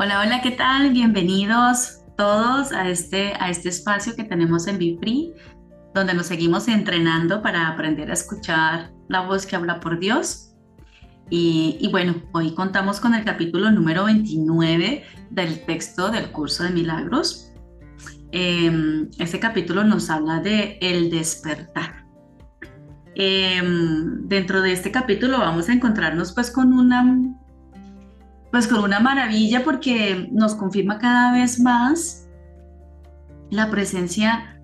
Hola, hola, ¿qué tal? Bienvenidos todos a este, a este espacio que tenemos en BeFree, donde nos seguimos entrenando para aprender a escuchar la voz que habla por Dios. Y, y bueno, hoy contamos con el capítulo número 29 del texto del curso de milagros. Eh, este capítulo nos habla de el despertar. Em, dentro de este capítulo vamos a encontrarnos pues con una pues con una maravilla porque nos confirma cada vez más la presencia,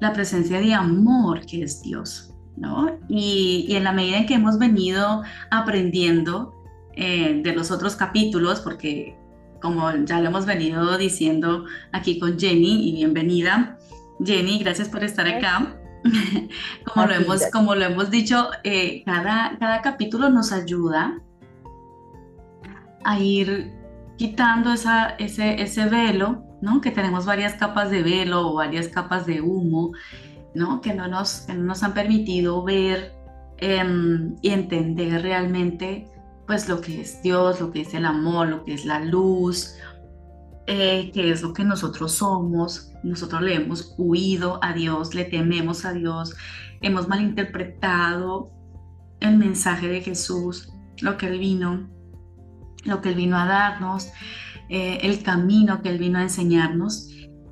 la presencia de amor que es Dios, ¿no? Y, en la medida en que hemos venido aprendiendo eh, de los otros capítulos, porque como ya lo hemos venido diciendo aquí con Jenny, y bienvenida, Jenny, gracias por estar acá. como, lo hemos, como lo hemos dicho, eh, cada, cada capítulo nos ayuda a ir quitando ese, ese velo, ¿no? Que tenemos varias capas de velo o varias capas de humo, ¿no? Que no nos, nos han permitido ver em, y entender realmente pues lo que es Dios, lo que es el amor, lo que es la luz, eh, que es lo que nosotros somos. Nosotros le hemos huido a Dios, le tememos a Dios, hemos malinterpretado el mensaje de Jesús, lo que Él vino lo que Él vino a darnos, eh, el camino que Él vino a enseñarnos.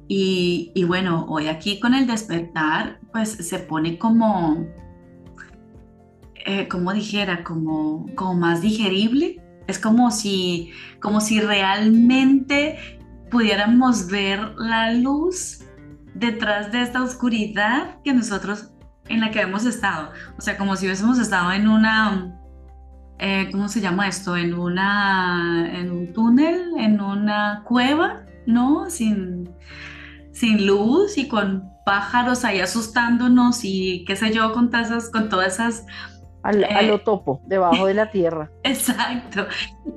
Y, bueno, hoy aquí con el despertar, pues se pone como, eh, como dijera, como, como más digerible. Es como si, como si realmente pudiéramos ver la luz detrás de esta oscuridad que nosotros en la que hemos estado. O sea, como si hubiésemos estado en una, eh, ¿cómo se llama esto? En, una, en un túnel, en una cueva, ¿no? Sin, sin luz y con pájaros ahí asustándonos y qué sé yo, con, todas con todas esas... Al, a lo eh, topo, debajo de la tierra. Exacto,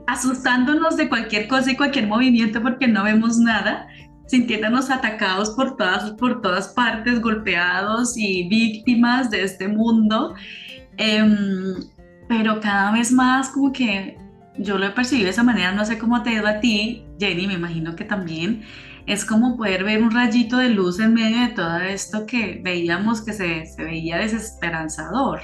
asustándonos de cualquier cosa y cualquier movimiento porque no vemos nada, sintiéndonos atacados por todas, por todas partes, golpeados y víctimas de este mundo. Em, pero cada vez más como que yo lo he percibido de esa manera, no sé cómo te ha ido a ti, Jenny, me imagino que también, es como poder ver un rayito de luz en medio de todo esto que veíamos que se, se veía desesperanzador.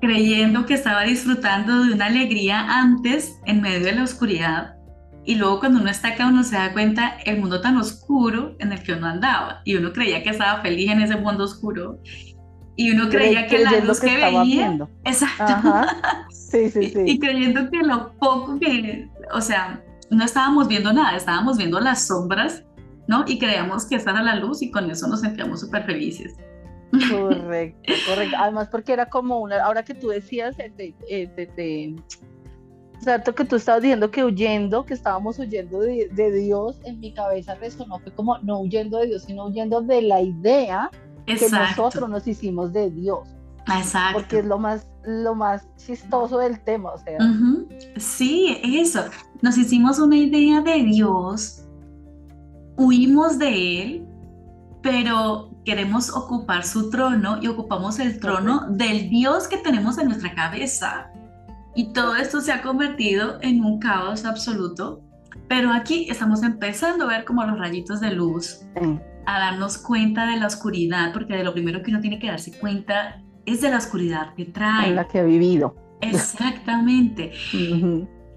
Creyendo que estaba disfrutando de una alegría antes en medio de la oscuridad y luego cuando uno está acá uno se da cuenta el mundo tan oscuro en el que uno andaba y uno creía que estaba feliz en ese mundo oscuro y uno creía que la luz que, veía, exacto, sí, sí, sí. y creyendo que lo poco que, o sea, no estábamos viendo nada, estábamos viendo las sombras, ¿no? Y creíamos que esa era la luz y con eso nos sentíamos súper felices. Correcto, correcto. Además porque era como una, ahora que tú decías, de, de, cierto que tú estabas diciendo que huyendo, que estábamos huyendo de, de, Dios, en mi cabeza resonó, fue como no huyendo de Dios, sino huyendo de la idea que nosotros nos hicimos de Dios. Exacto. Porque es lo más, lo más chistoso del tema, o sea. Sí, eso. Nos hicimos una idea de Dios, huimos de Él, pero queremos ocupar su trono y ocupamos el trono del Dios que tenemos en nuestra cabeza. Y todo esto se ha convertido en un caos absoluto. Pero aquí estamos empezando a ver como los rayitos de luz a darnos cuenta de la oscuridad, porque de lo primero que uno tiene que darse cuenta es de la oscuridad que trae. En la que ha vivido. Exactamente.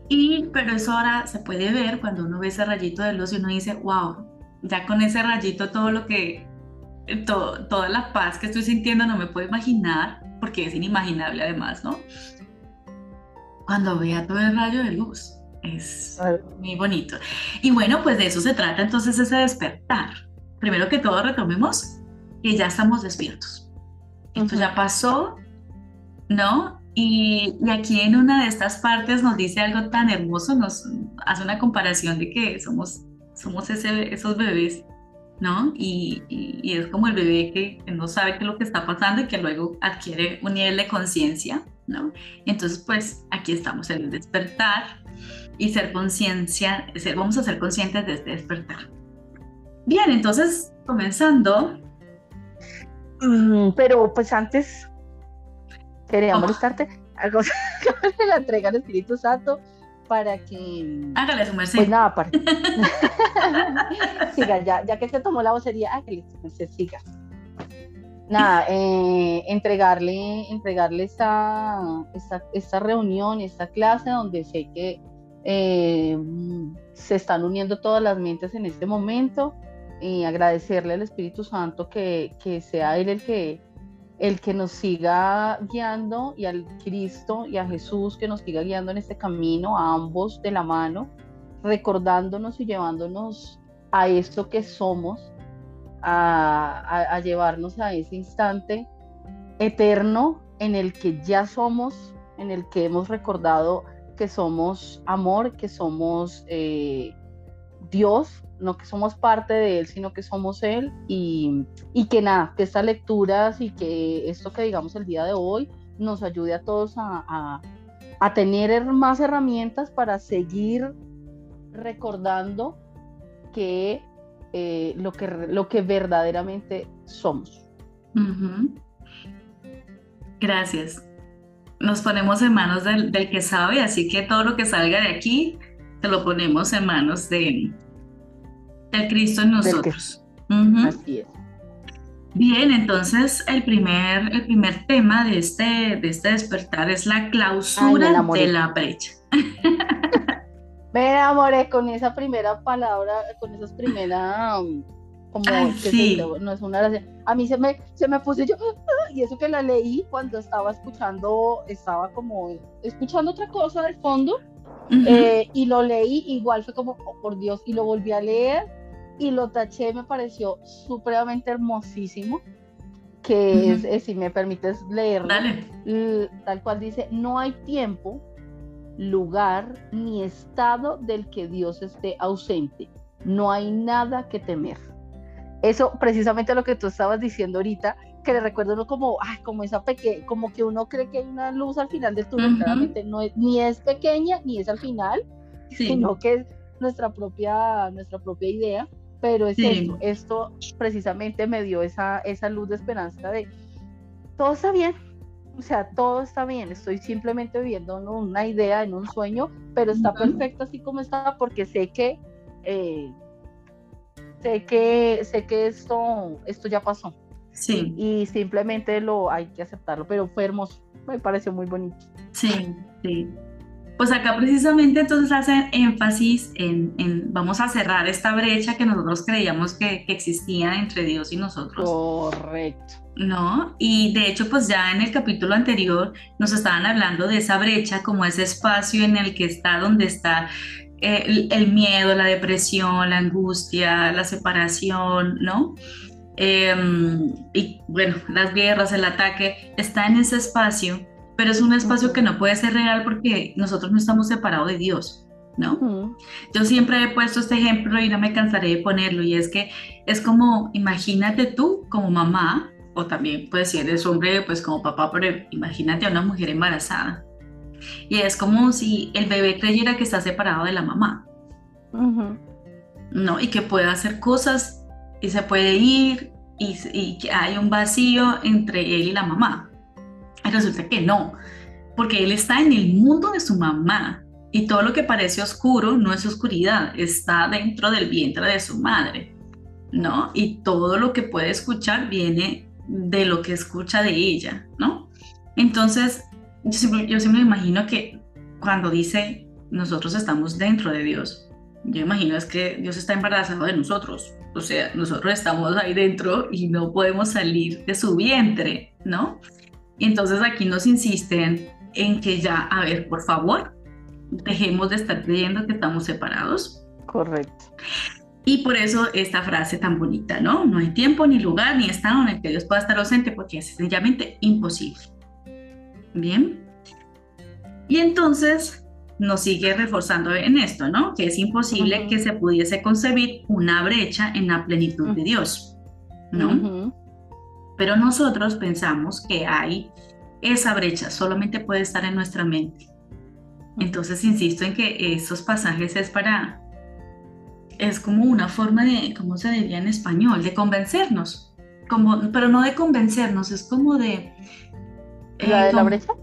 Y, pero eso ahora se puede ver cuando uno ve ese rayito de luz y uno dice, wow, ya con ese rayito todo lo que, todo, toda la paz que estoy sintiendo no me puedo imaginar, porque es inimaginable además, ¿no? Cuando vea todo el rayo de luz, es muy bonito. Y bueno, pues de eso se trata entonces ese despertar primero que todo retomemos que ya estamos despiertos. Esto ya pasó, ¿no? Y, aquí en una de estas partes nos dice algo tan hermoso, nos hace una comparación de que somos, somos ese, esos bebés, ¿no? Y, y, es como el bebé que, no sabe qué es lo que está pasando y que luego adquiere un nivel de conciencia, ¿no? Entonces, pues aquí estamos en el despertar y ser conciencia, vamos a ser conscientes de este despertar. Bien, entonces, comenzando. Mm, pero pues antes, quería molestarte. Algo la entrega al Espíritu Santo. para que... Hágale su merced. Pues nada, para... siga, ya, ya que se tomó la vocería, hágale su merced, siga. Nada, eh, entregarle, entregarle esta, esta, esta, reunión, esta clase donde sé que eh, se están uniendo todas las mentes en este momento y agradecerle al Espíritu Santo que, que sea Él el que, el que nos siga guiando y al Cristo y a Jesús que nos siga guiando en este camino, a ambos de la mano, recordándonos y llevándonos a esto que somos, a, llevarnos a ese instante eterno en el que ya somos, en el que hemos recordado que somos amor, que somos eh, Dios, no que somos parte de Él, sino que somos Él y, que nada, que estas lecturas y que esto que digamos el día de hoy nos ayude a todos a, tener más herramientas para seguir recordando que, eh, lo, que lo que verdaderamente somos. Gracias. Nos ponemos en manos del, del que sabe, así que todo lo que salga de aquí, te lo ponemos en manos de, el Cristo en nosotros. Así es. Bien, entonces el primer, el primer tema de este, de este despertar es la clausura de la brecha. Me enamoré con esa primera palabra, con esas primeras, um, como no es una A mí se me, se me puso yo, y eso que la leí cuando estaba escuchando, estaba como escuchando otra cosa de fondo, eh, y lo leí, igual fue como, oh, por Dios, y lo volví a leer, y lo taché, me pareció supremamente hermosísimo, que es, si me permites leerlo, tal cual dice, no hay tiempo, lugar ni estado del que Dios esté ausente, no hay nada que temer. Eso precisamente lo que tú estabas diciendo ahorita, que le recuerdo como, ay, como esa pequeña, como que uno cree que hay una luz al final del túnel, claramente no es, ni es pequeña ni es al final, sino que es nuestra propia, nuestra propia idea pero es esto, esto precisamente me dio esa, esa luz de esperanza de todo está bien, o sea, todo está bien, estoy simplemente viviendo una idea, en un sueño, pero está perfecto así como está porque sé que, eh, sé que, sé que esto, esto ya pasó. Sí. Y simplemente lo hay que aceptarlo, pero fue hermoso, me pareció muy bonito. Sí, sí. Pues acá precisamente entonces hace énfasis en, vamos a cerrar esta brecha que nosotros creíamos que, existía entre Dios y nosotros. Correcto. ¿No? Y de hecho, pues ya en el capítulo anterior nos estaban hablando de esa brecha como ese espacio en el que está, donde está eh, el, miedo, la depresión, la angustia, la separación, ¿no? Em, y bueno, las guerras, el ataque, está en ese espacio pero es un espacio que no puede ser real porque nosotros no estamos separados de Dios, ¿no? Yo siempre he puesto este ejemplo y no me cansaré de ponerlo, y es que es como, imagínate tú como mamá, o también puede ser eres hombre, pues como papá, pero imagínate a una mujer embarazada. Y es como si el bebé creyera que está separado de la mamá. ¿No? Y que puede hacer cosas y se puede ir y, y que hay un vacío entre él y la mamá resulta que no, porque él está en el mundo de su mamá y todo lo que parece oscuro no es oscuridad, está dentro del vientre de su madre, ¿no? Y todo lo que puede escuchar viene de lo que escucha de ella, ¿no? Entonces, yo siempre, yo siempre imagino que cuando dice nosotros estamos dentro de Dios, yo imagino es que Dios está embarazado de nosotros, o sea, nosotros estamos ahí dentro y no podemos salir de su vientre, ¿no? Entonces aquí nos insisten en que ya, a ver, por favor, dejemos de estar creyendo que estamos separados. Correcto. Y por eso esta frase tan bonita, ¿no? No hay tiempo, ni lugar, ni estado en el que Dios pueda estar ausente, porque es sencillamente imposible. Bien. Y entonces nos sigue reforzando en esto, ¿no? Que es imposible que se pudiese concebir una brecha en la plenitud de Dios, ¿no? Pero nosotros pensamos que hay esa brecha, solamente puede estar en nuestra mente. Entonces insisto en que esos pasajes es para, es como una forma de, ¿cómo se diría en español? De convencernos, como, pero no de convencernos, es como de... ¿La de la brecha?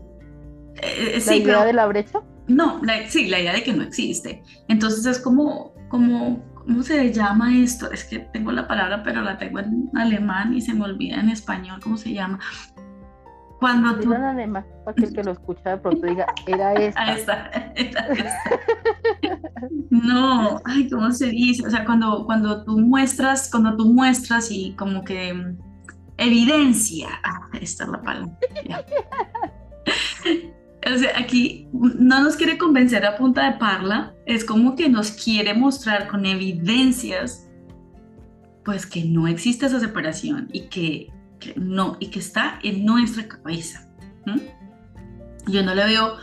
Eh, ¿La idea de la brecha? no, sí, la idea de que no existe. Entonces es como, como, ¿cómo se llama esto? Es que tengo la palabra, pero la tengo en alemán y se me olvida en español, ¿cómo se llama? Cuando tú... En alemán, para que el que lo escucha de pronto diga, era esta. Esta, esta, no, ay, ¿cómo se dice? O sea, cuando, cuando tú muestras, cuando tú muestras y como que evidencia, ah, esta es la palabra. O sea, aquí no nos quiere convencer a punta de parla, es como que nos quiere mostrar con evidencias, pues que no existe esa separación y que, no, y que está en nuestra cabeza. Yo no le veo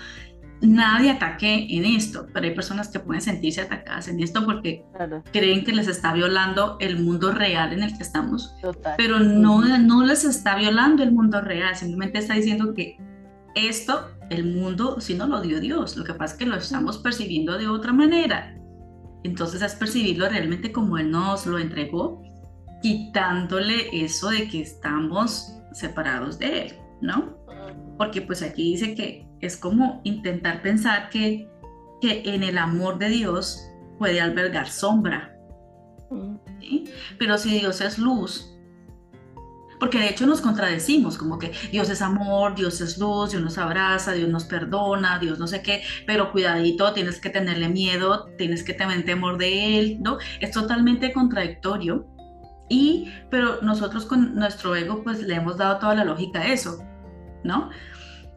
nada de ataque en esto, pero hay personas que pueden sentirse atacadas en esto porque creen que les está violando el mundo real en el que estamos, pero no, no les está violando el mundo real, simplemente está diciendo que esto el mundo si no lo dio Dios, lo que pasa es que lo estamos percibiendo de otra manera. Entonces es percibirlo realmente como Él nos lo entregó, quitándole eso de que estamos separados de Él, ¿no? Porque pues aquí dice que es como intentar pensar que, que en el amor de Dios puede albergar sombra. ¿sí? Pero si Dios es luz, porque de hecho nos contradecimos, como que Dios es amor, Dios es luz, Dios nos abraza, Dios nos perdona, Dios no sé qué, pero cuidadito, tienes que tenerle miedo, tienes que tener temor de Él, ¿no? Es totalmente contradictorio. Y, pero nosotros con nuestro ego, pues le hemos dado toda la lógica a eso, ¿no?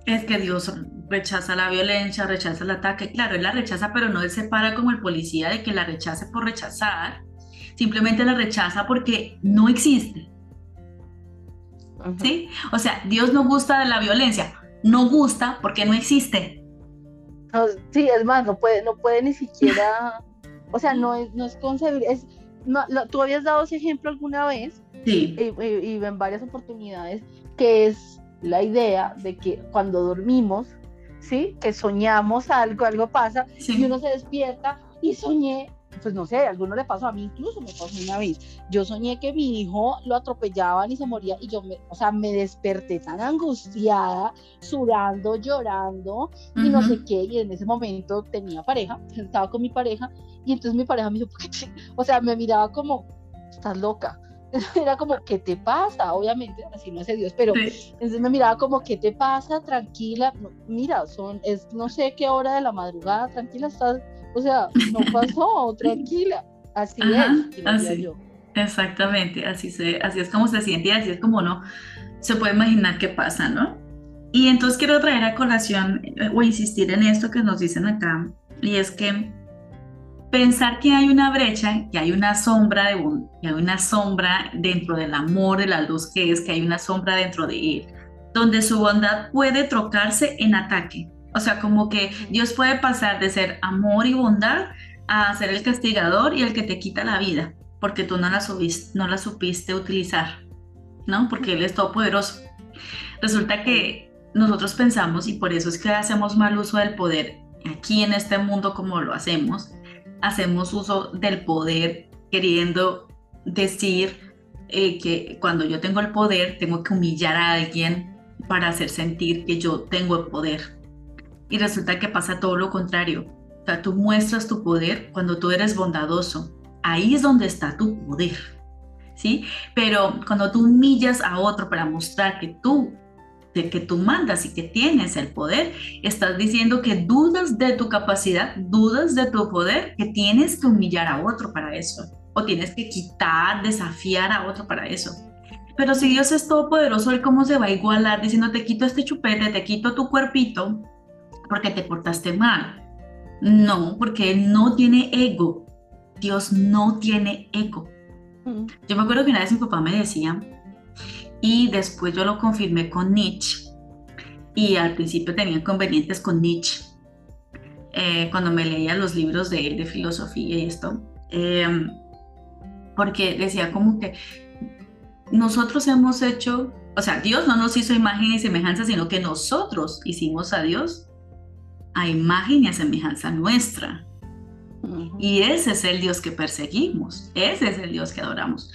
Es que Dios rechaza la violencia, rechaza el ataque. Claro, Él la rechaza, pero no Él se para como el policía de que la rechace por rechazar. Simplemente la rechaza porque no existe. ¿Sí? O sea, Dios no gusta de la violencia, no gusta porque no existe. sí, es más, no puede, no puede ni siquiera, o sea, no es, no es concebible, es, tú habías dado ese ejemplo alguna vez, sí. y, en varias oportunidades, que es la idea de que cuando dormimos, ¿sí? Que soñamos algo, algo pasa, y uno se despierta y soñé pues no sé, a alguno le pasó, a mí incluso me pasó una vez. Yo soñé que mi hijo lo atropellaban y se moría y yo, me, o sea, me desperté tan angustiada, sudando, llorando y no sé qué. Y en ese momento tenía pareja, estaba con mi pareja y entonces mi pareja me dijo, o sea, me miraba como, estás loca. Era como, ¿qué te pasa? Obviamente, así no hace Dios, pero entonces me miraba como, ¿qué te pasa? Tranquila, mira, son, es no sé qué hora de la madrugada, tranquila, estás o sea, no pasó, tranquila. Así es. Así. Yo. Exactamente, así, se, así es como se siente y así es como uno se puede imaginar qué pasa, ¿no? Y entonces quiero traer a colación eh, o insistir en esto que nos dicen acá, y es que pensar que hay una brecha, que hay una sombra de un, que hay una sombra dentro del amor, de la luz que es, que hay una sombra dentro de él, donde su bondad puede trocarse en ataque, o sea, como que Dios puede pasar de ser amor y bondad a ser el castigador y el que te quita la vida, porque tú no la, subiste, no la supiste utilizar, ¿no? Porque Él es todopoderoso. Resulta que nosotros pensamos, y por eso es que hacemos mal uso del poder aquí en este mundo como lo hacemos, hacemos uso del poder queriendo decir eh, que cuando yo tengo el poder tengo que humillar a alguien para hacer sentir que yo tengo el poder y resulta que pasa todo lo contrario. O sea, tú muestras tu poder cuando tú eres bondadoso. Ahí es donde está tu poder. ¿Sí? Pero cuando tú humillas a otro para mostrar que tú de que tú mandas y que tienes el poder, estás diciendo que dudas de tu capacidad, dudas de tu poder, que tienes que humillar a otro para eso, o tienes que quitar, desafiar a otro para eso. Pero si Dios es todopoderoso, ¿Él cómo se va a igualar diciendo te quito este chupete, te quito tu cuerpito porque te portaste mal. No, porque Él no tiene ego. Dios no tiene ego. Mm. Yo me acuerdo que una vez mi papá me decía, y después yo lo confirmé con Nietzsche, y al principio tenía inconvenientes con Nietzsche, eh, cuando me leía los libros de él de filosofía y esto, em, porque decía como que nosotros hemos hecho, o sea, Dios no nos hizo imagen y semejanza, sino que nosotros hicimos a Dios a imagen y a semejanza nuestra. Y ese es el Dios que perseguimos, ese es el Dios que adoramos.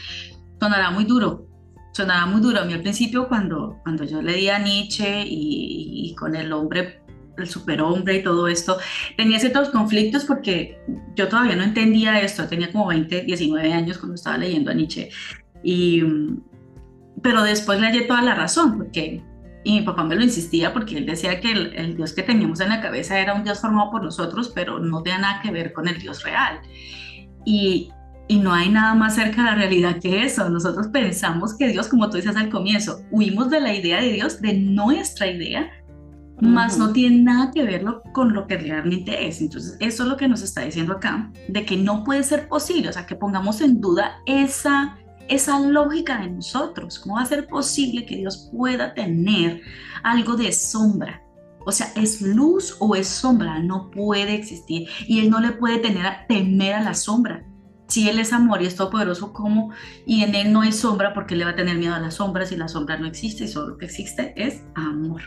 Sonará muy duro, sonará muy duro. A mí al principio cuando, cuando yo leía Nietzsche y, con el hombre el superhombre y todo esto, tenía ciertos conflictos porque yo todavía no entendía esto, tenía como 20, 19 años cuando estaba leyendo a Nietzsche, y, pero después le hallé toda la razón, porque y mi papá me lo insistía porque él decía que el, Dios que teníamos en la cabeza era un Dios formado por nosotros, pero no tenía nada que ver con el Dios real. Y, y no hay nada más cerca de la realidad que eso. Nosotros pensamos que Dios, como tú dices al comienzo, huimos de la idea de Dios, de nuestra idea, más no tiene nada que ver con lo que realmente es. Entonces, eso es lo que nos está diciendo acá, de que no puede ser posible, o sea, que pongamos en duda esa, esa lógica de nosotros. ¿Cómo va a ser posible que Dios pueda tener algo de sombra? O sea, es luz o es sombra, no puede existir. Y Él no le puede tener a, temer a la sombra. Si Él es amor y es todopoderoso, ¿cómo? Y en Él no hay sombra porque le va a tener miedo a las sombras y la sombra no existe y solo lo que existe es amor.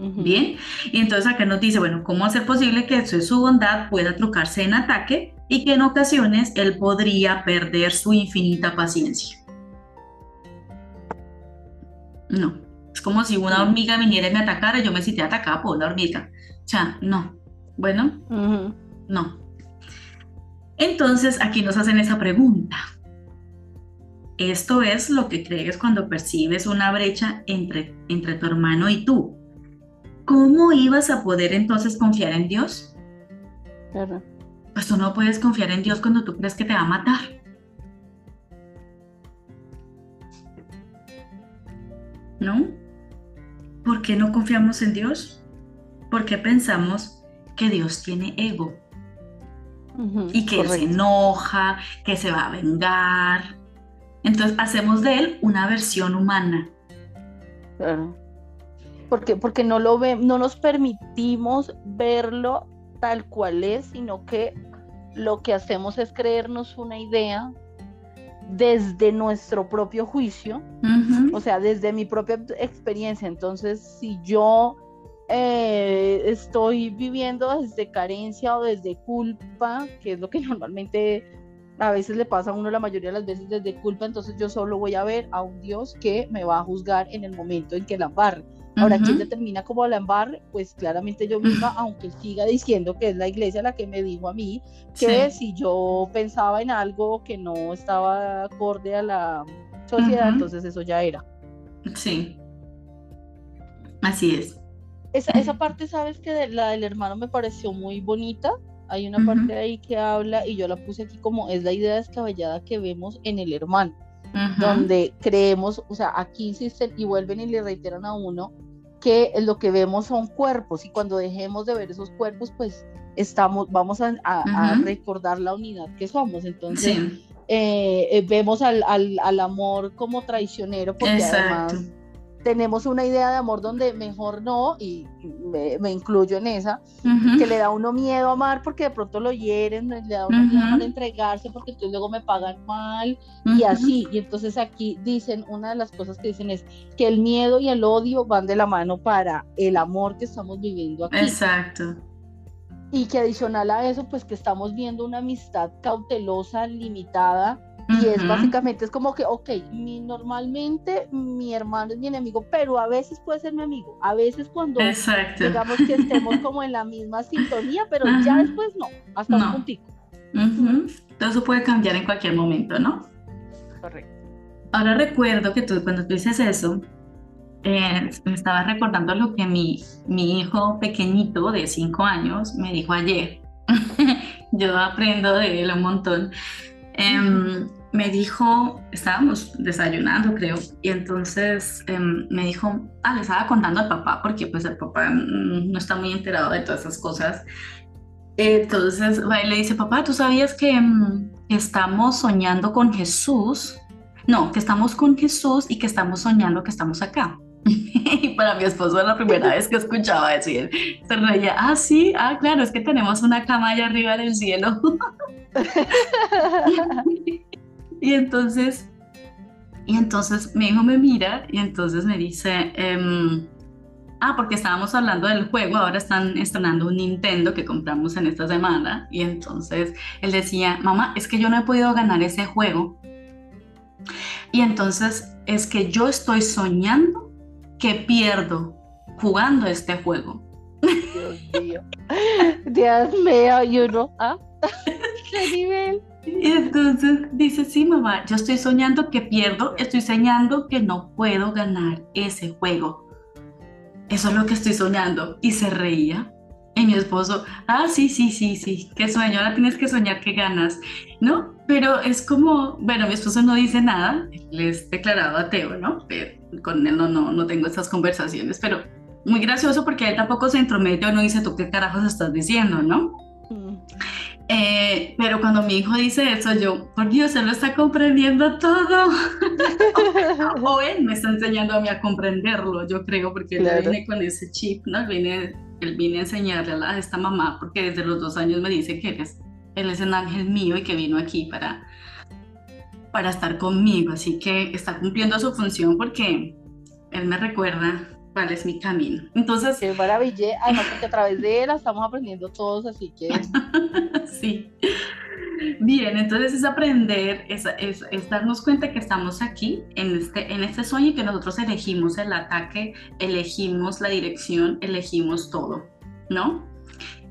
Bien, y entonces acá nos dice, bueno, ¿cómo hacer posible que su bondad pueda trucarse en ataque y que en ocasiones él podría perder su infinita paciencia? No, es como si una hormiga viniera y me atacara y yo me sintiera atacada por una hormiga. O sea, no. Bueno, no. Entonces aquí nos hacen esa pregunta. Esto es lo que crees cuando percibes una brecha entre, entre tu hermano y tú. ¿cómo ibas a poder entonces confiar en Dios? Claro. Pues tú no puedes confiar en Dios cuando tú crees que te va a matar. ¿No? ¿Por qué no confiamos en Dios? Porque pensamos que Dios tiene ego y que se enoja, que se va a vengar. Entonces hacemos de él una versión humana. Claro porque, porque no, lo ve, no nos permitimos verlo tal cual es, sino que lo que hacemos es creernos una idea desde nuestro propio juicio, o sea, desde mi propia experiencia. Entonces, si yo eh, estoy viviendo desde carencia o desde culpa, que es lo que normalmente a veces le pasa a uno la mayoría de las veces desde culpa, entonces yo solo voy a ver a un Dios que me va a juzgar en el momento en que la barre. Ahora, ¿quién determina cómo la embarre? Pues claramente yo misma, aunque siga diciendo que es la iglesia la que me dijo a mí que si yo pensaba en algo que no estaba acorde a la sociedad, entonces eso ya era. Sí. Así es. Esa, esa parte, sabes que la del hermano me pareció muy bonita. Hay una parte ahí que habla y yo la puse aquí como es la idea descabellada que vemos en el hermano. donde creemos, o sea, aquí insisten y vuelven y le reiteran a uno que lo que vemos son cuerpos y cuando dejemos de ver esos cuerpos, pues estamos, vamos a, recordar la unidad que somos. Entonces, eh, eh, vemos al, al, amor como traicionero porque además tenemos una idea de amor donde mejor no, y me, incluyo en esa, que le da uno miedo a amar porque de pronto lo hieren, le da uno miedo a entregarse porque entonces luego me pagan mal y así. Y entonces aquí dicen, una de las cosas que dicen es que el miedo y el odio van de la mano para el amor que estamos viviendo aquí. Exacto. Y que adicional a eso, pues que estamos viendo una amistad cautelosa, limitada, y es básicamente, es como que, ok, mi, normalmente mi hermano es mi enemigo, pero a veces puede ser mi amigo. A veces cuando digamos que estemos como en la misma sintonía, pero ya después no, hasta un puntico. Todo eso puede cambiar en cualquier momento, ¿no? Correcto. Ahora recuerdo que tú cuando tú dices eso, eh, me estaba recordando lo que mi, mi hijo pequeñito de 5 años me dijo ayer. Yo aprendo de él un montón. Eh, me dijo, estábamos desayunando creo, y entonces em, me dijo, ah, le estaba contando al papá, porque pues el papá mm, no está muy enterado de todas esas cosas. Entonces le dice, papá, ¿tú sabías que mm, estamos soñando con Jesús? No, que estamos con Jesús y que estamos soñando que estamos acá. y para mi esposo era la primera vez que escuchaba decir, se reía, ah, sí, ah, claro, es que tenemos una cama allá arriba en el cielo. Y entonces, y entonces mi hijo me mira y entonces me dice, em, ah, porque estábamos hablando del juego, ahora están estrenando un Nintendo que compramos en esta semana. Y entonces él decía, mamá, es que yo no he podido ganar ese juego. Y entonces es que yo estoy soñando que pierdo jugando este juego. Dios mío. Dios mío, y uno, ¿ah? ¿Qué nivel? Y entonces dice, sí, mamá, yo estoy soñando que pierdo, estoy soñando que no puedo ganar ese juego. Eso es lo que estoy soñando. Y se reía. Y mi esposo, ah, sí, sí, sí, sí, qué sueño, ahora tienes que soñar que ganas, ¿no? Pero es como, bueno, mi esposo no dice nada, él es declarado ateo, ¿no? Pero con él no, no, no tengo estas conversaciones, pero muy gracioso porque él tampoco se entromete o no dice tú qué carajos estás diciendo, ¿no? Mm. Eh, pero cuando mi hijo dice eso, yo, por Dios, él lo está comprendiendo todo. o, él me está enseñando a mí a comprenderlo, yo creo, porque él viene con ese chip, ¿no? Él viene, él viene a enseñarle a esta mamá, porque desde los dos años me dice que él es, él es un ángel mío y que vino aquí para, para estar conmigo. Así que está cumpliendo su función porque él me recuerda cuál es mi camino. Entonces... Qué maravilla, además porque a través de él estamos aprendiendo todos, así que... sí. Bien, entonces es aprender, es, es, darnos cuenta que estamos aquí en este, en este sueño y que nosotros elegimos el ataque, elegimos la dirección, elegimos todo, ¿no?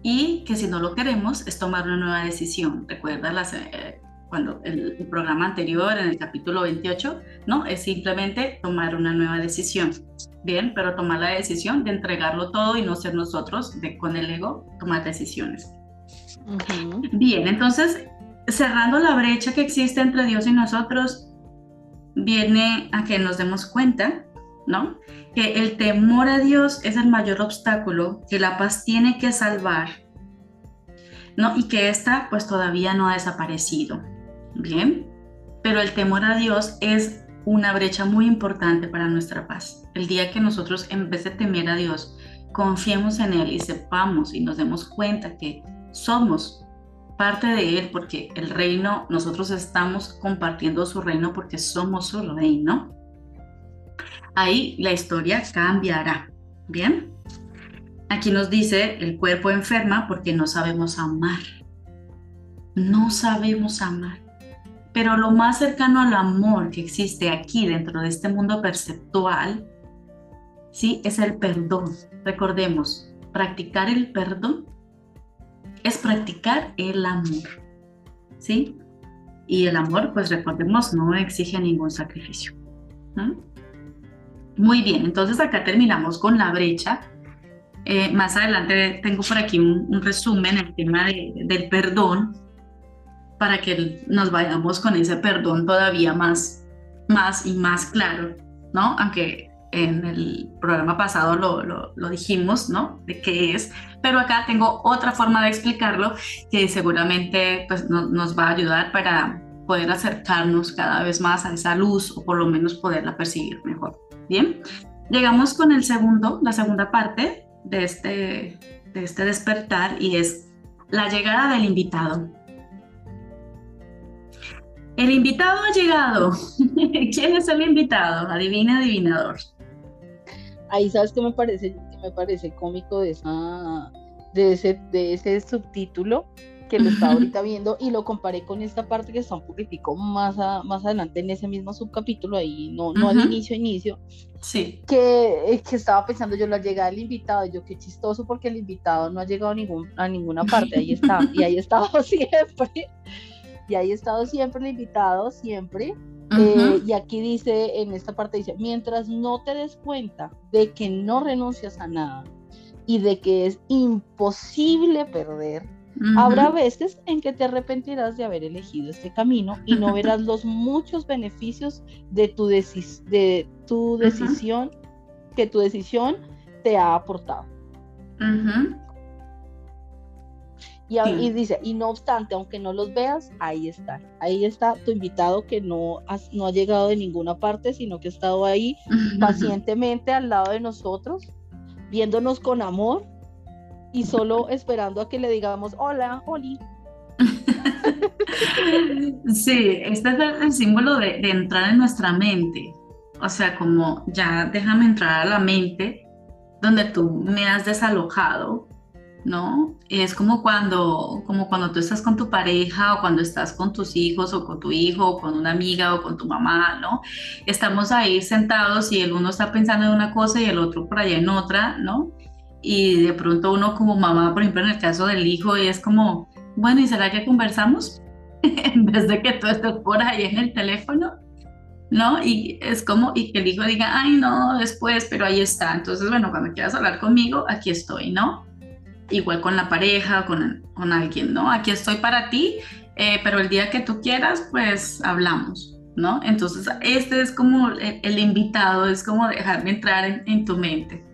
Y que si no lo queremos es tomar una nueva decisión. Recuerda las, eh, cuando el, el, programa anterior, en el capítulo 28, ¿no? Es simplemente tomar una nueva decisión. Bien, pero tomar la decisión de entregarlo todo y no ser nosotros, de con el ego, tomar decisiones. Bien, entonces, cerrando la brecha que existe entre Dios y nosotros, viene a que nos demos cuenta, ¿no? Que el temor a Dios es el mayor obstáculo que la paz tiene que salvar, ¿no? Y que esta pues todavía no ha desaparecido. Bien, pero el temor a Dios es una brecha muy importante para nuestra paz. El día que nosotros, en vez de temer a Dios, confiemos en Él y sepamos y nos demos cuenta que somos parte de Él, porque el reino, nosotros estamos compartiendo su reino porque somos su reino, ahí la historia cambiará. ¿Bien? Aquí nos dice, el cuerpo enferma porque no sabemos amar. No sabemos amar. Pero lo más cercano al amor que existe aquí dentro de este mundo perceptual, ¿sí? Es el perdón. Recordemos, practicar el perdón es practicar el amor, ¿sí? Y el amor, pues recordemos, no exige ningún sacrificio. Muy bien, entonces acá terminamos con la brecha. Eh, más adelante tengo por aquí un, resumen, el tema del perdón, para que nos vayamos con ese perdón todavía más, más y más claro, ¿no? Aunque en el programa pasado lo, lo, dijimos, ¿no? De qué es, pero acá tengo otra forma de explicarlo que seguramente pues, nos va a ayudar para poder acercarnos cada vez más a esa luz o por lo menos poderla percibir mejor. Bien, llegamos con el segundo, la segunda parte de este, de este despertar y es la llegada del invitado. El invitado ha llegado. ¿Quién es el invitado? Adivina, adivinador. Ahí sabes que me parece, que me parece cómico de esa, de ese, de ese subtítulo que lo estaba ahorita viendo y lo comparé con esta parte que está un poquitico más, más adelante en ese mismo subcapítulo, ahí no, no al inicio, inicio. Sí. Que, eh, que estaba pensando yo la llegada del invitado, yo qué chistoso porque el invitado no ha llegado a, ningún, a ninguna parte, ahí está, y ahí estaba siempre y ahí he estado siempre el invitado, siempre. Eh, y aquí dice, en esta parte dice, mientras no te des cuenta de que no renuncias a nada y de que es imposible perder, habrá veces en que te arrepentirás de haber elegido este camino y no verás los muchos beneficios de tu, de tu decisión, que tu decisión te ha aportado. Y, dice, y no obstante, aunque no los veas, ahí está. Ahí está tu invitado que no, no ha llegado de ninguna parte, sino que ha estado ahí pacientemente al lado de nosotros, viéndonos con amor y solo esperando a que le digamos, hola, Oli. sí, este es el, símbolo de, de entrar en nuestra mente. O sea, como ya déjame entrar a la mente donde tú me has desalojado ¿no? Es como cuando, como cuando tú estás con tu pareja o cuando estás con tus hijos o con tu hijo o con una amiga o con tu mamá, ¿no? Estamos ahí sentados y el uno está pensando en una cosa y el otro por allá en otra, ¿no? y de pronto uno como mamá, por ejemplo, en el caso del hijo, es como, bueno, ¿y será que conversamos? en vez de que tú estés por ahí en el teléfono, ¿no? Y es como, y que el hijo diga, ay, no, después, pero ahí está. Entonces, bueno, cuando quieras hablar conmigo, aquí estoy, ¿no? Igual con la pareja, con, con alguien, ¿no? Aquí estoy para ti, eh, pero el día que tú quieras, pues hablamos, ¿no? Entonces, este es como el, invitado, es como dejarme entrar en tu mente.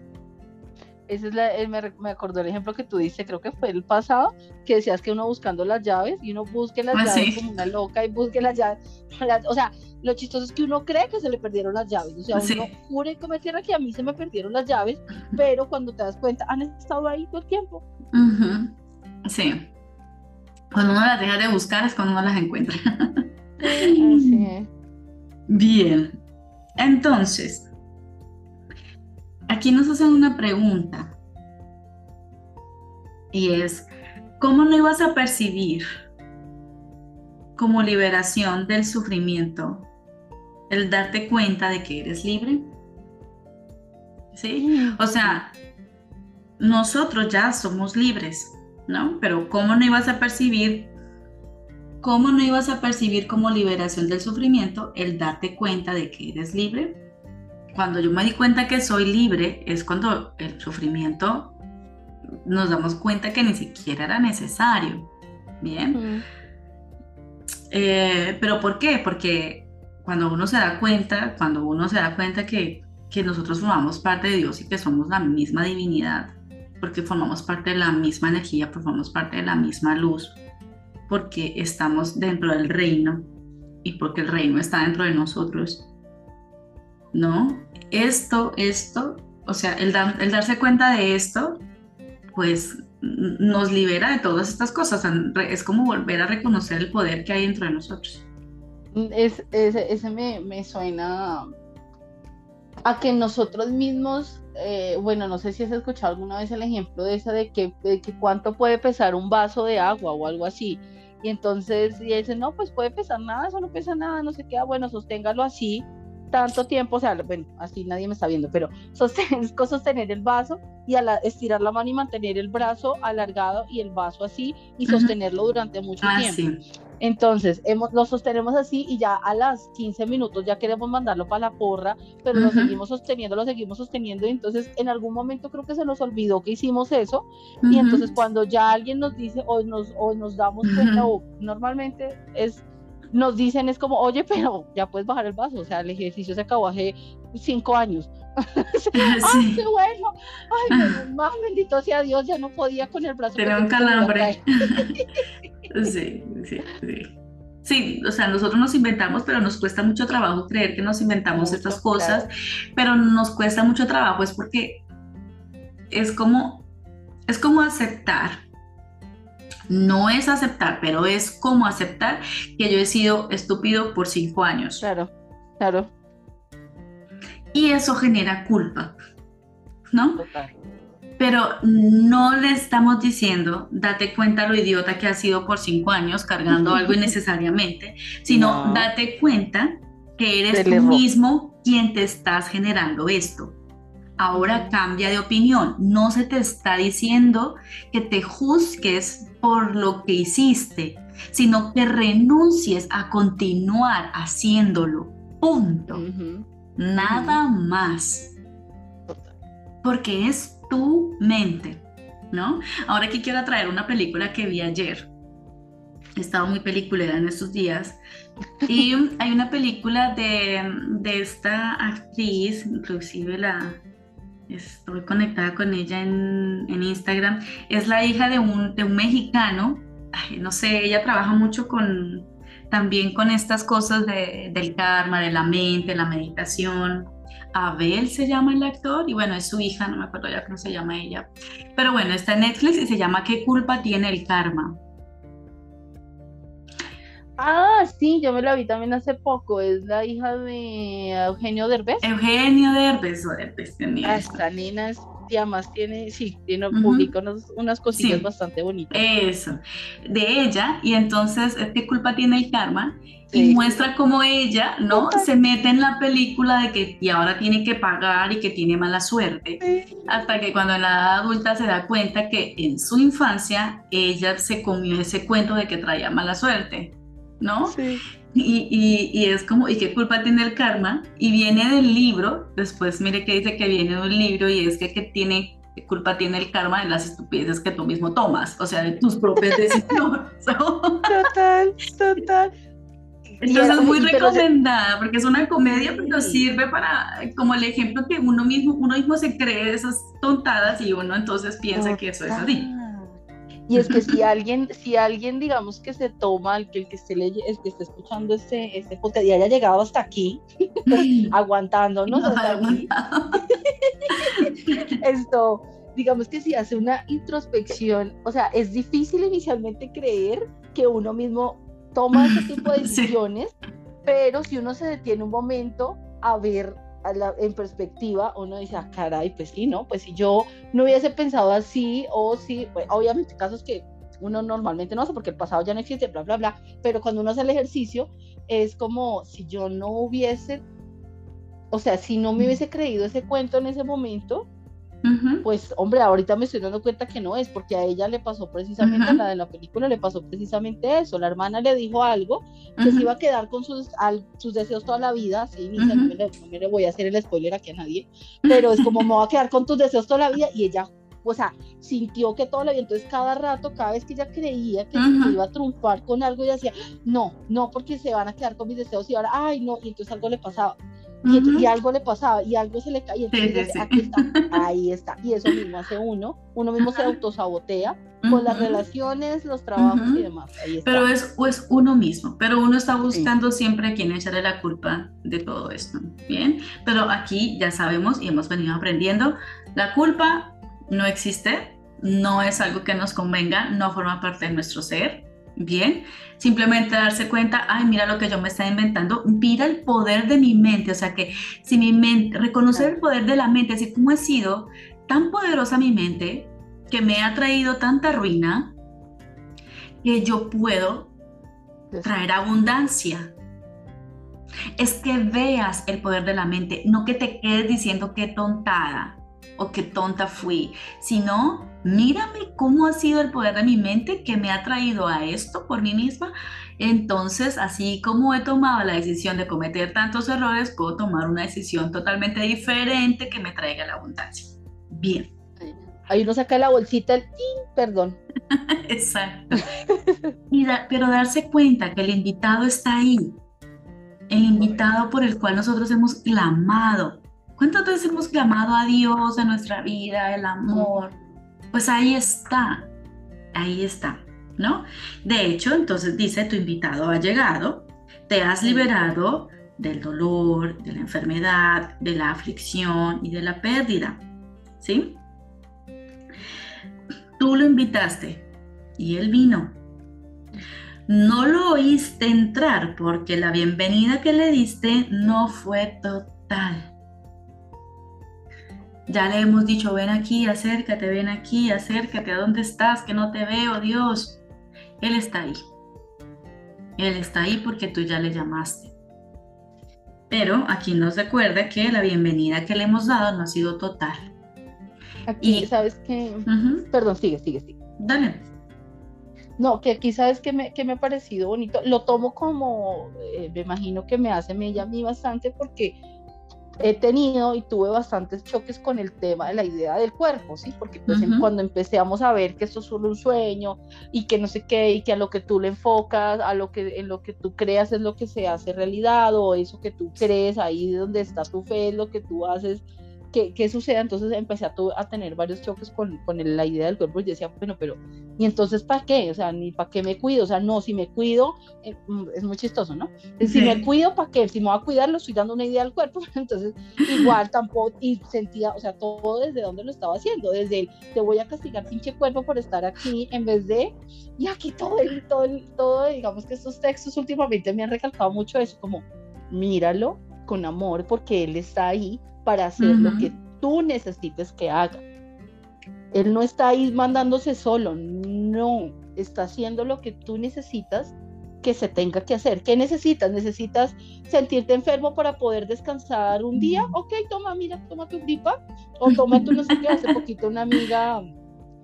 Ese es la, me, me, acordó el ejemplo que tú diste, creo que fue el pasado, que decías que uno buscando las llaves y uno busque las ah, llaves como una loca y busque las llaves. o sea, lo chistoso es que uno cree que se le perdieron las llaves. O sea, uno jure como tierra que a mí se me perdieron las llaves, pero cuando te das cuenta, han estado ahí todo el tiempo. Sí. Cuando uno las deja de buscar es cuando uno las encuentra. Sí. Bien. Entonces, aquí nos hacen una pregunta y es, ¿cómo no ibas a percibir como liberación del sufrimiento el darte cuenta de que eres libre? ¿Sí? O sea, nosotros ya somos libres, ¿no? Pero ¿cómo no ibas a percibir ¿Cómo no ibas a percibir como liberación del sufrimiento el darte cuenta de que eres libre? Cuando yo me di cuenta que soy libre, es cuando el sufrimiento nos damos cuenta que ni siquiera era necesario. Bien. Eh, pero ¿por qué? Porque cuando uno se da cuenta, cuando uno se da cuenta que, que nosotros formamos parte de Dios y que somos la misma divinidad, porque formamos parte de la misma energía, formamos parte de la misma luz, porque estamos dentro del reino y porque el reino está dentro de nosotros, ¿no? Esto, esto, o sea, el, el darse cuenta de esto, pues nos libera de todas estas cosas. Es como volver a reconocer el poder que hay dentro de nosotros. Es, ese me, me, suena a que nosotros mismos, eh, bueno, no sé si has escuchado alguna vez el ejemplo de esa de que, de cuánto puede pesar un vaso de agua o algo así. Y entonces, y dice, no, pues puede pesar nada, eso no pesa nada, no se queda, bueno, sosténgalo así tanto tiempo, o sea, bueno, así nadie me está viendo, pero sostener, sostener el vaso y estirar la mano y mantener el brazo alargado y el vaso así y sostenerlo durante mucho ah, tiempo. Entonces, hemos, lo sostenemos así y ya a las 15 minutos ya queremos mandarlo para la porra, pero lo seguimos sosteniendo, lo seguimos sosteniendo y entonces en algún momento creo que se nos olvidó que hicimos eso y entonces cuando ya alguien nos dice o nos, o nos damos cuenta o normalmente es nos dicen es como, oye, pero ya puedes bajar el vaso, o sea, el ejercicio se acabó hace cinco años. ¡Ay, qué bueno! ¡Ay, más bendito sea Dios! Ya no podía con el brazo. Tenía un calambre. sí, sí, sí. Sí, o sea, nosotros nos inventamos, pero nos cuesta mucho trabajo creer que nos inventamos estas cosas, pero nos cuesta mucho trabajo, es porque es como, es como aceptar no es aceptar, pero es como aceptar que yo he sido estúpido por cinco años. Claro, claro. Y eso genera culpa, ¿no? Pero no le estamos diciendo, date cuenta lo idiota que has sido por cinco años cargando algo innecesariamente, sino date cuenta que eres tú mismo quien te estás generando esto. Ahora cambia de opinión. No se te está diciendo que te juzgues por lo que hiciste, sino que renuncies a continuar haciéndolo. Punto. Nada más. Porque es tu mente, ¿no? Ahora aquí quiero traer una película que vi ayer. He estado muy peliculera en estos días. Y hay una película de, de esta actriz, inclusive la, estoy conectada con ella en, Instagram, es la hija de un, de un mexicano, no sé, ella trabaja mucho con, también con estas cosas de, del karma, de la mente, la meditación. Abel se llama el actor y bueno, es su hija, no me acuerdo ya cómo se llama ella. Pero bueno, está en Netflix y se llama ¿Qué culpa tiene el karma? Ah, sí, yo me la vi también hace poco. Es la hija de Eugenio Derbez. Eugenio Derbez, o Derbez tenía. Esta nena es y además tiene, sí, tiene, publica unas cosillas bastante bonitas. Eso, de ella, y entonces, ¿qué culpa tiene el karma? Y muestra cómo ella, ¿no? Se mete en la película de que y ahora tiene que pagar y que tiene mala suerte. Hasta que cuando en la edad adulta se da cuenta que en su infancia ella se comió ese cuento de que traía mala suerte, ¿no? Sí. Y, y, es como, ¿y qué culpa tiene el karma? Y viene del libro, después mire que dice que viene de un libro y es que, que tiene, ¿qué culpa tiene el karma de las estupideces que tú mismo tomas? O sea, de tus propias decisiones. total, total. Entonces es muy recomendada porque es una comedia, pero sirve para, como el ejemplo que uno mismo, uno mismo se cree esas tontadas y uno entonces piensa que eso es así. Y es que si alguien, si alguien digamos que se toma, el que, el que esté, el que esté escuchando este, este podcast y haya llegado hasta aquí, aguantándonos hasta aquí, esto, digamos que si hace una introspección, o sea, es difícil inicialmente creer que uno mismo toma ese tipo de decisiones, pero si uno se detiene un momento a ver en perspectiva, uno dice, ah, caray, pues sí, ¿no? Pues si yo no hubiese pensado así, o si, pues, obviamente casos que uno normalmente no hace porque el pasado ya no existe, bla, bla, bla, pero cuando uno hace el ejercicio, es como si yo no hubiese, o sea, si no me hubiese creído ese cuento en ese momento, pues hombre, ahorita me estoy dando cuenta que no es, porque a ella le pasó precisamente, a la de la película le pasó precisamente eso, la hermana le dijo algo, que se iba a quedar con sus, sus deseos toda la vida, sí, no, me le, voy a hacer el spoiler aquí a nadie, pero es como me voy a quedar con tus deseos toda la vida y ella o sea, sintió que toda la vida, entonces cada rato, cada vez que ella creía que se iba a triunfar con algo, ella decía, no, no, porque se van a quedar con mis deseos y ahora, ay, no, y entonces algo le pasaba y, algo le pasaba y algo se le caía. Entonces, aquí está, ahí está. Y eso mismo hace uno. Uno mismo se autosabotea con las relaciones, los trabajos y demás. Pero es, es uno mismo, pero uno está buscando siempre a quien echarle la culpa de todo esto. Bien, pero aquí ya sabemos y hemos venido aprendiendo, la culpa no existe, no es algo que nos convenga, no forma parte de nuestro ser Bien, simplemente darse cuenta, ay, mira lo que yo me estaba inventando, mira el poder de mi mente, o sea que si mi mente, reconocer el poder de la mente, así como he sido tan poderosa mi mente, que me ha traído tanta ruina, que yo puedo traer abundancia. Es que veas el poder de la mente, no que te quedes diciendo qué tontada o qué tonta fui, sino mírame cómo ha sido el poder de mi mente que me ha traído a esto por mí misma. Entonces, así como he tomado la decisión de cometer tantos errores, puedo tomar una decisión totalmente diferente que me traiga la abundancia. Bien. Ahí uno saca la bolsita, el perdón. Exacto. pero darse cuenta que el invitado está ahí, el invitado por el cual nosotros hemos clamado. ¿Cuántas veces hemos clamado a Dios en nuestra vida, el amor? Pues ahí está, ahí está, ¿no? De hecho, entonces dice, tu invitado ha llegado, te has liberado del dolor, de la enfermedad, de la aflicción y de la pérdida, ¿sí? Tú lo invitaste y él vino. No lo oíste entrar porque la bienvenida que le diste no fue total. Ya le hemos dicho, ven aquí, acércate, ven aquí, acércate, ¿a dónde estás? Que no te veo, Dios. Él está ahí. Él está ahí porque tú ya le llamaste. Pero aquí nos recuerda que la bienvenida que le hemos dado no ha sido total. Aquí, ¿sabes qué? Perdón, sigue, sigue, sigue. Dale. No, que aquí sabes que me, que me ha parecido bonito. Lo tomo como, eh, me imagino que me hace mella a mí bastante porque he tenido y tuve bastantes choques con el tema de la idea del cuerpo, ¿sí? Porque pues, cuando empezamos a ver que esto es solo un sueño y que no sé qué, y que a lo que tú le enfocas, a lo que en lo que tú creas es lo que se hace realidad, o eso que tú crees, ahí donde está tu fe, es lo que tú haces, qué, suceda. Entonces empecé a, a tener varios choques con, con la idea del cuerpo y decía, bueno, pero, ¿y entonces para qué? O sea, ni para qué me cuido. O sea, no, si me cuido, eh, mm, es muy chistoso, ¿no? Si me cuido, ¿para qué? Si me voy a cuidar, lo estoy dando una idea al cuerpo. Entonces, igual tampoco, y sentía, o sea, todo desde donde lo estaba haciendo, desde el, te voy a castigar pinche cuerpo por estar aquí, en vez de, y aquí todo el, todo el, todo, digamos que estos textos últimamente me han recalcado mucho eso, como, míralo con amor porque él está ahí para hacer lo que tú necesites que haga. Él no está ahí mandándose solo, no, está haciendo lo que tú necesitas que se tenga que hacer. ¿Qué necesitas? ¿Necesitas sentirte enfermo para poder descansar un día? Ok, toma, mira, toma tu gripa o toma tu no sé qué. Hace poquito una amiga,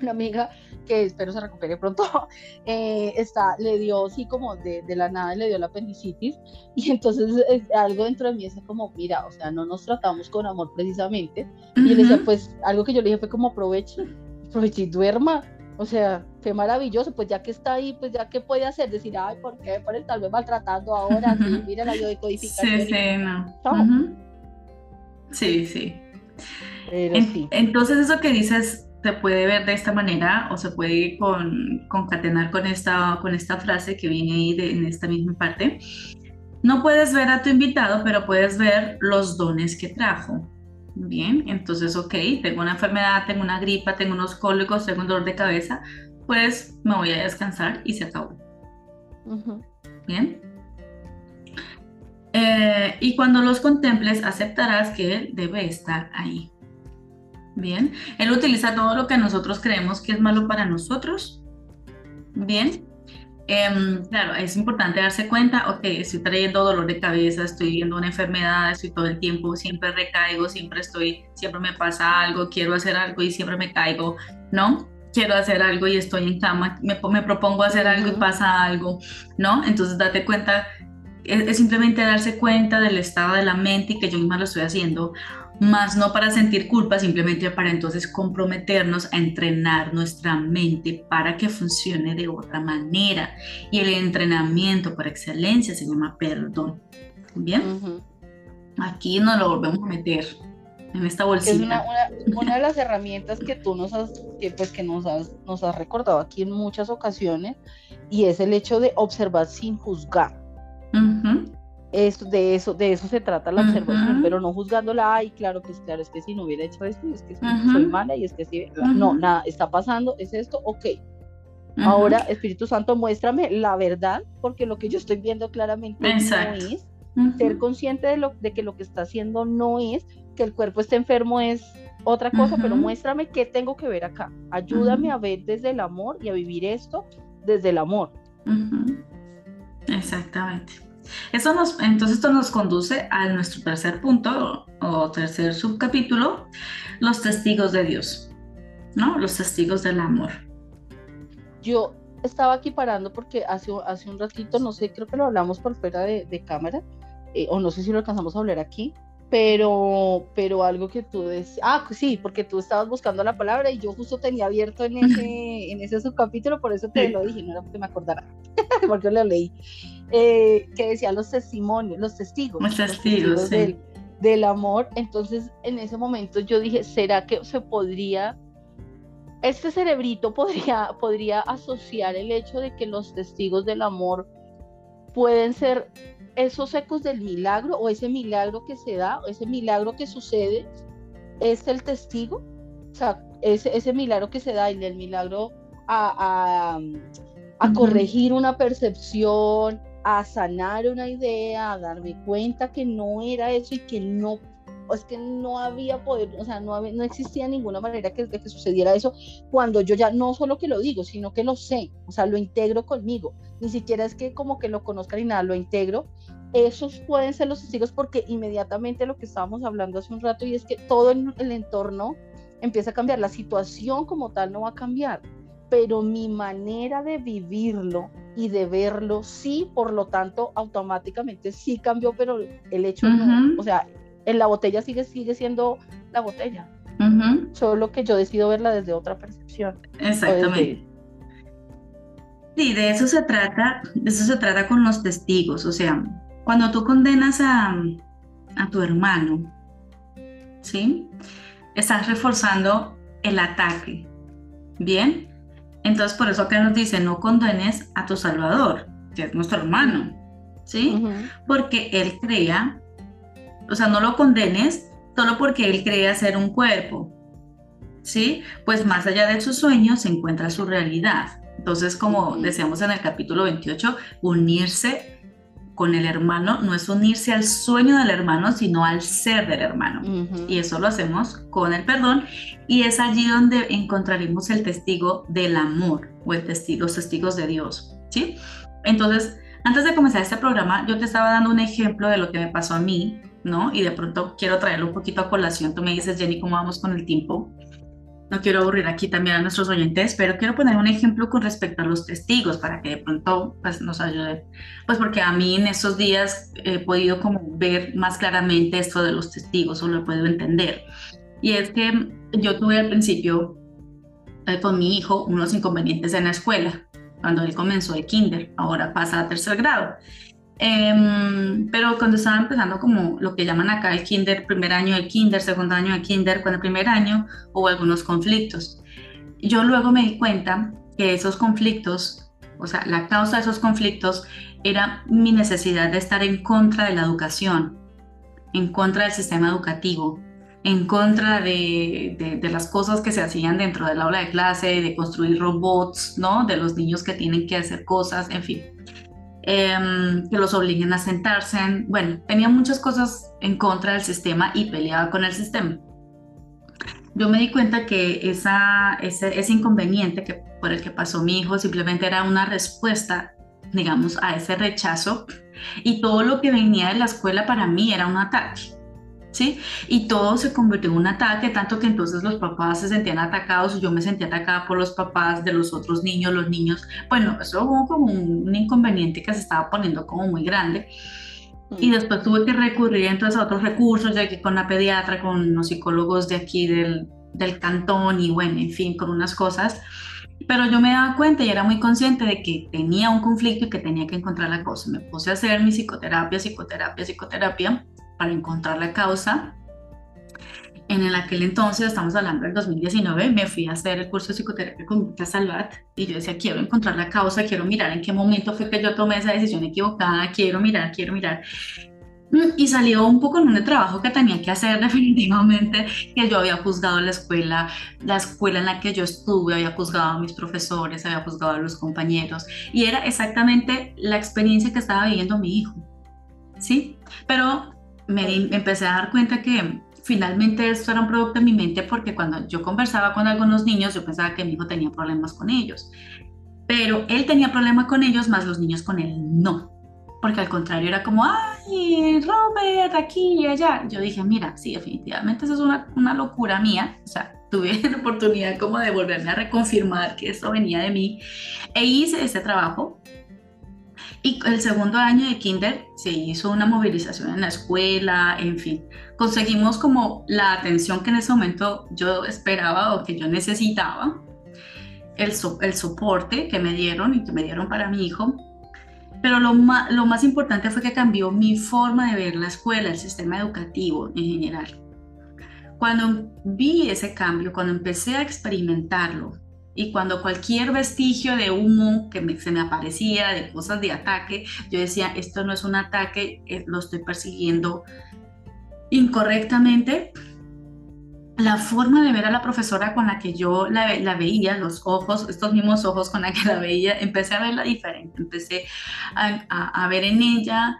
una amiga que espero se recupere pronto, eh, está, le dio sí como de, de, la nada, le dio la apendicitis y entonces algo dentro de mí es como, mira, o sea, no nos tratamos con amor precisamente. Y le decía, pues algo que yo le dije fue como aproveche, aproveche y duerma, o sea, qué maravilloso, pues ya que está ahí, pues ya que puede hacer, decir, ay, ¿por qué por estarme maltratando ahora? Sí, mira la biodecodificación. Sí, sí, no. Sí, sí. sí. Entonces eso que dices se puede ver de esta manera o se puede con, concatenar con esta, con esta frase que viene ahí en esta misma parte. No puedes ver a tu invitado, pero puedes ver los dones que trajo. Bien, entonces, ok, tengo una enfermedad, tengo una gripa, tengo unos cólicos, tengo un dolor de cabeza, pues me voy a descansar y se acabó. Bien. Eh, y cuando los contemples, aceptarás que Él debe estar ahí. Bien. Él utiliza todo lo que nosotros creemos que es malo para nosotros. Bien. Em, claro, es importante darse cuenta, ok, estoy trayendo dolor de cabeza, estoy viendo una enfermedad, estoy todo el tiempo, siempre recaigo, siempre estoy, siempre me pasa algo, quiero hacer algo y siempre me caigo, ¿no? Quiero hacer algo y estoy en cama, me, me propongo hacer algo y pasa algo, ¿no? Entonces date cuenta, es, es simplemente darse cuenta del estado de la mente y que yo misma lo estoy haciendo más no para sentir culpa, simplemente para entonces comprometernos a entrenar nuestra mente para que funcione de otra manera. Y el entrenamiento por excelencia se llama perdón. ¿Bien? Aquí nos lo volvemos a meter en esta bolsita. Es una, una, de las herramientas que tú nos has, que, pues, que nos has, nos has recordado aquí en muchas ocasiones y es el hecho de observar sin juzgar esto, de eso, de eso se trata la observación, pero no juzgándola, ay, claro, pues claro, es que si no hubiera hecho esto, es que soy mala y es que si, no, nada, está pasando, es esto, ok. Ahora, Espíritu Santo, muéstrame la verdad, porque lo que yo estoy viendo claramente no es, ser consciente de, lo, de que lo que está haciendo no es, que el cuerpo esté enfermo es otra cosa, pero muéstrame qué tengo que ver acá. Ayúdame a ver desde el amor y a vivir esto desde el amor. Exactamente. Nos, entonces esto nos conduce a nuestro tercer punto o, tercer subcapítulo, los testigos de Dios, ¿no? Los testigos del amor. Yo estaba aquí parando porque hace, hace un ratito, no sé, creo que lo hablamos por fuera de, cámara, eh, o no sé si lo alcanzamos a hablar aquí, pero, pero algo que tú decías, ah, sí, porque tú estabas buscando la palabra y yo justo tenía abierto en ese, en ese subcapítulo, por eso te lo dije, no era porque me acordara, porque lo leí, eh, que decía los testimonios, los testigos, los testigos, del, del, amor, entonces en ese momento yo dije, ¿será que se podría, este cerebrito podría, podría asociar el hecho de que los testigos del amor pueden ser esos ecos del milagro o ese milagro que se da, o ese milagro que sucede, es el testigo. O sea, ese, ese milagro que se da y el milagro a, a, corregir una percepción, a sanar una idea, a darme cuenta que no era eso y que no es que no había poder, o sea, no, no existía ninguna manera que, de que sucediera eso cuando yo ya no solo que lo digo, sino que lo sé, o sea, lo integro conmigo. Ni siquiera es que como que lo conozca ni nada, lo integro. Esos pueden ser los testigos porque inmediatamente lo que estábamos hablando hace un rato y es que todo el, el entorno empieza a cambiar, la situación como tal no va a cambiar, pero mi manera de vivirlo y de verlo sí, por lo tanto, automáticamente sí cambió, pero el hecho no, o sea, en la botella sigue, sigue siendo la botella. Solo que yo decido verla desde otra percepción. Exactamente. Sí, de eso se trata, de eso se trata con los testigos. O sea, cuando tú condenas a, a tu hermano, ¿sí? Estás reforzando el ataque. ¿Bien? Entonces, por eso acá nos dice, no condenes a tu Salvador, que es nuestro hermano, ¿sí? Porque él crea o sea, no lo condenes solo porque él cree ser un cuerpo, ¿sí? Pues más allá de sus sueños se encuentra su realidad. Entonces, como decíamos en el capítulo 28, unirse con el hermano no es unirse al sueño del hermano, sino al ser del hermano. Y eso lo hacemos con el perdón y es allí donde encontraremos el testigo del amor o el testigo, los testigos de Dios, ¿sí? Entonces, antes de comenzar este programa, yo te estaba dando un ejemplo de lo que me pasó a mí, ¿no? Y de pronto quiero traerlo un poquito a colación. Tú me dices, Jenny, ¿cómo vamos con el tiempo? No quiero aburrir aquí también a nuestros oyentes, pero quiero poner un ejemplo con respecto a los testigos para que de pronto pues, nos ayude. Pues porque a mí en estos días he podido como ver más claramente esto de los testigos o lo he podido entender. Y es que yo tuve al principio eh, con mi hijo unos inconvenientes en la escuela cuando él comenzó el kinder, ahora pasa a tercer grado. Em, pero cuando estaba empezando como lo que llaman acá el kinder, primer año del kinder, segundo año del kinder, con el primer año hubo algunos conflictos. Yo luego me di cuenta que esos conflictos, o sea, la causa de esos conflictos era mi necesidad de estar en contra de la educación, en contra del sistema educativo, en contra de, de, las cosas que se hacían dentro del aula de clase, de construir robots, ¿no? De los niños que tienen que hacer cosas, en fin, em, que los obliguen a sentarse. bueno, tenía muchas cosas en contra del sistema y peleaba con el sistema. Yo me di cuenta que esa, ese, ese inconveniente que, por el que pasó mi hijo simplemente era una respuesta, digamos, a ese rechazo y todo lo que venía de la escuela para mí era un ataque. ¿Sí? Y todo se convirtió en un ataque, tanto que entonces los papás se sentían atacados y yo me sentía atacada por los papás de los otros niños, los niños, bueno, eso hubo como un, inconveniente que se estaba poniendo como muy grande. Y mm. después tuve que recurrir entonces a otros recursos, ya que con la pediatra, con los psicólogos de aquí del, del cantón y bueno, en fin, con unas cosas. Pero yo me daba cuenta y era muy consciente de que tenía un conflicto y que tenía que encontrar la cosa. Me puse a hacer mi psicoterapia, psicoterapia, psicoterapia para encontrar la causa. En el aquel entonces, estamos hablando del 2019, me fui a hacer el curso de psicoterapia con Marta Salvat y yo decía, quiero encontrar la causa, quiero mirar en qué momento fue que yo tomé esa decisión equivocada, quiero mirar, quiero mirar. Y salió un poco en un trabajo que tenía que hacer definitivamente, que yo había juzgado la escuela, la escuela en la que yo estuve, había juzgado a mis profesores, había juzgado a los compañeros, y era exactamente la experiencia que estaba viviendo mi hijo, ¿sí? Pero me, empecé a dar cuenta que finalmente esto era un producto en mi mente porque cuando yo conversaba con algunos niños, yo pensaba que mi hijo tenía problemas con ellos. Pero él tenía problemas con ellos, más los niños con él no. Porque al contrario era como, ay, Robert, aquí y allá. Yo dije, mira, sí, definitivamente eso es una, una locura mía. O sea, tuve la oportunidad como de volverme a reconfirmar que esto venía de mí. E hice ese trabajo y el segundo año de kinder se hizo una movilización en la escuela, en fin, conseguimos como la atención que en ese momento yo esperaba o que yo necesitaba, el, el soporte que me dieron y que me dieron para mi hijo. Pero lo lo más importante fue que cambió mi forma de ver la escuela, el sistema educativo en general. Cuando vi ese cambio, cuando empecé a experimentarlo, y cuando cualquier vestigio de humo que se me aparecía, de cosas de ataque, yo decía, esto no es un ataque, eh, lo estoy persiguiendo incorrectamente. La forma de ver a la profesora con la que yo la, la veía, los ojos, estos mismos ojos con la que la veía, empecé a verla diferente, empecé a, ver en ella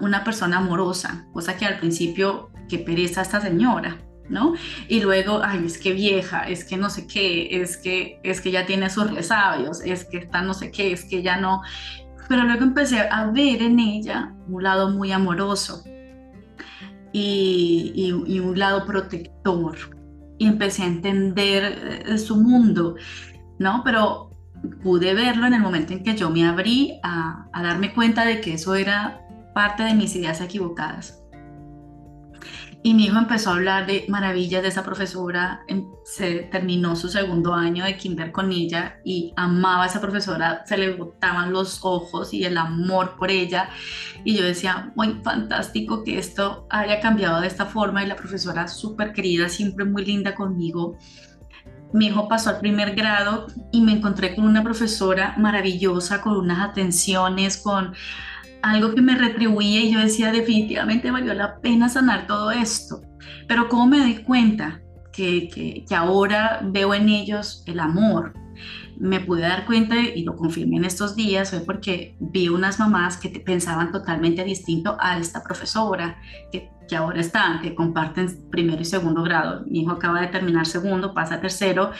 una persona amorosa, cosa que al principio, que pereza esta señora, ¿no? Y luego, ay, es que vieja, es que no sé qué, es que, es que ya tiene sus resabios, es que está no sé qué, es que ya no. Pero luego empecé a ver en ella un lado muy amoroso y, un lado protector. Y empecé a entender eh, su mundo, ¿no? Pero pude verlo en el momento en que yo me abrí a, a darme cuenta de que eso era parte de mis ideas equivocadas. Y mi hijo empezó a hablar de maravillas de esa profesora, em, se terminó su segundo año de kinder con ella y amaba a esa profesora, se le botaban los ojos y el amor por ella. Y yo decía, muy fantástico que esto haya cambiado de esta forma y la profesora súper querida, siempre muy linda conmigo. Mi hijo pasó al primer grado y me encontré con una profesora maravillosa, con unas atenciones, con algo que me retribuía y yo decía definitivamente valió la pena sanar todo esto. Pero ¿cómo me doy cuenta que, que, ahora veo en ellos el amor? me pude dar cuenta y lo confirmé en estos días fue porque vi unas mamás que pensaban totalmente distinto a esta profesora que ahora está, que comparten primero y segundo grado. Mi hijo acaba de terminar segundo, pasa a tercero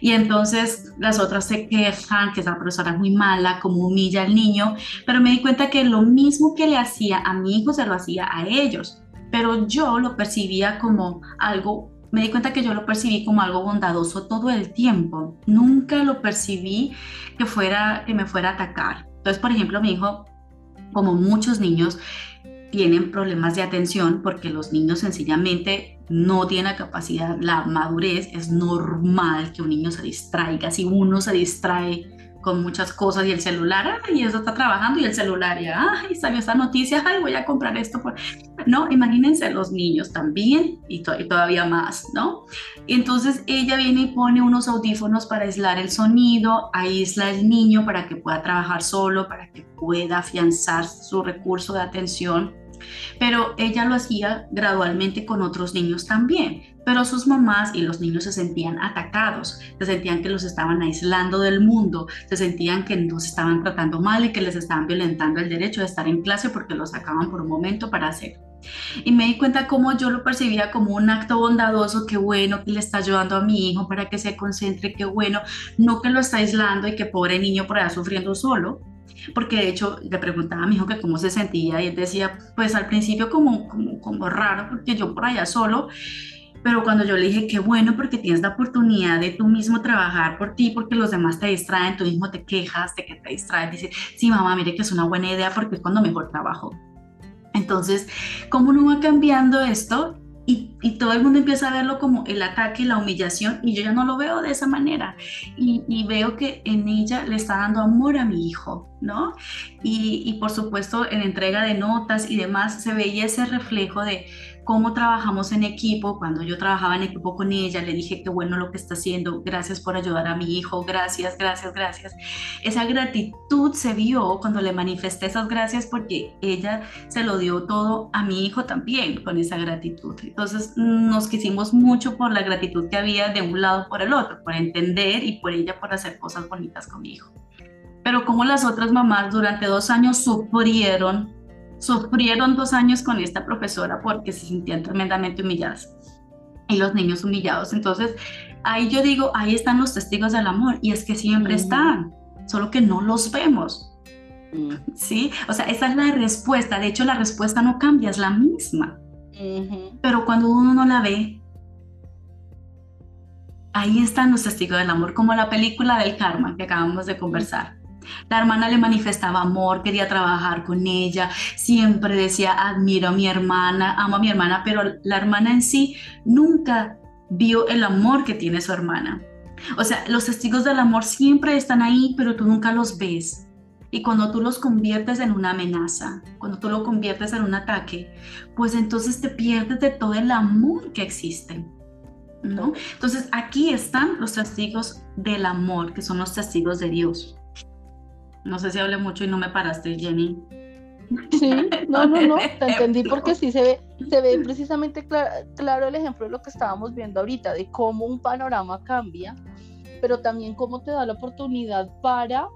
y entonces las otras se quejan que esa profesora es muy mala, como humilla al niño, pero me di cuenta que lo mismo que le hacía a mi hijo se lo hacía a ellos, pero yo lo percibía como algo me di cuenta que yo lo percibí como algo bondadoso todo el tiempo. Nunca lo percibí que, fuera, que me fuera a atacar. Entonces, por ejemplo, mi hijo, como muchos niños, tienen problemas de atención porque los niños sencillamente no tienen la capacidad, la madurez. Es normal que un niño se distraiga. Si uno se distrae con muchas cosas y el celular, y eso está trabajando y el celular, y ay, salió esta noticia, ay, voy a comprar esto. No, imagínense los niños también y, y todavía más, ¿no? Entonces ella viene y pone unos audífonos para aislar el sonido, aísla el niño para que pueda trabajar solo, para que pueda afianzar su recurso de atención pero ella lo hacía gradualmente con otros niños también. Pero sus mamás y los niños se sentían atacados, se sentían que los estaban aislando del mundo, se sentían que los estaban tratando mal y que les estaban violentando el derecho de estar en clase porque lo sacaban por un momento para hacer. Y me di cuenta cómo yo lo percibía como un acto bondadoso, qué bueno que le está ayudando a mi hijo para que se concentre, qué bueno, no que lo está aislando y que pobre niño por allá sufriendo solo, porque de hecho le preguntaba a mi hijo que cómo se sentía y él decía, pues al principio como, como, como raro, porque yo por allá solo, pero cuando yo le dije, qué bueno, porque tienes la oportunidad de tú mismo trabajar por ti, porque los demás te distraen, tú mismo te quejas que te distraen, dice, sí, mamá, mire que es una buena idea porque es cuando mejor trabajo. Entonces, ¿cómo no va cambiando esto? Y, todo el mundo empieza a verlo como el ataque la humillación y yo ya no lo veo de esa manera y, y veo que en ella le está dando amor a mi hijo, ¿no? Y, y por supuesto en entrega de notas y demás se veía ese reflejo de, cómo trabajamos en equipo. Cuando yo trabajaba en equipo con ella, le dije qué bueno lo que está haciendo, gracias por ayudar a mi hijo, gracias, gracias, gracias. Esa gratitud se vio cuando le manifesté esas gracias porque ella se lo dio todo a mi hijo también con esa gratitud. Entonces nos quisimos mucho por la gratitud que había de un lado por el otro, por entender y por ella por hacer cosas bonitas con mi hijo. Pero como las otras mamás durante dos años sufrieron sufrieron dos años con esta profesora porque se sentían tremendamente humilladas y los niños humillados. Entonces, ahí yo digo, ahí están los testigos del amor y es que siempre están, solo que no los vemos. ¿Sí? O sea, esa es la respuesta. De hecho, la respuesta no cambia, es la misma. Pero cuando uno no la ve, ahí están los testigos del amor, como la película del karma que acabamos de conversar. La hermana le manifestaba amor, quería trabajar con ella, siempre decía, admiro a mi hermana, amo a mi hermana, pero la hermana en sí nunca vio el amor que tiene su hermana. O sea, los testigos del amor siempre están ahí, pero tú nunca los ves. Y cuando tú los conviertes en una amenaza, cuando tú lo conviertes en un ataque, pues entonces te pierdes de todo el amor que existe. ¿no? Entonces aquí están los testigos del amor, que son los testigos de Dios. No sé si hablé mucho y no me paraste, Jenny. Sí, no, no, no, te entendí porque sí se ve, se ve precisamente claro el ejemplo de lo que estábamos viendo ahorita, de cómo un panorama cambia, pero también cómo te da la oportunidad para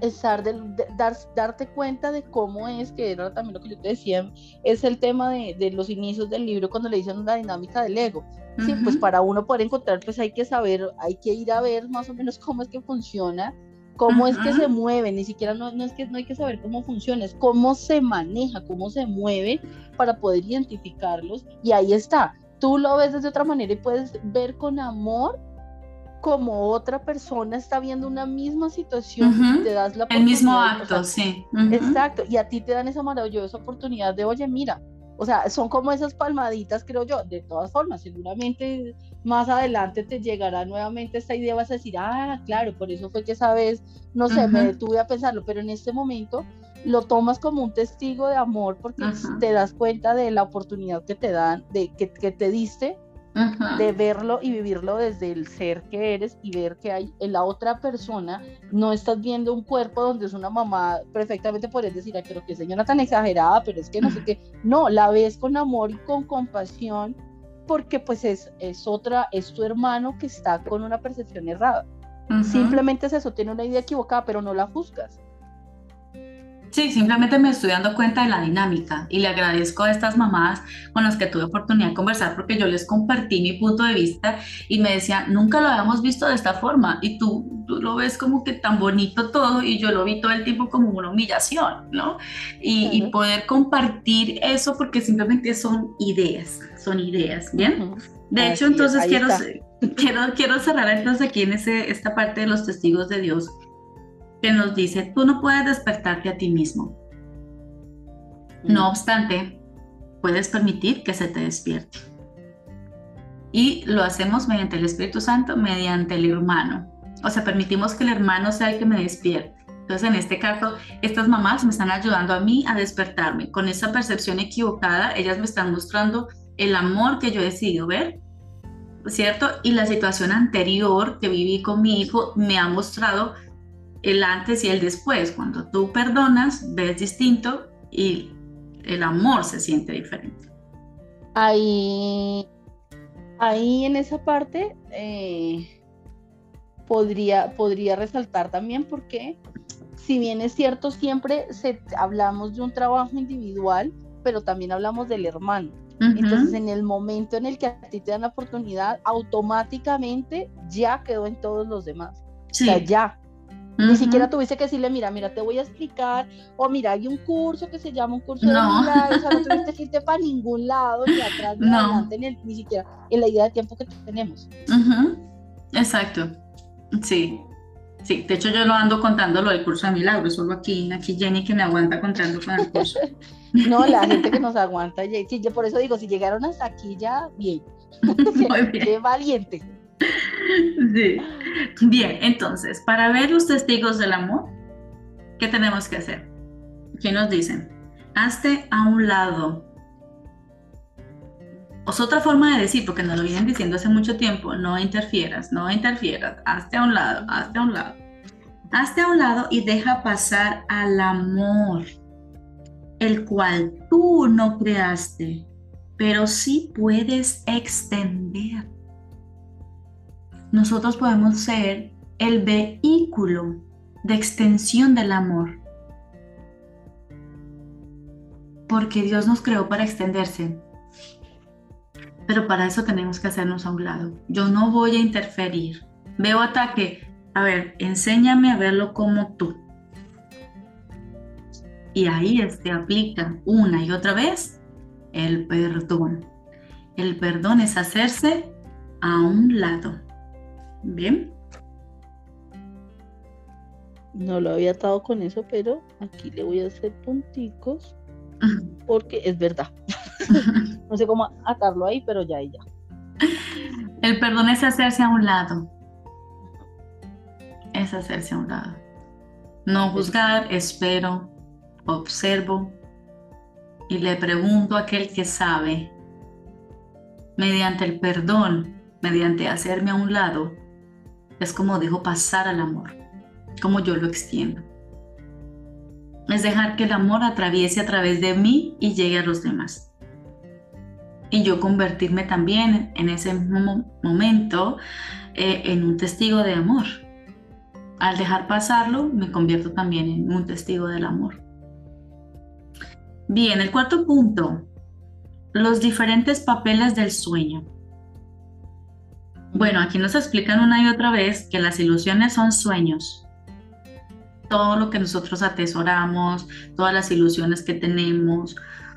estar de, dar, darte cuenta de cómo es, que era también lo que yo te decía, es el tema de, de los inicios del libro cuando le dicen la dinámica del ego. Sí, pues para uno poder encontrar, pues hay que saber, hay que ir a ver más o menos cómo es que funciona cómo es que se mueve, ni siquiera no, es que no hay que saber cómo funciona, es cómo se maneja, cómo se mueve para poder identificarlos y ahí está. Tú lo ves de otra manera y puedes ver con amor como otra persona está viendo una misma situación y te das la El mismo acto, sí. Exacto, y a ti te dan esa maravillosa oportunidad de, oye, mira, o sea, son como esas palmaditas, creo yo. De todas formas, seguramente más adelante te llegará nuevamente esta idea, vas a decir, ah, claro, por eso fue que esa vez, no sé, me detuve a pensarlo, pero en este momento lo tomas como un testigo de amor porque te das cuenta de la oportunidad que te dan, de que, que te diste de verlo y vivirlo desde el ser que eres y ver que hay en la otra persona, no estás viendo un cuerpo donde es una mamá, perfectamente puedes decir, pero qué señora tan exagerada, pero es que no sé qué, no, la ves con amor y con compasión porque pues es, es otra, es tu hermano que está con una percepción errada. Simplemente es eso, tiene una idea equivocada, pero no la juzgas. Sí, simplemente me estoy dando cuenta de la dinámica y le agradezco a estas mamás con las que tuve oportunidad de conversar porque yo les compartí mi punto de vista y me decían, nunca lo habíamos visto de esta forma y tú, tú lo ves como que tan bonito todo y yo lo vi todo el tiempo como una humillación, ¿no? Y, poder compartir eso porque simplemente son ideas, son ideas, ¿bien? De hecho, entonces quiero, quiero, quiero cerrar entonces aquí en ese, esta parte de los testigos de Dios que nos dice, tú no puedes despertarte a ti mismo. No obstante, puedes permitir que se te despierte. Y lo hacemos mediante el Espíritu Santo, mediante el hermano. O sea, permitimos que el hermano sea el que me despierte. Entonces, en este caso, estas mamás me están ayudando a mí a despertarme. Con esa percepción equivocada, ellas me están mostrando el amor que yo he decidido ver, ¿cierto? Y la situación anterior que viví con mi hijo me ha mostrado el antes y el después. Cuando tú perdonas, ves distinto y el amor se siente diferente. Ahí, ahí en esa parte eh, podría, podría resaltar también porque si bien es cierto, siempre se, hablamos de un trabajo individual, pero también hablamos del hermano. Entonces, en el momento en el que a ti te dan la oportunidad, automáticamente ya quedó en todos los demás. O sea, ya, ni siquiera tuviste que decirle, mira, mira, te voy a explicar, o mira, hay un curso que se llama un curso de milagros, o sea, no tuviste que irte para ningún lado, ni atrás, ni adelante, ni, siquiera en la idea de tiempo que tenemos. Exacto, sí. Sí, de hecho yo lo ando contando lo del curso de milagros, solo aquí, aquí Jenny que me aguanta contando con el curso. no, la gente que nos aguanta, sí, yo por eso digo, si llegaron hasta aquí ya, bien. Muy bien. Qué valiente. Sí. Bien, entonces, para ver los testigos del amor, ¿qué tenemos que hacer? ¿Qué nos dicen? Hazte a un lado. Es otra forma de decir, porque nos lo vienen diciendo hace mucho tiempo, no interfieras, no interfieras, hazte a un lado, hazte a un lado. Hazte a un lado y deja pasar al amor, el cual tú no creaste, pero sí puedes extender nosotros podemos ser el vehículo de extensión del amor. Porque Dios nos creó para extenderse. Pero para eso tenemos que hacernos a un lado. Yo no voy a interferir. Veo ataque. A ver, enséñame a verlo como tú. Y ahí se aplica una y otra vez el perdón. El perdón es hacerse a un lado. Bien. No lo había atado con eso, pero aquí le voy a hacer punticos porque es verdad. no sé cómo atarlo ahí, pero ya y ya. El perdón es hacerse a un lado. Es hacerse a un lado. No juzgar, espero, observo y le pregunto a aquel que sabe, mediante el perdón, mediante hacerme a un lado, es como dejo pasar al amor, como yo lo extiendo. Es dejar que el amor atraviese a través de mí y llegue a los demás. Y yo convertirme también en ese momento eh, en un testigo de amor. Al dejar pasarlo, me convierto también en un testigo del amor. Bien, el cuarto punto, los diferentes papeles del sueño. Bueno, aquí nos explican una y otra vez que las ilusiones son sueños. Todo lo que nosotros atesoramos, todas las ilusiones que tenemos,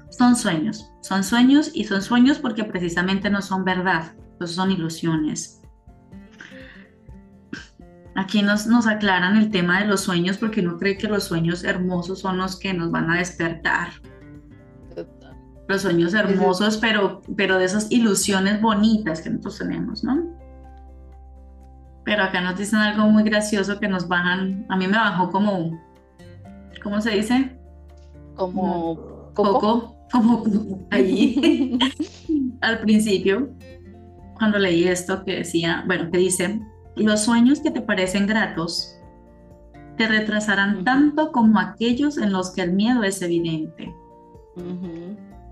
son sueños. Son sueños y son sueños porque precisamente no son verdad, pues son ilusiones. Aquí nos, nos aclaran el tema de los sueños porque uno cree que los sueños hermosos son los que nos van a despertar. Los sueños hermosos, pero, pero de esas ilusiones bonitas que nosotros tenemos, ¿no? Pero acá nos dicen algo muy gracioso que nos bajan, a mí me bajó como, ¿cómo se dice? Como coco, como allí al principio, cuando leí esto que decía, bueno, que dice, los sueños que te parecen gratos te retrasarán tanto como aquellos en los que el miedo es evidente.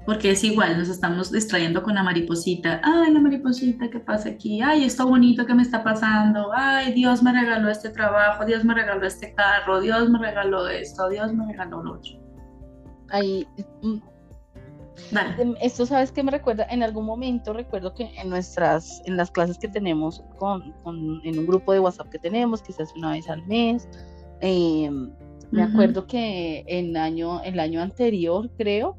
Porque es igual, nos estamos distrayendo con la mariposita. Ay, la mariposita, ¿qué pasa aquí? Ay, esto bonito que me está pasando. Ay, Dios me regaló este trabajo, Dios me regaló este carro, Dios me regaló esto, Dios me regaló lo otro. Ahí, mm, Em, esto, ¿sabes qué me recuerda? En algún momento recuerdo que en nuestras, en las clases que tenemos con, en un grupo de WhatsApp que tenemos, quizás una vez al mes, em, me acuerdo que en año, el año anterior, creo,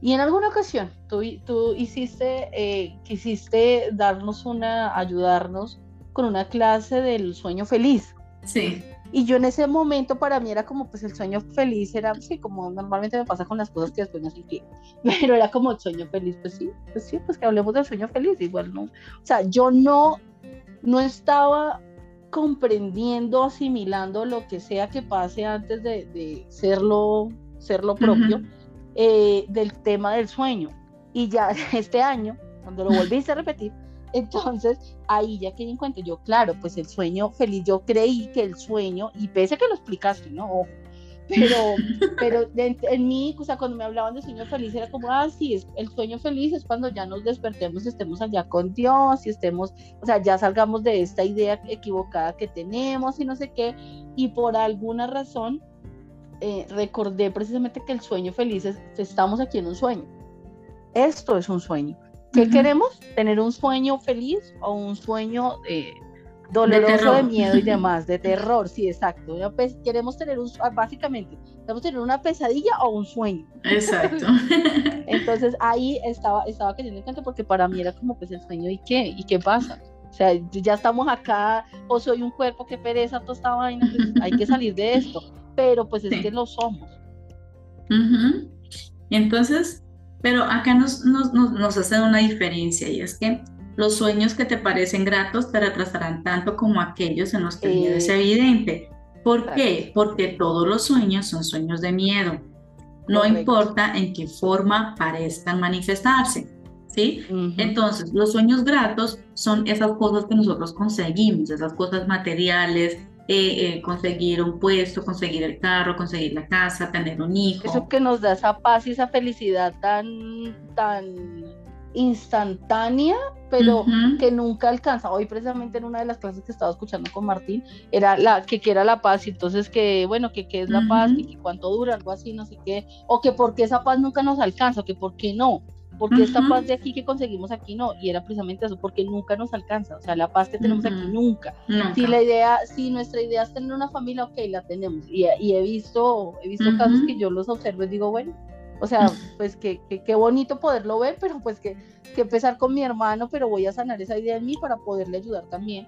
y en alguna ocasión tú, tú hiciste, eh, quisiste darnos una, ayudarnos con una clase del sueño feliz. Sí. Y yo en ese momento para mí era como, pues el sueño feliz era, sí, como normalmente me pasa con las cosas que después no qué, pero era como el sueño feliz, pues sí, pues sí, pues que hablemos del sueño feliz, igual no. O sea, yo no, no estaba comprendiendo, asimilando lo que sea que pase antes de, de serlo, serlo propio eh, del tema del sueño. Y ya este año, cuando lo volviste a repetir, entonces, ahí ya que en cuenta, yo, claro, pues el sueño feliz, yo creí que el sueño, y pese a que lo explicaste, ¿no? pero, pero en, mí, o sea, cuando me hablaban de sueño feliz, era como, ah, sí, es, el sueño feliz es cuando ya nos despertemos, estemos allá con Dios, y estemos, o sea, ya salgamos de esta idea equivocada que tenemos y no sé qué, y por alguna razón eh, recordé precisamente que el sueño feliz es, estamos aquí en un sueño. Esto es un sueño. ¿Qué queremos? ¿Tener un sueño feliz o un sueño eh, doloroso de, miedo y demás, de terror? Sí, exacto. Queremos tener un, ah, básicamente, queremos tener una pesadilla o un sueño. Exacto. Entonces ahí estaba, estaba queriendo en porque para mí era como pues el sueño y qué, y qué pasa. O sea, ya estamos acá, o soy un cuerpo que pereza toda esta vaina, pues, hay que salir de esto. Pero pues es que lo somos. Entonces, pero acá nos, nos, nos, hacen una diferencia y es que los sueños que te parecen gratos te retrasarán tanto como aquellos en los que el miedo es evidente. ¿Por qué? Porque todos los sueños son sueños de miedo. No importa en qué forma parezcan manifestarse. ¿Sí? Entonces, los sueños gratos son esas cosas que nosotros conseguimos, esas cosas materiales, eh, eh, conseguir un puesto, conseguir el carro, conseguir la casa, tener un hijo. Eso que nos da esa paz y esa felicidad tan, tan instantánea, pero que nunca alcanza. Hoy precisamente en una de las clases que estaba escuchando con Martín, era la que, quiera era la paz, y entonces que, bueno, que qué es la paz, y que cuánto dura, algo así, no sé qué, o que por qué esa paz nunca nos alcanza, o que por qué no porque esta paz de aquí que conseguimos aquí no, y era precisamente eso, porque nunca nos alcanza, o sea, la paz que tenemos aquí nunca. Si la idea, si nuestra idea es tener una familia, ok, la tenemos, y, he visto, he visto casos que yo los observo y digo, bueno, o sea, pues que, qué bonito poderlo ver, pero pues que, que empezar con mi hermano, pero voy a sanar esa idea en mí para poderle ayudar también.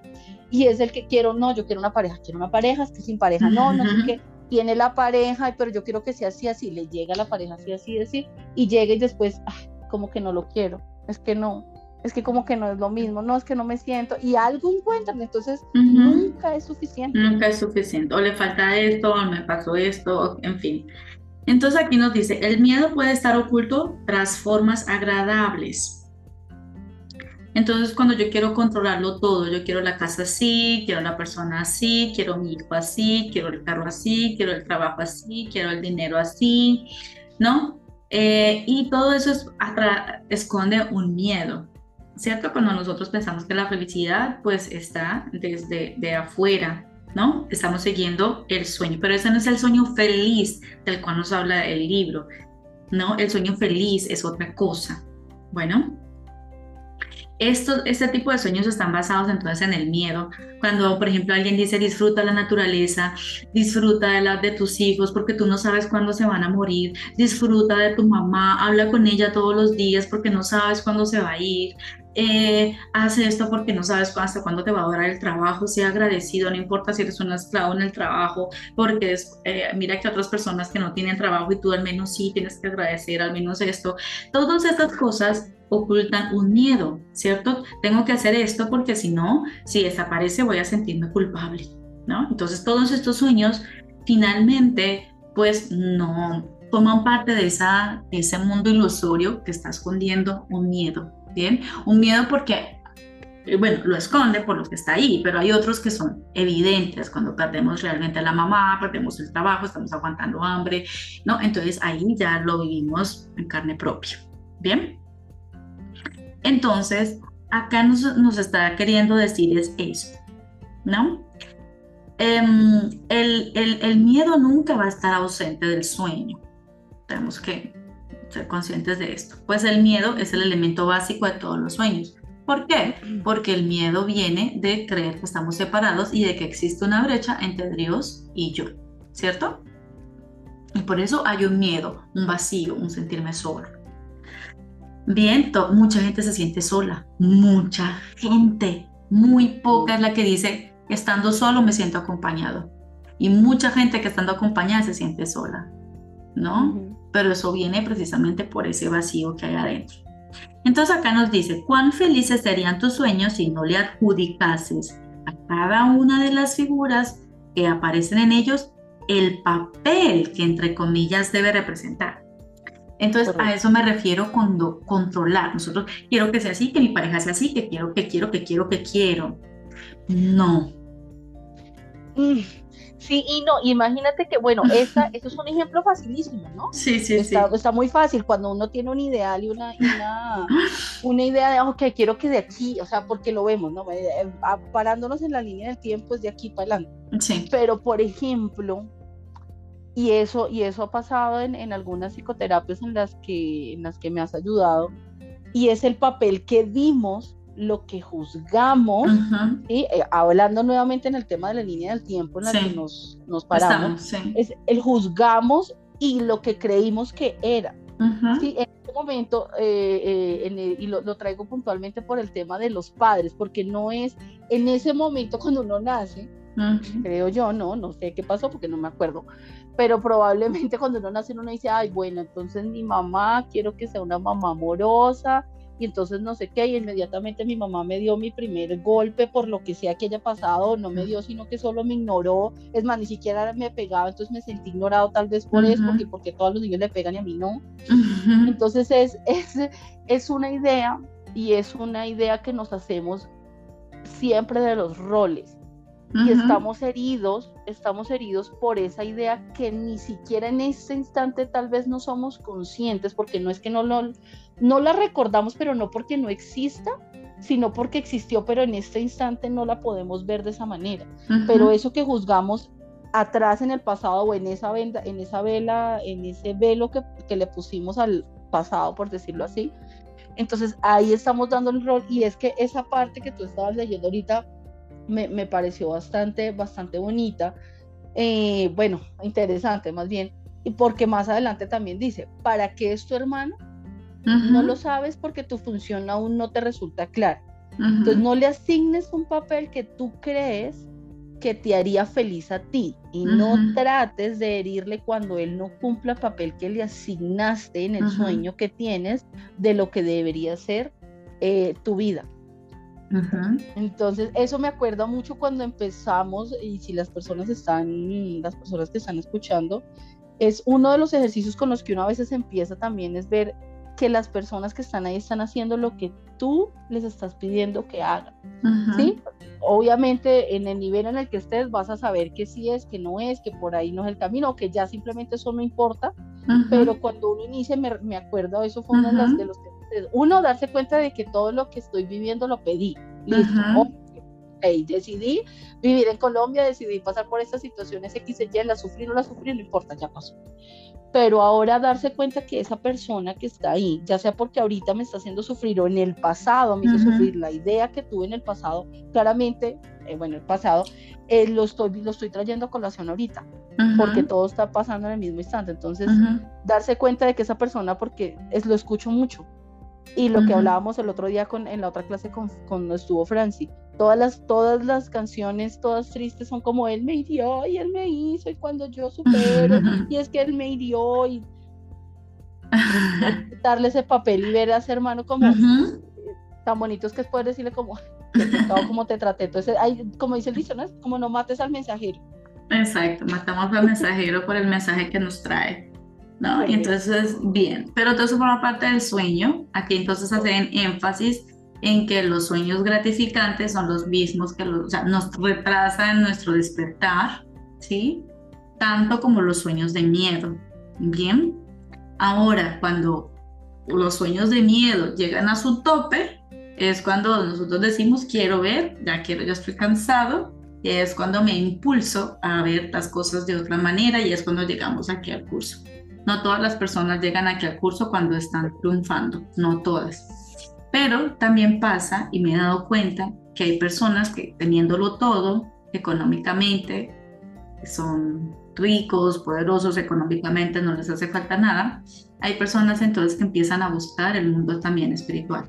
Y es el que quiero, no, yo quiero una pareja, quiero una pareja, es que sin pareja no, no sé qué. Tiene la pareja, pero yo quiero que sea así, así, le llega la pareja así, así, así, y llega y después, como que no lo quiero, es que no, es que como que no es lo mismo, no es que no me siento y algo encuentran, entonces nunca es suficiente. Nunca es suficiente, o le falta esto, o me pasó esto, en fin. Entonces aquí nos dice, el miedo puede estar oculto tras formas agradables. Entonces cuando yo quiero controlarlo todo, yo quiero la casa así, quiero la persona así, quiero mi hijo así, quiero el carro así, quiero el trabajo así, quiero el dinero así, ¿no? Eh, y todo eso esconde un miedo, ¿cierto? Cuando nosotros pensamos que la felicidad pues está desde de afuera, ¿no? Estamos siguiendo el sueño, pero ese no es el sueño feliz del cual nos habla el libro, ¿no? El sueño feliz es otra cosa. Bueno, este tipo de sueños están basados entonces en el miedo. Cuando, por ejemplo, alguien dice disfruta la naturaleza, disfruta de la de tus hijos porque tú no sabes cuándo se van a morir, disfruta de tu mamá, habla con ella todos los días porque no sabes cuándo se va a ir, eh, hace esto porque no sabes hasta cuándo te va a durar el trabajo, sea agradecido, no importa si eres un esclavo en el trabajo, porque es, eh, mira que otras personas que no tienen trabajo y tú al menos sí tienes que agradecer al menos esto. Todas estas cosas ocultan un miedo, ¿cierto? Tengo que hacer esto porque si no, si desaparece voy a sentirme culpable, ¿no? Entonces todos estos sueños finalmente pues no forman parte de, esa, ese mundo ilusorio que está escondiendo un miedo, ¿bien? Un miedo porque eh, bueno, lo esconde por lo que está ahí, pero hay otros que son evidentes, cuando perdemos realmente a la mamá, perdemos el trabajo, estamos aguantando hambre, ¿no? Entonces ahí ya lo vivimos en carne propia. Bien. Entonces, acá nos, nos está queriendo decir es esto, ¿no? Em, el, el, el, miedo nunca va a estar ausente del sueño. Tenemos que ser conscientes de esto. Pues el miedo es el elemento básico de todos los sueños. ¿Por qué? Porque el miedo viene de creer que estamos separados y de que existe una brecha entre Dios y yo, ¿cierto? Y por eso hay un miedo, un vacío, un sentirme solo. Bien, mucha gente se siente sola, mucha gente, muy poca es la que dice, estando solo me siento acompañado. Y mucha gente que estando acompañada se siente sola, ¿no? Pero eso viene precisamente por ese vacío que hay adentro. Entonces acá nos dice, cuán felices serían tus sueños si no le adjudicases a cada una de las figuras que aparecen en ellos el papel que entre comillas debe representar. Entonces a eso me refiero cuando controlar. Nosotros quiero que sea así, que mi pareja sea así, que quiero, que quiero, que quiero, que quiero. No. Mm, Sí y no, imagínate que, bueno, esta, esto es un ejemplo facilísimo, ¿no? Sí, sí, está, sí. Está muy fácil cuando uno tiene un ideal y una, una, idea de, ok, quiero que de aquí, o sea, porque lo vemos, ¿no? Eh, eh, parándonos en la línea del tiempo es de aquí para adelante. Sí. Pero, por ejemplo, y eso, y eso ha pasado en, en algunas psicoterapias en las, que, en las que me has ayudado, y es el papel que dimos lo que juzgamos, eh, hablando nuevamente en el tema de la línea del tiempo en la que nos, nos paramos, es el juzgamos y lo que creímos que era. ¿sí? En este momento, eh, eh, y lo, traigo puntualmente por el tema de los padres, porque no es en ese momento cuando uno nace, creo yo, no, no sé qué pasó porque no me acuerdo, pero probablemente cuando uno nace uno dice, ay, bueno, entonces mi mamá, quiero que sea una mamá amorosa, y entonces no sé qué, y inmediatamente mi mamá me dio mi primer golpe por lo que sea que haya pasado, no me dio, sino que solo me ignoró, es más, ni siquiera me pegaba, entonces me sentí ignorado tal vez por eso, porque, porque todos los niños le pegan y a mí no. Entonces es, es, es una idea y es una idea que nos hacemos siempre de los roles. Y estamos heridos, estamos heridos por esa idea que ni siquiera en ese instante tal vez no somos conscientes, porque no es que no lo, no la recordamos, pero no porque no exista, sino porque existió, pero en este instante no la podemos ver de esa manera. Pero eso que juzgamos atrás en el pasado o en esa venda, en esa vela, en ese velo que, que le pusimos al pasado, por decirlo así. Entonces ahí estamos dando el rol y es que esa parte que tú estabas leyendo ahorita me, me pareció bastante, bastante bonita. Eh, bueno, interesante más bien, y porque más adelante también dice, ¿para qué es tu hermano? No lo sabes porque tu función aún no te resulta clara. Entonces no le asignes un papel que tú crees que te haría feliz a ti y no trates de herirle cuando él no cumpla el papel que le asignaste en el sueño que tienes de lo que debería ser eh, tu vida. Entonces, eso me acuerda mucho cuando empezamos, y si las personas están, las personas que están escuchando, es uno de los ejercicios con los que uno a veces empieza también es ver que las personas que están ahí están haciendo lo que tú les estás pidiendo que hagan. ¿sí? Obviamente en el nivel en el que estés vas a saber que sí es, que no es, que por ahí no es el camino, que ya simplemente eso no importa, pero cuando uno inicia, me, me acuerdo, eso fue uno de los, de los uno, darse cuenta de que todo lo que estoy viviendo lo pedí. Listo, decidí vivir en Colombia, decidí pasar por estas situaciones X y Y, la sufrí, no la sufrí, no importa, ya pasó pero ahora darse cuenta que esa persona que está ahí, ya sea porque ahorita me está haciendo sufrir o en el pasado me hizo sufrir, la idea que tuve en el pasado, claramente, eh, bueno, el pasado, eh, lo, estoy, lo estoy trayendo a colación ahorita, porque todo está pasando en el mismo instante. Entonces, darse cuenta de que esa persona, porque es, lo escucho mucho, y lo que hablábamos el otro día con, en la otra clase con, con estuvo Franci, todas las, todas las canciones, todas tristes, son como él me hirió y él me hizo y cuando yo supero y es que él me hirió y darle ese papel y ver a ese hermano como tan bonitos que es poder decirle como como te traté. Entonces, hay, como dice el diccionario, como no mates al mensajero. Exacto, matamos al mensajero por el mensaje que nos trae. ¿No? Y entonces, bien, pero todo eso forma parte del sueño. Aquí entonces hacen énfasis en que los sueños gratificantes son los mismos que los, o sea, nos retrasan nuestro despertar, ¿sí? Tanto como los sueños de miedo. Bien. Ahora, cuando los sueños de miedo llegan a su tope, es cuando nosotros decimos quiero ver, ya quiero, ya estoy cansado, y es cuando me impulso a ver las cosas de otra manera y es cuando llegamos aquí al curso. No todas las personas llegan aquí al curso cuando están triunfando, no todas. Pero también pasa, y me he dado cuenta, que hay personas que teniéndolo todo económicamente, son ricos, poderosos económicamente, no les hace falta nada, hay personas entonces que empiezan a buscar el mundo también espiritual,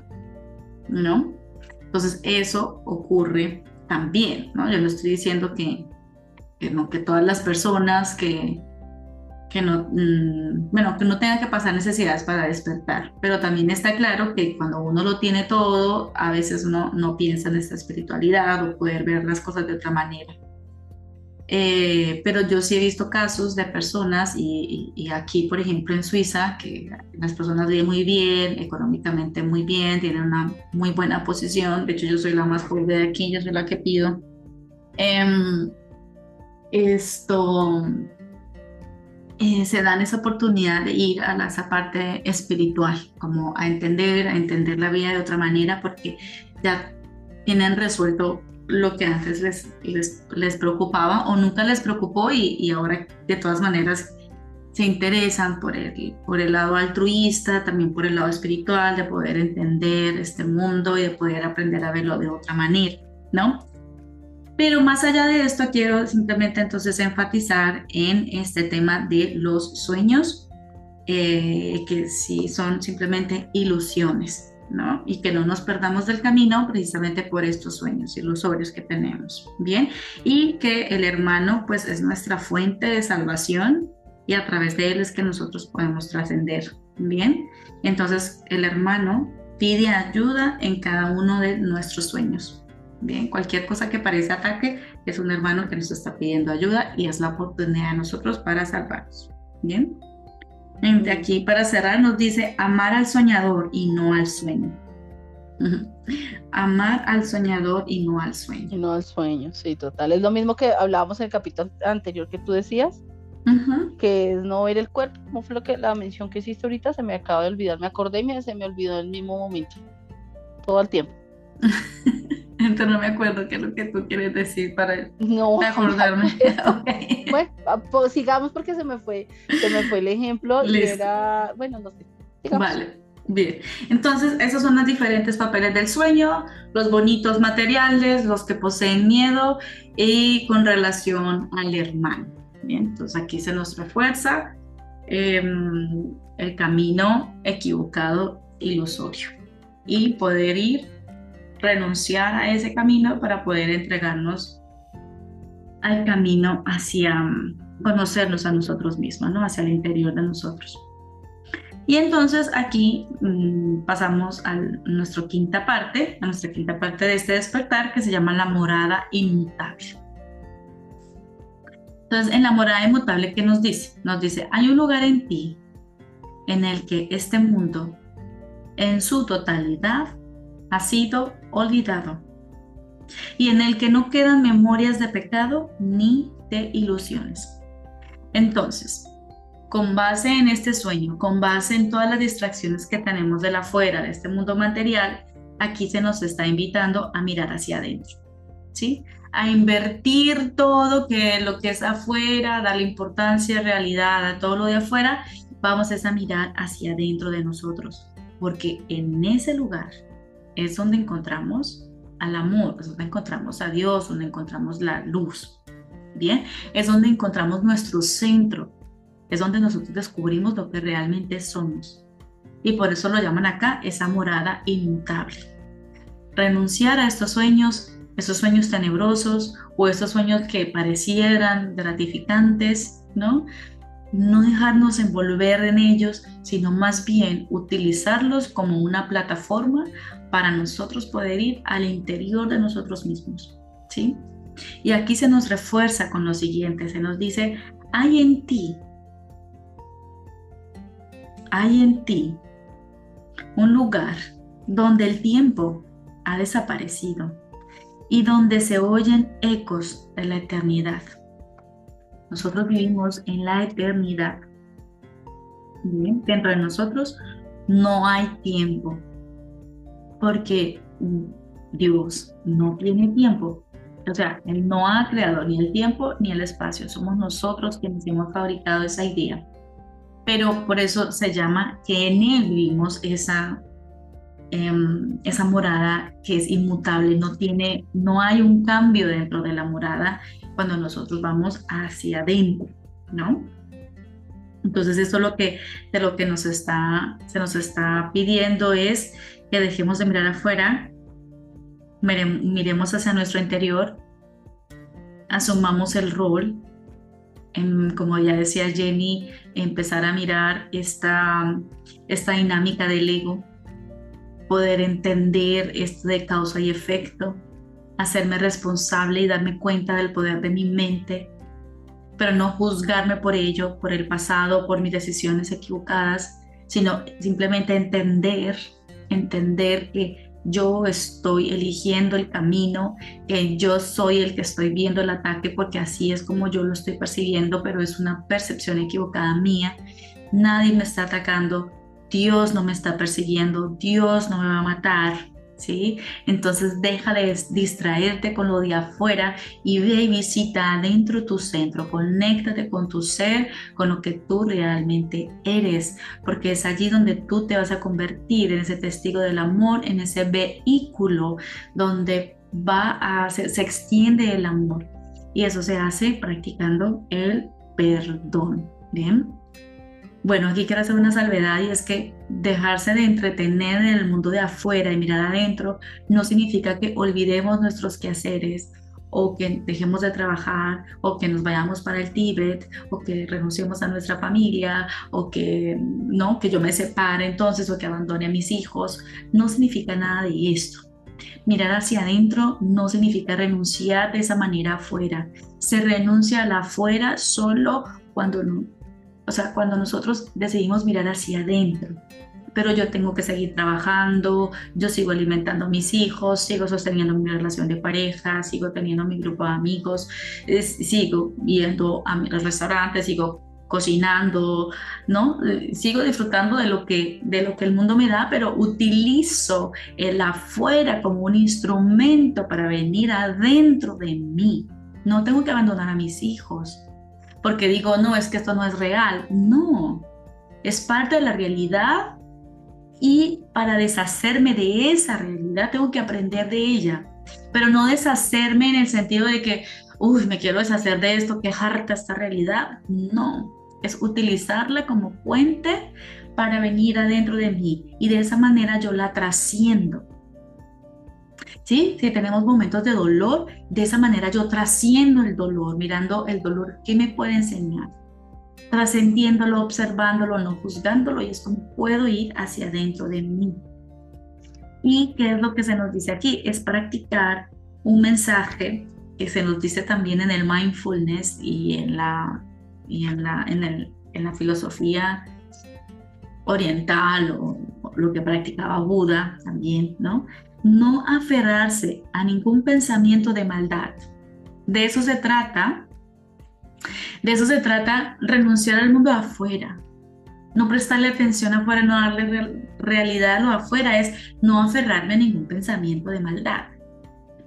¿no? Entonces eso ocurre también, ¿no? Yo no estoy diciendo que, que no, que todas las personas que, que no, mm, bueno, que no tengan que pasar necesidades para despertar, pero también está claro que cuando uno lo tiene todo, a veces uno no piensa en esta espiritualidad o poder ver las cosas de otra manera. Eh, pero yo sí he visto casos de personas, y, y, aquí, por ejemplo, en Suiza, que las personas viven muy bien, económicamente muy bien, tienen una muy buena posición. De hecho, yo soy la más pobre de aquí, yo soy la que pido. Eh, esto, eh, se dan esa oportunidad de ir a esa parte espiritual, como a entender, a entender la vida de otra manera, porque ya tienen resuelto lo que antes les, les, les preocupaba o nunca les preocupó y, y, ahora de todas maneras se interesan por el, por el lado altruista, también por el lado espiritual, de poder entender este mundo y de poder aprender a verlo de otra manera, ¿no? Pero más allá de esto, quiero simplemente entonces enfatizar en este tema de los sueños, eh, que sí son simplemente ilusiones, ¿no? Y que no nos perdamos del camino precisamente por estos sueños ilusorios que tenemos, ¿bien? Y que el hermano pues es nuestra fuente de salvación y a través de él es que nosotros podemos trascender, ¿bien? Entonces el hermano pide ayuda en cada uno de nuestros sueños, Bien, cualquier cosa que parezca ataque es un hermano que nos está pidiendo ayuda y es la oportunidad de nosotros para salvarnos. Bien. De aquí para cerrar nos dice amar al soñador y no al sueño. Amar al soñador y no al sueño. Y no al sueño, sí, total. Es lo mismo que hablábamos en el capítulo anterior que tú decías, que es no ver el cuerpo. Como fue lo que la mención que hiciste ahorita? Se me acaba de olvidar. Me acordé y se me olvidó en el mismo momento. Todo el tiempo. Entonces no me acuerdo qué es lo que tú quieres decir para no, acordarme. Bueno, ah, pues sigamos porque se me fue, se me fue el ejemplo y era, bueno, no sé. Vale. Bien, entonces esos son los diferentes papeles del sueño, los bonitos materiales, los que poseen miedo y con relación al hermano. Bien, entonces aquí se nos refuerza em, el camino equivocado ilusorio y poder ir renunciar a ese camino para poder entregarnos al camino hacia mm, conocernos a nosotros mismos, ¿no? hacia el interior de nosotros. Y entonces aquí mm, pasamos a nuestra quinta parte, a nuestra quinta parte de este despertar que se llama la morada inmutable. Entonces, en la morada inmutable, ¿qué nos dice? Nos dice, hay un lugar en ti en el que este mundo en su totalidad ha sido olvidado y en el que no quedan memorias de pecado ni de ilusiones. Entonces, con base en este sueño, con base en todas las distracciones que tenemos de la afuera, de este mundo material, aquí se nos está invitando a mirar hacia adentro, ¿sí? A invertir todo que lo que es afuera, darle importancia, realidad a todo lo de afuera, vamos a mirar hacia adentro de nosotros, porque en ese lugar es donde encontramos al amor, es donde encontramos a Dios, donde encontramos la luz. Bien, es donde encontramos nuestro centro, es donde nosotros descubrimos lo que realmente somos. Y por eso lo llaman acá esa morada inmutable. Renunciar a estos sueños, esos sueños tenebrosos o esos sueños que parecieran gratificantes, ¿no? no dejarnos envolver en ellos, sino más bien utilizarlos como una plataforma para nosotros poder ir al interior de nosotros mismos. ¿sí? Y aquí se nos refuerza con lo siguiente, se nos dice, hay en ti, hay en ti un lugar donde el tiempo ha desaparecido y donde se oyen ecos de la eternidad. Nosotros vivimos en la eternidad. Dentro de nosotros no hay tiempo, porque Dios no tiene tiempo. O sea, Él no ha creado ni el tiempo ni el espacio. Somos nosotros quienes hemos fabricado esa idea. Pero por eso se llama que en Él vivimos esa, em, esa morada que es inmutable. No, tiene, no hay un cambio dentro de la morada cuando nosotros vamos hacia adentro, ¿no? Entonces, esto lo que, de lo que nos está, se nos está pidiendo es que dejemos de mirar afuera, miremos hacia nuestro interior, asumamos el rol, como ya decía Jenny, empezar a mirar esta, esta dinámica del ego, poder entender esto de causa y efecto, hacerme responsable y darme cuenta del poder de mi mente, pero no juzgarme por ello, por el pasado, por mis decisiones equivocadas, sino simplemente entender, entender que yo estoy eligiendo el camino, que yo soy el que estoy viendo el ataque porque así es como yo lo estoy percibiendo, pero es una percepción equivocada mía. Nadie me está atacando, Dios no me está persiguiendo, Dios no me va a matar, Entonces deja de distraerte con lo de afuera y ve y visita adentro tu centro, conéctate con tu ser, con lo que tú realmente eres, porque es allí donde tú te vas a convertir en ese testigo del amor, en ese vehículo donde va a se, se extiende el amor. Y eso se hace practicando el perdón, ¿bien? Bueno, aquí quiero hacer una salvedad y es que dejarse de entretener en el mundo de afuera y mirar adentro no significa que olvidemos nuestros quehaceres o que dejemos de trabajar o que nos vayamos para el Tíbet o que renunciemos a nuestra familia o que no, que yo me separe entonces o que abandone a mis hijos. No significa nada de esto. Mirar hacia adentro no significa renunciar de esa manera afuera. Se renuncia a la afuera solo cuando no, o sea, cuando nosotros decidimos mirar hacia adentro, pero yo tengo que seguir trabajando, yo sigo alimentando a mis hijos, sigo sosteniendo mi relación de pareja, sigo teniendo mi grupo de amigos, sigo yendo a los restaurantes, sigo cocinando, ¿no? Sigo disfrutando de lo que de lo que el mundo me da, pero utilizo el afuera como un instrumento para venir adentro de mí. No tengo que abandonar a mis hijos, porque digo, no, es que esto no es real. No, es parte de la realidad y para deshacerme de esa realidad tengo que aprender de ella, pero no deshacerme en el sentido de que, uy, me quiero deshacer de esto, que harta esta realidad. No, es utilizarla como puente para venir adentro de mí y de esa manera yo la trasciendo. ¿Sí? Si tenemos momentos de dolor, de esa manera yo trasciendo el dolor, mirando el dolor, ¿qué me puede enseñar? Trascendiéndolo, observándolo, no juzgándolo, y es como puedo ir hacia adentro de mí. ¿Y qué es lo que se nos dice aquí? Es practicar un mensaje que se nos dice también en el mindfulness y en la, y en la, en el, en la filosofía oriental o lo que practicaba Buda también, ¿no? No aferrarse a ningún pensamiento de maldad. De eso se trata. De eso se trata renunciar al mundo afuera. No prestarle atención afuera, no darle realidad a lo afuera, es no aferrarme a ningún pensamiento de maldad.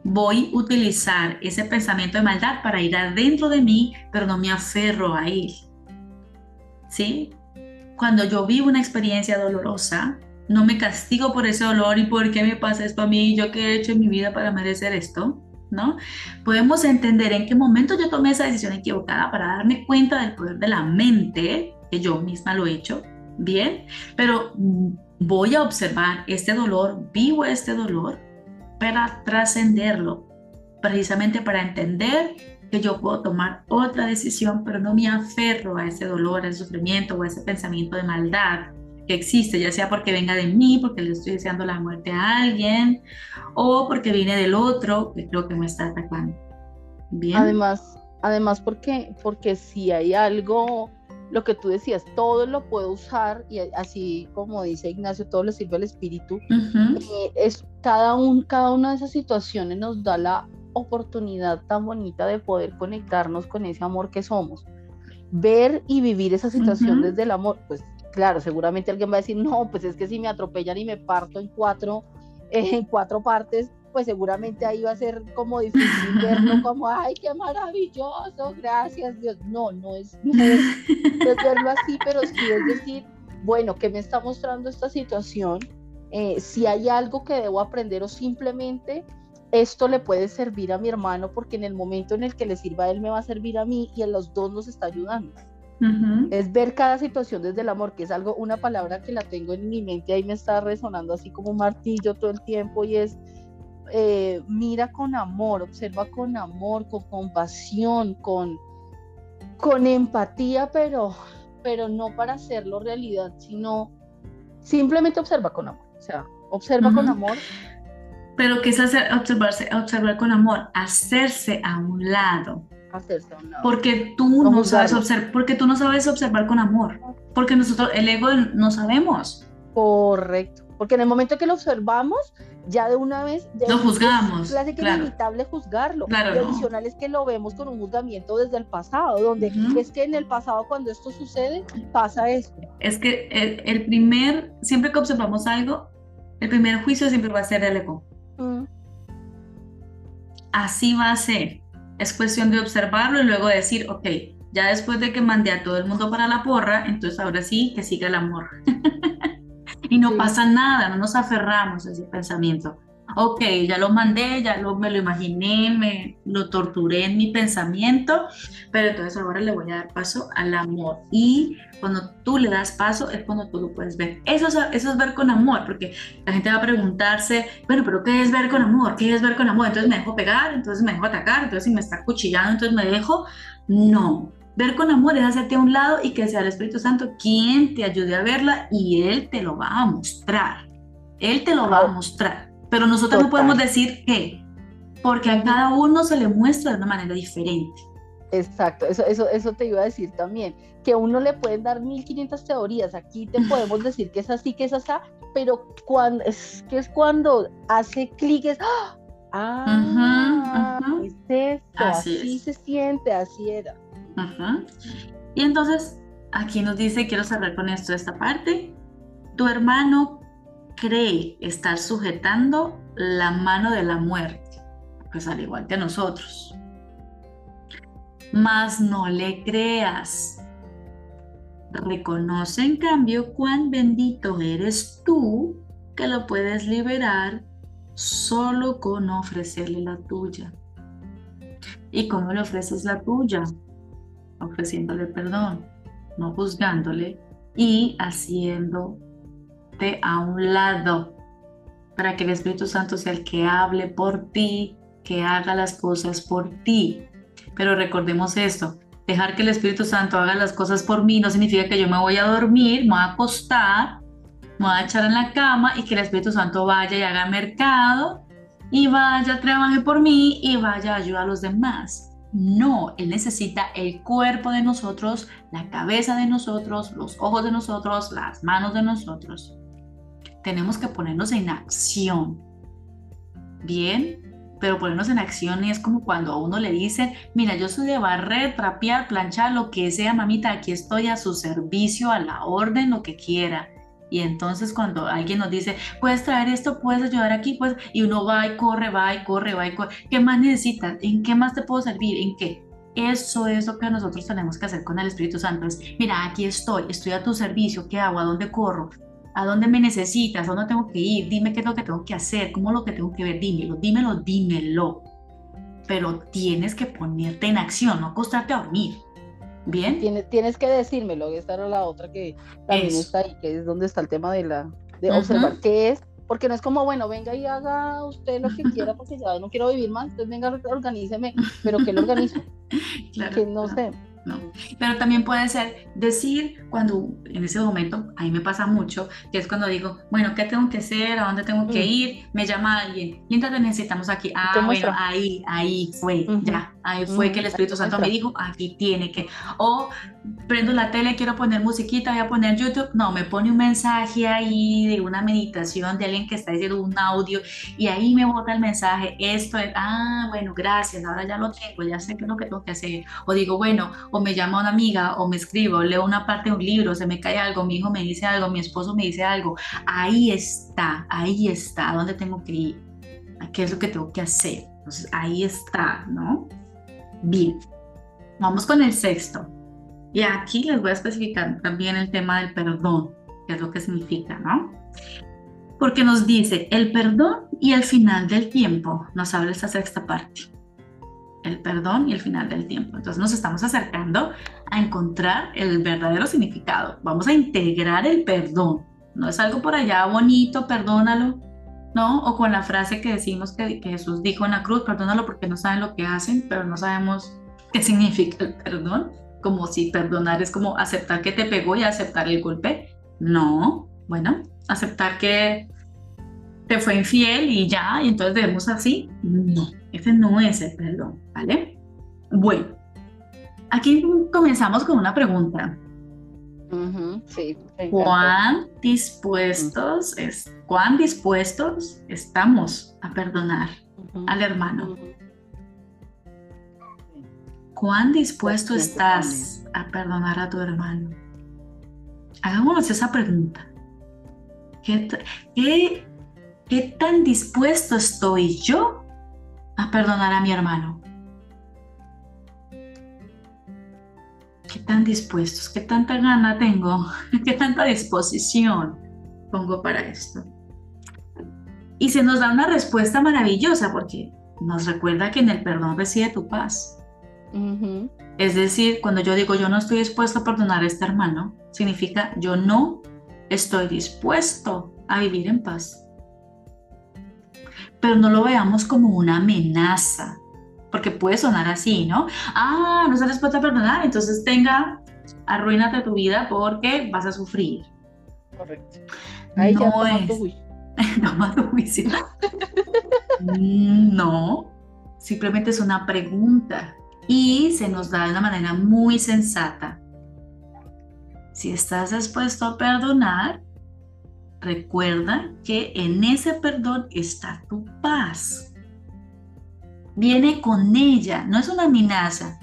Voy a utilizar ese pensamiento de maldad para ir adentro de mí, pero no me aferro a él. ¿Sí? Cuando yo vivo una experiencia dolorosa, no me castigo por ese dolor y por qué me pasa esto a mí, yo qué he hecho en mi vida para merecer esto, ¿no? Podemos entender en qué momento yo tomé esa decisión equivocada para darme cuenta del poder de la mente, que yo misma lo he hecho, bien, pero voy a observar este dolor, vivo este dolor para trascenderlo, precisamente para entender que yo puedo tomar otra decisión, pero no me aferro a ese dolor, a ese sufrimiento o a ese pensamiento de maldad que existe, ya sea porque venga de mí, porque le estoy deseando la muerte a alguien, o porque viene del otro, que creo que me está atacando. Bien. Además, además porque, porque si hay algo, lo que tú decías, todo lo puedo usar, y así como dice Ignacio, todo le sirve al espíritu, eh, es cada, un, cada una de esas situaciones nos da la oportunidad tan bonita de poder conectarnos con ese amor que somos. Ver y vivir esa situación desde el amor, pues claro, seguramente alguien va a decir, no, pues es que si me atropellan y me parto en cuatro, en cuatro partes, pues seguramente ahí va a ser como difícil verlo como, ay, qué maravilloso, gracias Dios. No, no es, es, verlo así, pero sí es decir, bueno, ¿qué me está mostrando esta situación? Eh, si hay algo que debo aprender o simplemente esto le puede servir a mi hermano porque en el momento en el que le sirva a él me va a servir a mí y en los dos nos está ayudando. Es ver cada situación desde el amor, que es algo, una palabra que la tengo en mi mente, ahí me está resonando así como un martillo todo el tiempo y es eh, mira con amor, observa con amor, con compasión, con, con empatía, pero, pero no para hacerlo realidad, sino simplemente observa con amor. O sea, observa con amor. Pero ¿qué es hacer, observarse, observar con amor? Hacerse a un lado. Hacerse un lado. Porque tú no, sabes observar, porque tú no sabes observar con amor. Porque nosotros, el ego, no sabemos. Correcto. Porque en el momento que lo observamos, ya de una vez lo juzgamos. Es, que es inevitable juzgarlo. Claro, lo adicional es que lo vemos con un juzgamiento desde el pasado, donde es que en el pasado cuando esto sucede, pasa esto. Es que el, primer, siempre que observamos algo, el primer juicio siempre va a ser el ego. Mm. Así va a ser. Es cuestión de observarlo y luego decir, ok, ya después de que mandé a todo el mundo para la porra, entonces ahora sí que siga el amor. y no pasa nada, no nos aferramos a ese pensamiento. Ok, ya lo mandé, ya lo, me lo imaginé, me lo torturé en mi pensamiento, pero entonces ahora le voy a dar paso al amor. Y cuando tú le das paso es cuando tú lo puedes ver. Eso es, eso es ver con amor, porque la gente va a preguntarse, bueno, pero ¿qué es ver con amor? ¿Qué es ver con amor? Entonces me dejo pegar, entonces me dejo atacar, entonces si me está cuchillando, entonces me dejo. No, Ver con amor es hacerte a un lado y que sea el Espíritu Santo quien te ayude a verla y Él te lo va a mostrar. Él te lo va a mostrar. Pero nosotros no podemos decir qué, porque a cada uno se le muestra de una manera diferente. Exacto, eso, eso, eso te iba a decir también, que a uno le pueden dar 1500 teorías, aquí te podemos decir que es así, que es así, pero cuando, es que es cuando hace clic, es, ¡ah! ah es esto, así, se siente, así era. Y entonces, aquí nos dice, quiero cerrar con esto, esta parte, tu hermano cree estar sujetando la mano de la muerte, pues al igual que nosotros. Mas no le creas. Reconoce en cambio cuán bendito eres tú que lo puedes liberar solo con ofrecerle la tuya. ¿Y cómo le ofreces la tuya? ofreciéndole perdón, no juzgándole y a un lado para que el Espíritu Santo sea el que hable por ti, que haga las cosas por ti. Pero recordemos esto, dejar que el Espíritu Santo haga las cosas por mí no significa que yo me voy a dormir, me voy a acostar, me voy a echar en la cama y que el Espíritu Santo vaya y haga mercado y vaya, trabaje por mí y vaya a ayudar a los demás. No, Él necesita el cuerpo de nosotros, la cabeza de nosotros, los ojos de nosotros, las manos de nosotros. Tenemos que ponernos en acción. Bien, pero ponernos en acción es como cuando a uno le dice, mira, yo soy de barrer, trapear, planchar, lo que sea, mamita, aquí estoy a su servicio, a la orden, lo que quiera. Y entonces cuando alguien nos dice, puedes traer esto, puedes ayudar aquí, pues, y uno va y corre, va y corre, va y corre, ¿qué más necesitas? ¿En qué más te puedo servir? ¿En qué? Eso es lo que nosotros tenemos que hacer con el Espíritu Santo. Es, mira, aquí estoy, estoy a tu servicio, ¿qué hago? ¿A dónde corro? ¿A dónde me necesitas? ¿A dónde tengo que ir? Dime qué es lo que tengo que hacer, cómo es lo que tengo que ver, dímelo, dímelo, dímelo. Pero tienes que ponerte en acción, no acostarte a dormir. Bien. Tienes, tienes que decírmelo, esta era la otra que también está ahí, que es donde está el tema de la de observar qué es, porque no es como, bueno, venga y haga usted lo que quiera, porque ya no quiero vivir más, entonces venga, organíceme, pero que lo organizo. claro, que no sé. No. Pero también puede ser decir cuando en ese momento, a mí me pasa mucho, que es cuando digo, bueno, ¿qué tengo que hacer? ¿A dónde tengo que mm. ir? Me llama alguien, mientras te necesitamos aquí. Ah, bueno, ahí, ahí fue, ya ahí fue que el Espíritu Santo me dijo, aquí tiene que, o prendo la tele, quiero poner musiquita, voy a poner YouTube, no, me pone un mensaje ahí de una meditación de alguien que está diciendo un audio y ahí me bota el mensaje, esto es, ah, bueno, gracias, ahora ya lo tengo, ya sé qué es lo que tengo que hacer, o digo, bueno, o me llama una amiga, o me escribo, leo una parte de un libro, se me cae algo, mi hijo me dice algo, mi esposo me dice algo, ahí está, ahí está, ¿dónde tengo que ir? ¿Qué es lo que tengo que hacer? Entonces ahí está, ¿no? Bien, vamos con el sexto. Y aquí les voy a especificar también el tema del perdón, qué es lo que significa, ¿no? Porque nos dice el perdón y el final del tiempo, nos habla esta sexta parte. El perdón y el final del tiempo. Entonces nos estamos acercando a encontrar el verdadero significado. Vamos a integrar el perdón. No es algo por allá bonito, perdónalo, ¿no? O con la frase que decimos que, Jesús dijo en la cruz, perdónalo porque no saben lo que hacen, pero no sabemos qué significa el perdón, como si perdonar es como aceptar que te pegó y aceptar el golpe. No, bueno, aceptar que te fue infiel y ya, y entonces debemos así. No, ese no es el perdón, ¿vale? Bueno, aquí comenzamos con una pregunta. ¿Cuán dispuestos, es, ¿Cuán dispuestos estamos a perdonar al hermano? ¿Cuán dispuesto estás a perdonar a tu hermano? Hagámonos esa pregunta. ¿Qué, qué, qué tan dispuesto estoy yo a perdonar a mi hermano? ¿Qué tan dispuestos? ¿Qué tanta gana tengo? ¿Qué tanta disposición pongo para esto? Y se nos da una respuesta maravillosa porque nos recuerda que en el perdón reside tu paz. Es decir, cuando yo digo yo no estoy dispuesto a perdonar a este hermano, significa yo no estoy dispuesto a vivir en paz. Pero no lo veamos como una amenaza, porque puede sonar así, ¿no? Ah, no se les puede perdonar, entonces tenga, arruínate tu vida porque vas a sufrir. Correcto. Ahí no ya es. Mm, no, simplemente es una pregunta y se nos da de una manera muy sensata. Si estás dispuesto a perdonar, recuerda que en ese perdón está tu paz viene con ella, no es una amenaza,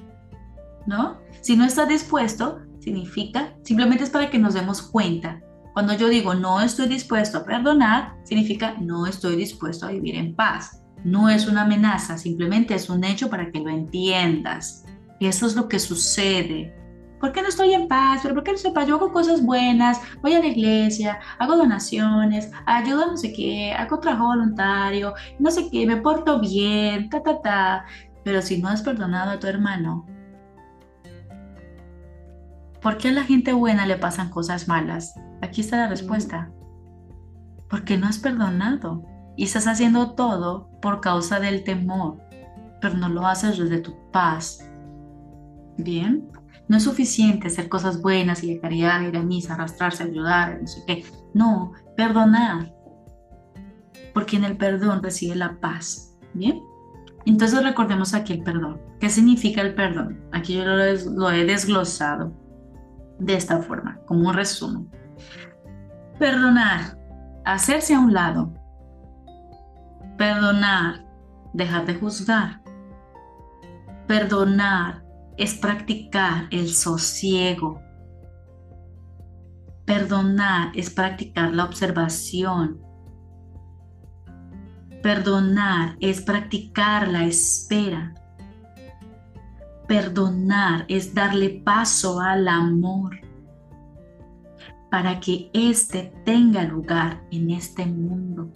¿no? Si no estás dispuesto, significa, simplemente es para que nos demos cuenta. Cuando yo digo no estoy dispuesto a perdonar, significa no estoy dispuesto a vivir en paz. No es una amenaza, simplemente es un hecho para que lo entiendas. Eso es lo que sucede ¿por qué no estoy en paz? ¿Pero por qué no estoy? Yo hago cosas buenas, voy a la iglesia, hago donaciones, ayudo a no sé qué, hago trabajo voluntario, no sé qué, me porto bien, ta, ta, ta. Pero si no has perdonado a tu hermano, ¿por qué a la gente buena le pasan cosas malas? Aquí está la respuesta. Porque no has perdonado y estás haciendo todo por causa del temor, pero no lo haces desde tu paz. Bien, no es suficiente hacer cosas buenas y de caridad, ir a misa, arrastrarse, ayudar, no sé qué. No, perdonar. Porque en el perdón reside la paz. ¿Bien? Entonces recordemos aquí el perdón. ¿Qué significa el perdón? Aquí yo lo, he desglosado de esta forma, como un resumen. Perdonar, hacerse a un lado. Perdonar, dejar de juzgar. Perdonar, es practicar el sosiego. Perdonar es practicar la observación. Perdonar es practicar la espera. Perdonar es darle paso al amor para que éste tenga lugar en este mundo.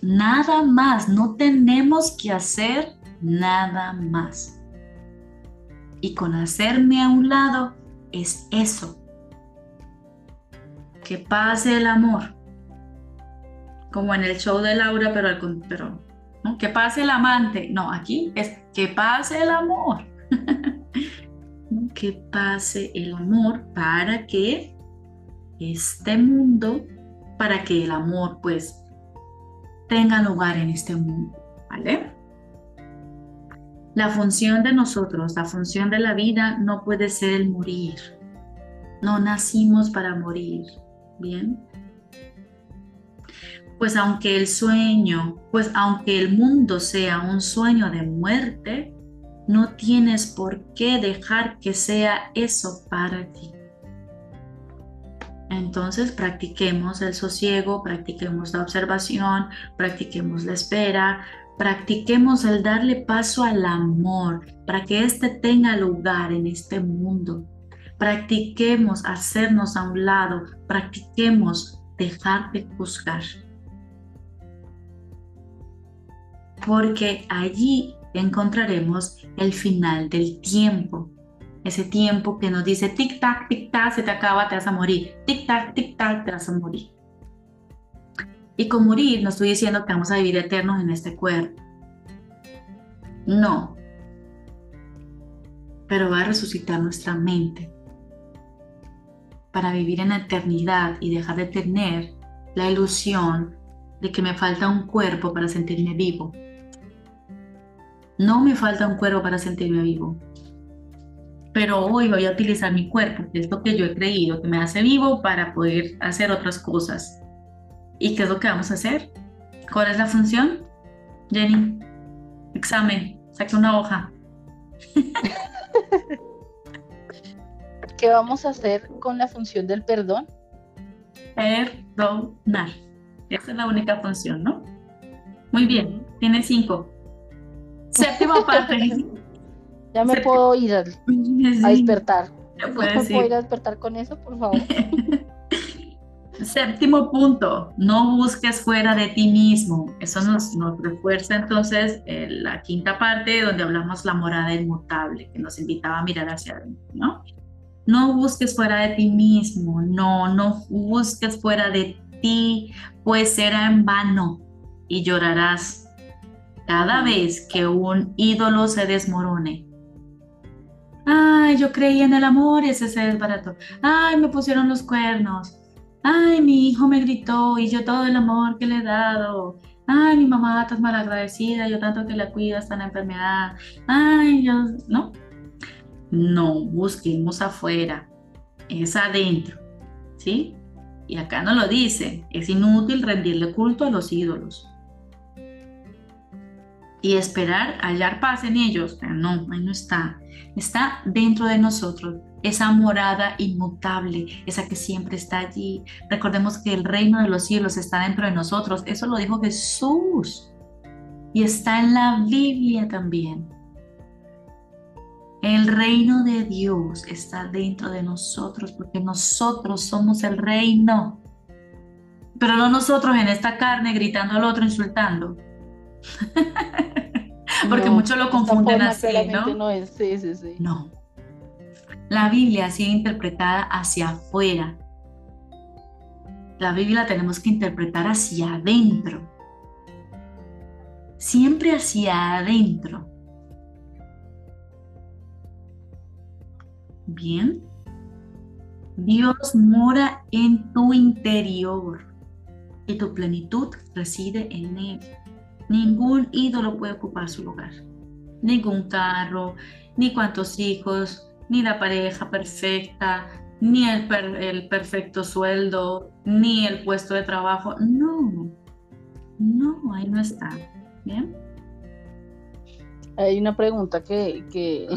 Nada más, no tenemos que hacer nada más. Y con hacerme a un lado es eso. Que pase el amor. Como en el show de Laura, pero, al, pero ¿no? que pase el amante. No, aquí es que pase el amor. que pase el amor para que este mundo, para que el amor pues tenga lugar en este mundo. ¿Vale? La función de nosotros, la función de la vida no puede ser el morir. No nacimos para morir. Bien. Pues aunque el sueño, pues aunque el mundo sea un sueño de muerte, no tienes por qué dejar que sea eso para ti. Entonces practiquemos el sosiego, practiquemos la observación, practiquemos la espera, practiquemos el darle paso al amor para que éste tenga lugar en este mundo. Practiquemos hacernos a un lado, practiquemos dejar de juzgar. Porque allí encontraremos el final del tiempo. Ese tiempo que nos dice tic tac, tic tac, se te acaba, te vas a morir. Tic tac, tic tac, te vas a morir. Y con morir no estoy diciendo que vamos a vivir eternos en este cuerpo. No. Pero va a resucitar nuestra mente para vivir en la eternidad y dejar de tener la ilusión de que me falta un cuerpo para sentirme vivo. No me falta un cuerpo para sentirme vivo. Pero hoy voy a utilizar mi cuerpo, que es lo que yo he creído que me hace vivo para poder hacer otras cosas. ¿Y qué es lo que vamos a hacer? ¿Cuál es la función? Jenny, examen, saque una hoja. ¿Qué vamos a hacer con la función del perdón? Perdonar. Esa es la única función, ¿no? Muy bien, tiene cinco. Séptima parte. Ya me puedo ir a, despertar. ¿Me puedo ir a despertar con eso, por favor? Séptimo punto, no busques fuera de ti mismo. Eso nos, nos refuerza entonces eh, la quinta parte donde hablamos la morada inmutable, que nos invitaba a mirar hacia adentro, ¿no? No busques fuera de ti mismo, no, no busques fuera de ti, pues será en vano y llorarás cada vez que un ídolo se desmorone. Ay, yo creí en el amor y ese se desbarató. Ay, me pusieron los cuernos. Ay, mi hijo me gritó y yo todo el amor que le he dado. Ay, mi mamá tan malagradecida, yo tanto que la está en la enfermedad. Ay, yo, ¿no? No, busquemos afuera, es adentro, ¿sí? Y acá no lo dice, es inútil rendirle culto a los ídolos y esperar hallar paz en ellos, pero no, ahí no está. Está dentro de nosotros, esa morada inmutable, esa que siempre está allí. Recordemos que el reino de los cielos está dentro de nosotros, eso lo dijo Jesús y está en la Biblia también. El reino de Dios está dentro de nosotros porque nosotros somos el reino. Pero no nosotros en esta carne gritando al otro, insultando. Porque muchos lo confunden así, ¿no? No, es, sí, sí, sí. no. La Biblia ha sido interpretada hacia afuera. La Biblia la tenemos que interpretar hacia adentro. Siempre hacia adentro. Bien. Dios mora en tu interior y tu plenitud reside en él. Ningún ídolo puede ocupar su lugar. Ningún carro, ni cuántos hijos, ni la pareja perfecta, ni el, el perfecto sueldo, ni el puesto de trabajo. No, no, ahí no está. ¿Bien? Hay una pregunta que, que,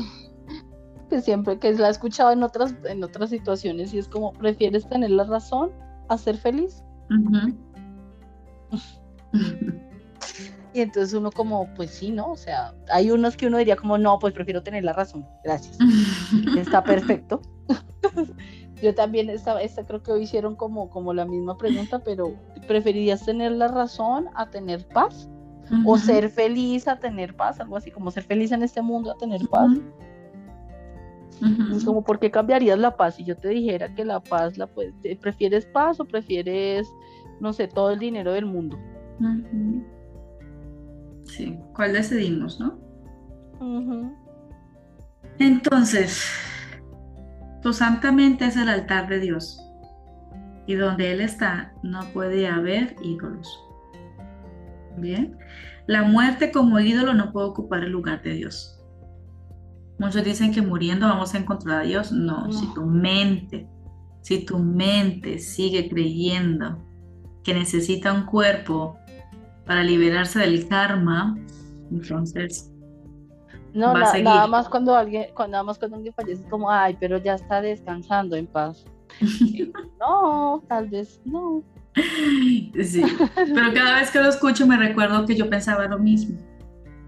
que siempre que la he escuchado en otras, en otras situaciones y es como, ¿prefieres tener la razón a ser feliz? Y entonces uno como, pues sí, ¿no? O sea, hay unos que uno diría como, no, pues prefiero tener la razón, gracias. Está perfecto. Yo también, esta, esta creo que hoy hicieron como, como la misma pregunta, pero ¿preferirías tener la razón a tener paz? ¿O ser feliz a tener paz? Algo así, como ser feliz en este mundo a tener paz. Es como, ¿por qué cambiarías la paz? Si yo te dijera que la paz, la puedes, ¿prefieres paz o prefieres, no sé, todo el dinero del mundo? Sí, ¿cuál decidimos, no? Entonces, tu santa mente es el altar de Dios. Y donde Él está, no puede haber ídolos. Bien. La muerte como ídolo no puede ocupar el lugar de Dios. Muchos dicen que muriendo vamos a encontrar a Dios. No, si tu mente, si tu mente sigue creyendo que necesita un cuerpo para liberarse del karma, entonces no, nada más cuando alguien, cuando, nada más cuando alguien fallece es como, ay, pero ya está descansando en paz. no, tal vez no. Sí, pero cada vez que lo escucho me recuerdo que yo pensaba lo mismo.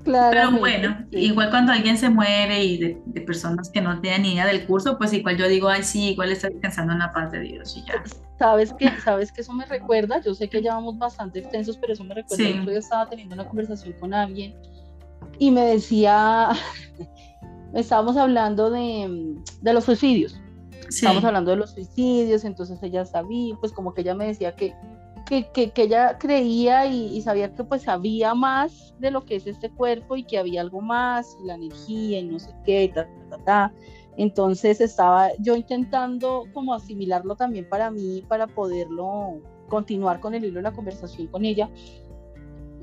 Claro. Pero bueno, igual cuando alguien se muere y de, personas que no tienen ni idea del curso, pues igual yo digo, ay, sí, igual está descansando en la paz de Dios y ya. ¿Sabes que ¿Sabes que eso me recuerda? Yo sé que ya vamos bastante extensos, pero eso me recuerda. Sí. Yo estaba teniendo una conversación con alguien y me decía, estábamos hablando de, de los suicidios. Estábamos hablando de los suicidios, entonces ella sabía, pues como que ella me decía que, que, que, ella creía y, sabía que pues había más de lo que es este cuerpo y que había algo más, y la energía y no sé qué, ta, ta, ta, Entonces estaba yo intentando como asimilarlo también para mí, para poderlo continuar con el hilo de la conversación con ella.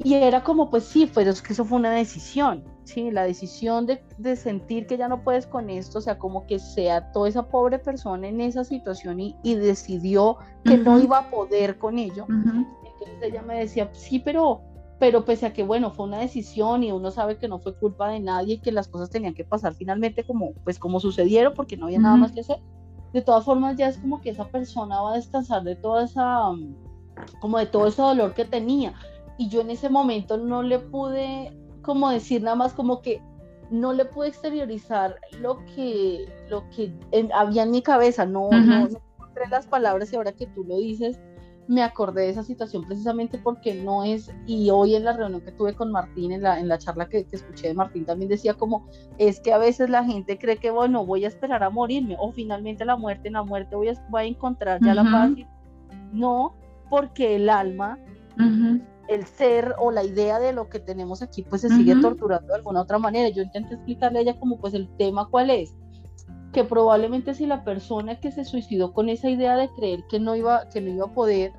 Y era como, pues sí, pero es que eso fue una decisión, ¿sí? La decisión de, de, sentir que ya no puedes con esto, o sea, como que sea toda esa pobre persona en esa situación y, y decidió que no iba a poder con ello. Entonces ella me decía, sí, pero, pero pese a que, bueno, fue una decisión y uno sabe que no fue culpa de nadie y que las cosas tenían que pasar finalmente como, pues como sucedieron, porque no había nada más que hacer. De todas formas, ya es como que esa persona va a descansar de toda esa, como de todo ese dolor que tenía y yo en ese momento no le pude como decir nada más como que no le pude exteriorizar lo que, lo que había en mi cabeza, no, no, encontré las palabras y ahora que tú lo dices, me acordé de esa situación precisamente porque no es, y hoy en la reunión que tuve con Martín, en la, en la charla que, escuché de Martín, también decía como, es que a veces la gente cree que, bueno, voy a esperar a morirme, o finalmente la muerte, en la muerte voy a, voy a encontrar ya la paz. No, porque el alma el ser o la idea de lo que tenemos aquí pues se sigue torturando de alguna otra manera. Yo intenté explicarle a ella como pues el tema cuál es, que probablemente si la persona que se suicidó con esa idea de creer que no iba, que no iba a poder,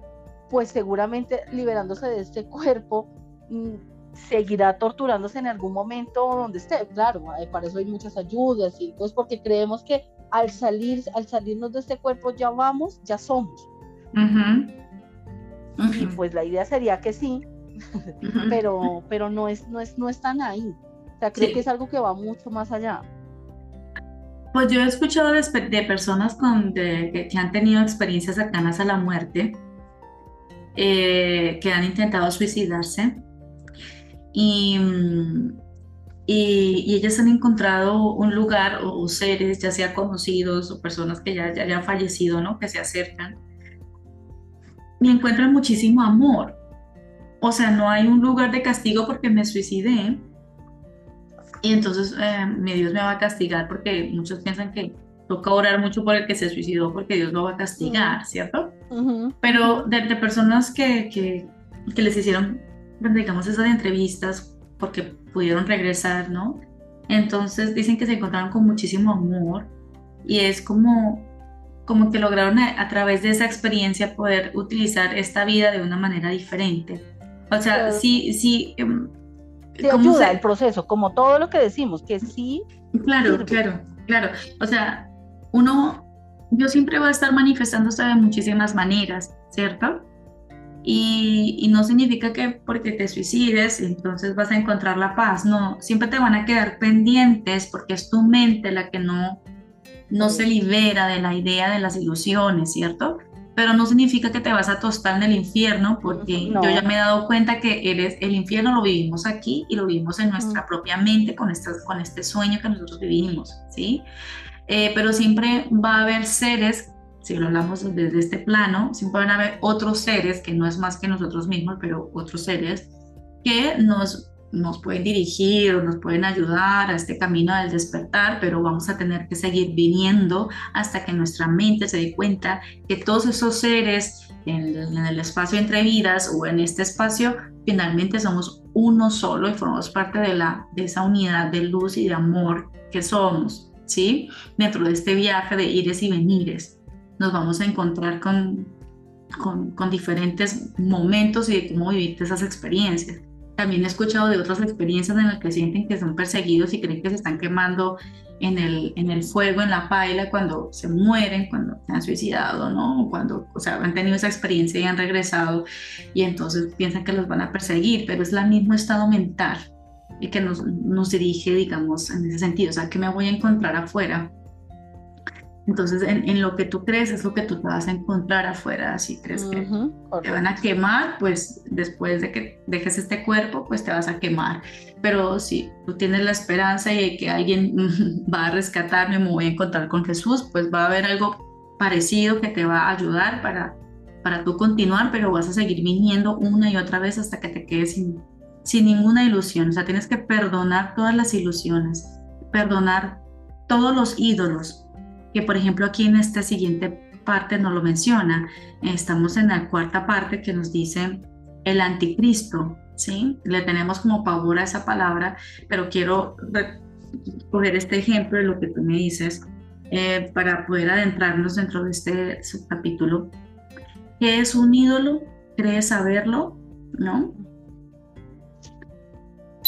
pues seguramente liberándose de este cuerpo, mm, seguirá torturándose en algún momento donde esté. Claro, para eso hay muchas ayudas y entonces porque creemos que al salir, al salirnos de este cuerpo ya vamos, ya somos. Y pues la idea sería que sí, pero, pero no, es, no, es, no están ahí. O sea, creo que es algo que va mucho más allá. Pues yo he escuchado de, de personas con, que han tenido experiencias cercanas a la muerte, eh, que han intentado suicidarse y, y, y, ellas han encontrado un lugar o, seres, ya sea conocidos o personas que ya, ya hayan fallecido, ¿no? que se acercan me encuentran muchísimo amor. O sea, no hay un lugar de castigo porque me suicidé. Y entonces eh, mi Dios me va a castigar porque muchos piensan que toca orar mucho por el que se suicidó porque Dios lo va a castigar, ¿cierto? Pero de, personas que, que, que, les hicieron, digamos, esas entrevistas porque pudieron regresar, ¿no? Entonces dicen que se encontraron con muchísimo amor y es como como que lograron a, través de esa experiencia poder utilizar esta vida de una manera diferente. O sea, sí, sí. Em, te ayuda el proceso, como todo lo que decimos, que sí. Claro, claro, claro. O sea, uno, yo siempre voy a estar manifestándose de muchísimas maneras, ¿cierto? Y, y, no significa que porque te suicides entonces vas a encontrar la paz, no, siempre te van a quedar pendientes porque es tu mente la que no no se libera de la idea de las ilusiones, ¿cierto? Pero no significa que te vas a tostar en el infierno, porque yo ya me he dado cuenta que eres, el infierno lo vivimos aquí y lo vivimos en nuestra propia mente con, con este sueño que nosotros vivimos, ¿sí? Eh, pero siempre va a haber seres, si lo hablamos desde este plano, siempre van a haber otros seres, que no es más que nosotros mismos, pero otros seres, que nos nos pueden dirigir o nos pueden ayudar a este camino del despertar, pero vamos a tener que seguir viniendo hasta que nuestra mente se dé cuenta que todos esos seres en, el espacio entre vidas o en este espacio finalmente somos uno solo y formamos parte de, la, de esa unidad de luz y de amor que somos, ¿sí? Dentro de este viaje de ires y venires, nos vamos a encontrar con, con, con diferentes momentos y de cómo vivir esas experiencias también he escuchado de otras experiencias en las que sienten que son perseguidos y creen que se están quemando en el, en el fuego, en la paila, cuando se mueren, cuando se han suicidado, ¿no? Cuando, o sea, han tenido esa experiencia y han regresado y entonces piensan que los van a perseguir, pero es el mismo estado mental y que nos, nos dirige, digamos, en ese sentido, o sea, que me voy a encontrar afuera entonces, en, lo que tú crees es lo que tú te vas a encontrar afuera. Si crees que te van a quemar, pues después de que dejes este cuerpo, pues te vas a quemar. Pero si tú tienes la esperanza de que alguien va a rescatarme, me voy a encontrar con Jesús, pues va a haber algo parecido que te va a ayudar para, para tú continuar, pero vas a seguir viniendo una y otra vez hasta que te quedes sin, sin ninguna ilusión. O sea, tienes que perdonar todas las ilusiones, perdonar todos los ídolos que por ejemplo aquí en esta siguiente parte no lo menciona. Estamos en la cuarta parte que nos dice el anticristo, ¿sí? Le tenemos como pavor a esa palabra, pero quiero coger este ejemplo de lo que tú me dices eh, para poder adentrarnos dentro de este subcapítulo. ¿Qué es un ídolo? ¿Crees saberlo? ¿No?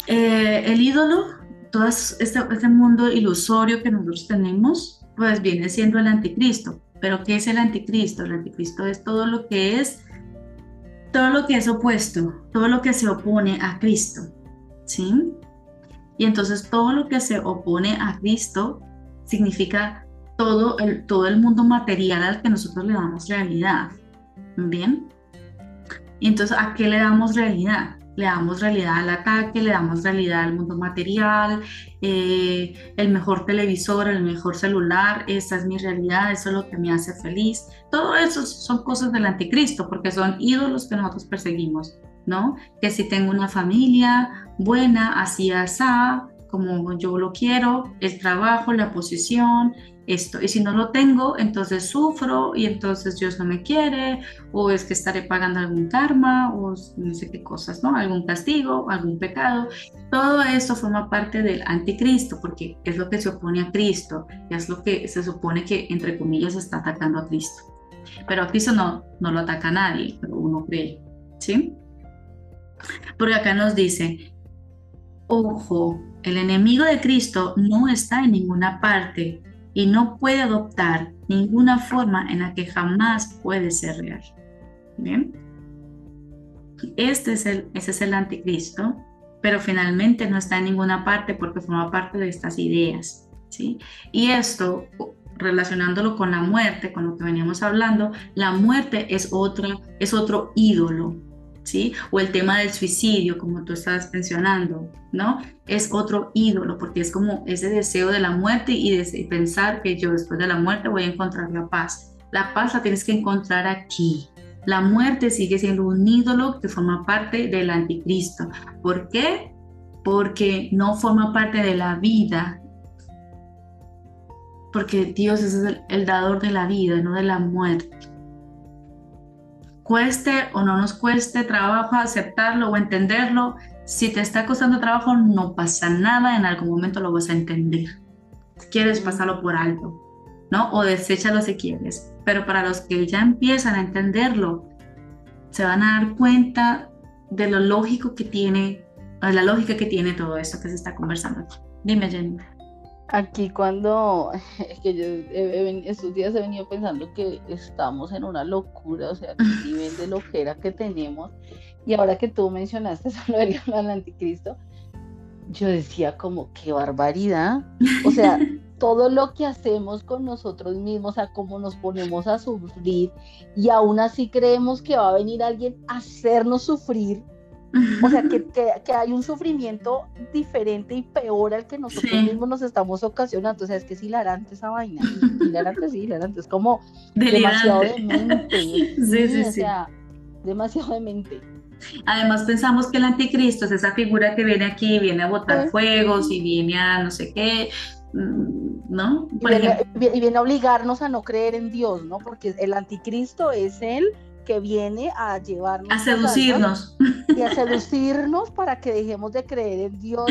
Eh, el ídolo, todo este, este mundo ilusorio que nosotros tenemos, pues viene siendo el anticristo. Pero ¿qué es el anticristo? El anticristo es todo lo que es, todo lo que es opuesto, todo lo que se opone a Cristo. ¿Sí? Y entonces todo lo que se opone a Cristo significa todo el, todo el mundo material al que nosotros le damos realidad. ¿Bien? Y entonces, ¿a qué le damos realidad? Le damos realidad al ataque, le damos realidad al mundo material, eh, el mejor televisor, el mejor celular, esa es mi realidad, eso es lo que me hace feliz. Todo eso son cosas del anticristo, porque son ídolos que nosotros perseguimos, ¿no? Que si tengo una familia buena, así asá, como yo lo quiero, el trabajo, la posición, esto. Y si no lo tengo, entonces sufro y entonces Dios no me quiere, o es que estaré pagando algún karma, o no sé qué cosas, ¿no? Algún castigo, algún pecado. Todo eso forma parte del anticristo, porque es lo que se opone a Cristo, y es lo que se supone que, entre comillas, está atacando a Cristo. Pero a Cristo no, no lo ataca nadie, pero uno cree, ¿sí? Porque acá nos dice, ojo, el enemigo de Cristo no está en ninguna parte y no puede adoptar ninguna forma en la que jamás puede ser real. Bien. Este es el, ese es el anticristo, pero finalmente no está en ninguna parte porque forma parte de estas ideas. ¿sí? Y esto, relacionándolo con la muerte, con lo que veníamos hablando, la muerte es, otra, es otro ídolo, O el tema del suicidio, como tú estabas mencionando, ¿no? Es otro ídolo, porque es como ese deseo de la muerte y de pensar que yo después de la muerte voy a encontrar la paz. La paz la tienes que encontrar aquí. La muerte sigue siendo un ídolo que forma parte del anticristo. ¿Por qué? Porque no forma parte de la vida. Porque Dios es el dador de la vida, no de la muerte cueste o no nos cueste trabajo aceptarlo o entenderlo, si te está costando trabajo, no pasa nada, en algún momento lo vas a entender. Si quieres, pasarlo por alto, ¿no? O deséchalo si quieres. Pero para los que ya empiezan a entenderlo, se van a dar cuenta de lo lógico que tiene, de la lógica que tiene todo esto que se está conversando Dime, Jenny. Aquí cuando, es que yo estos días he venido pensando que estamos en una locura, o sea, el nivel de lojera que tenemos, y ahora que tú mencionaste solo el anticristo, yo decía como, qué barbaridad, o sea, todo lo que hacemos con nosotros mismos, a cómo nos ponemos a sufrir, y aún así creemos que va a venir alguien a hacernos sufrir, o sea, que, que, hay un sufrimiento diferente y peor al que nosotros mismos nos estamos ocasionando. O sea, es que es hilarante esa vaina. Hilarante, sí, hilarante. Es como demasiado demente. Sí, sí, sí. O sea, demasiado demente. Además pensamos que el anticristo es esa figura que viene aquí, viene a botar fuegos y viene a no sé qué, mm, ¿no? y, viene, y viene a obligarnos a no creer en Dios, ¿no? Porque el anticristo es él que viene a llevarnos a seducirnos y a seducirnos para que dejemos de creer en Dios.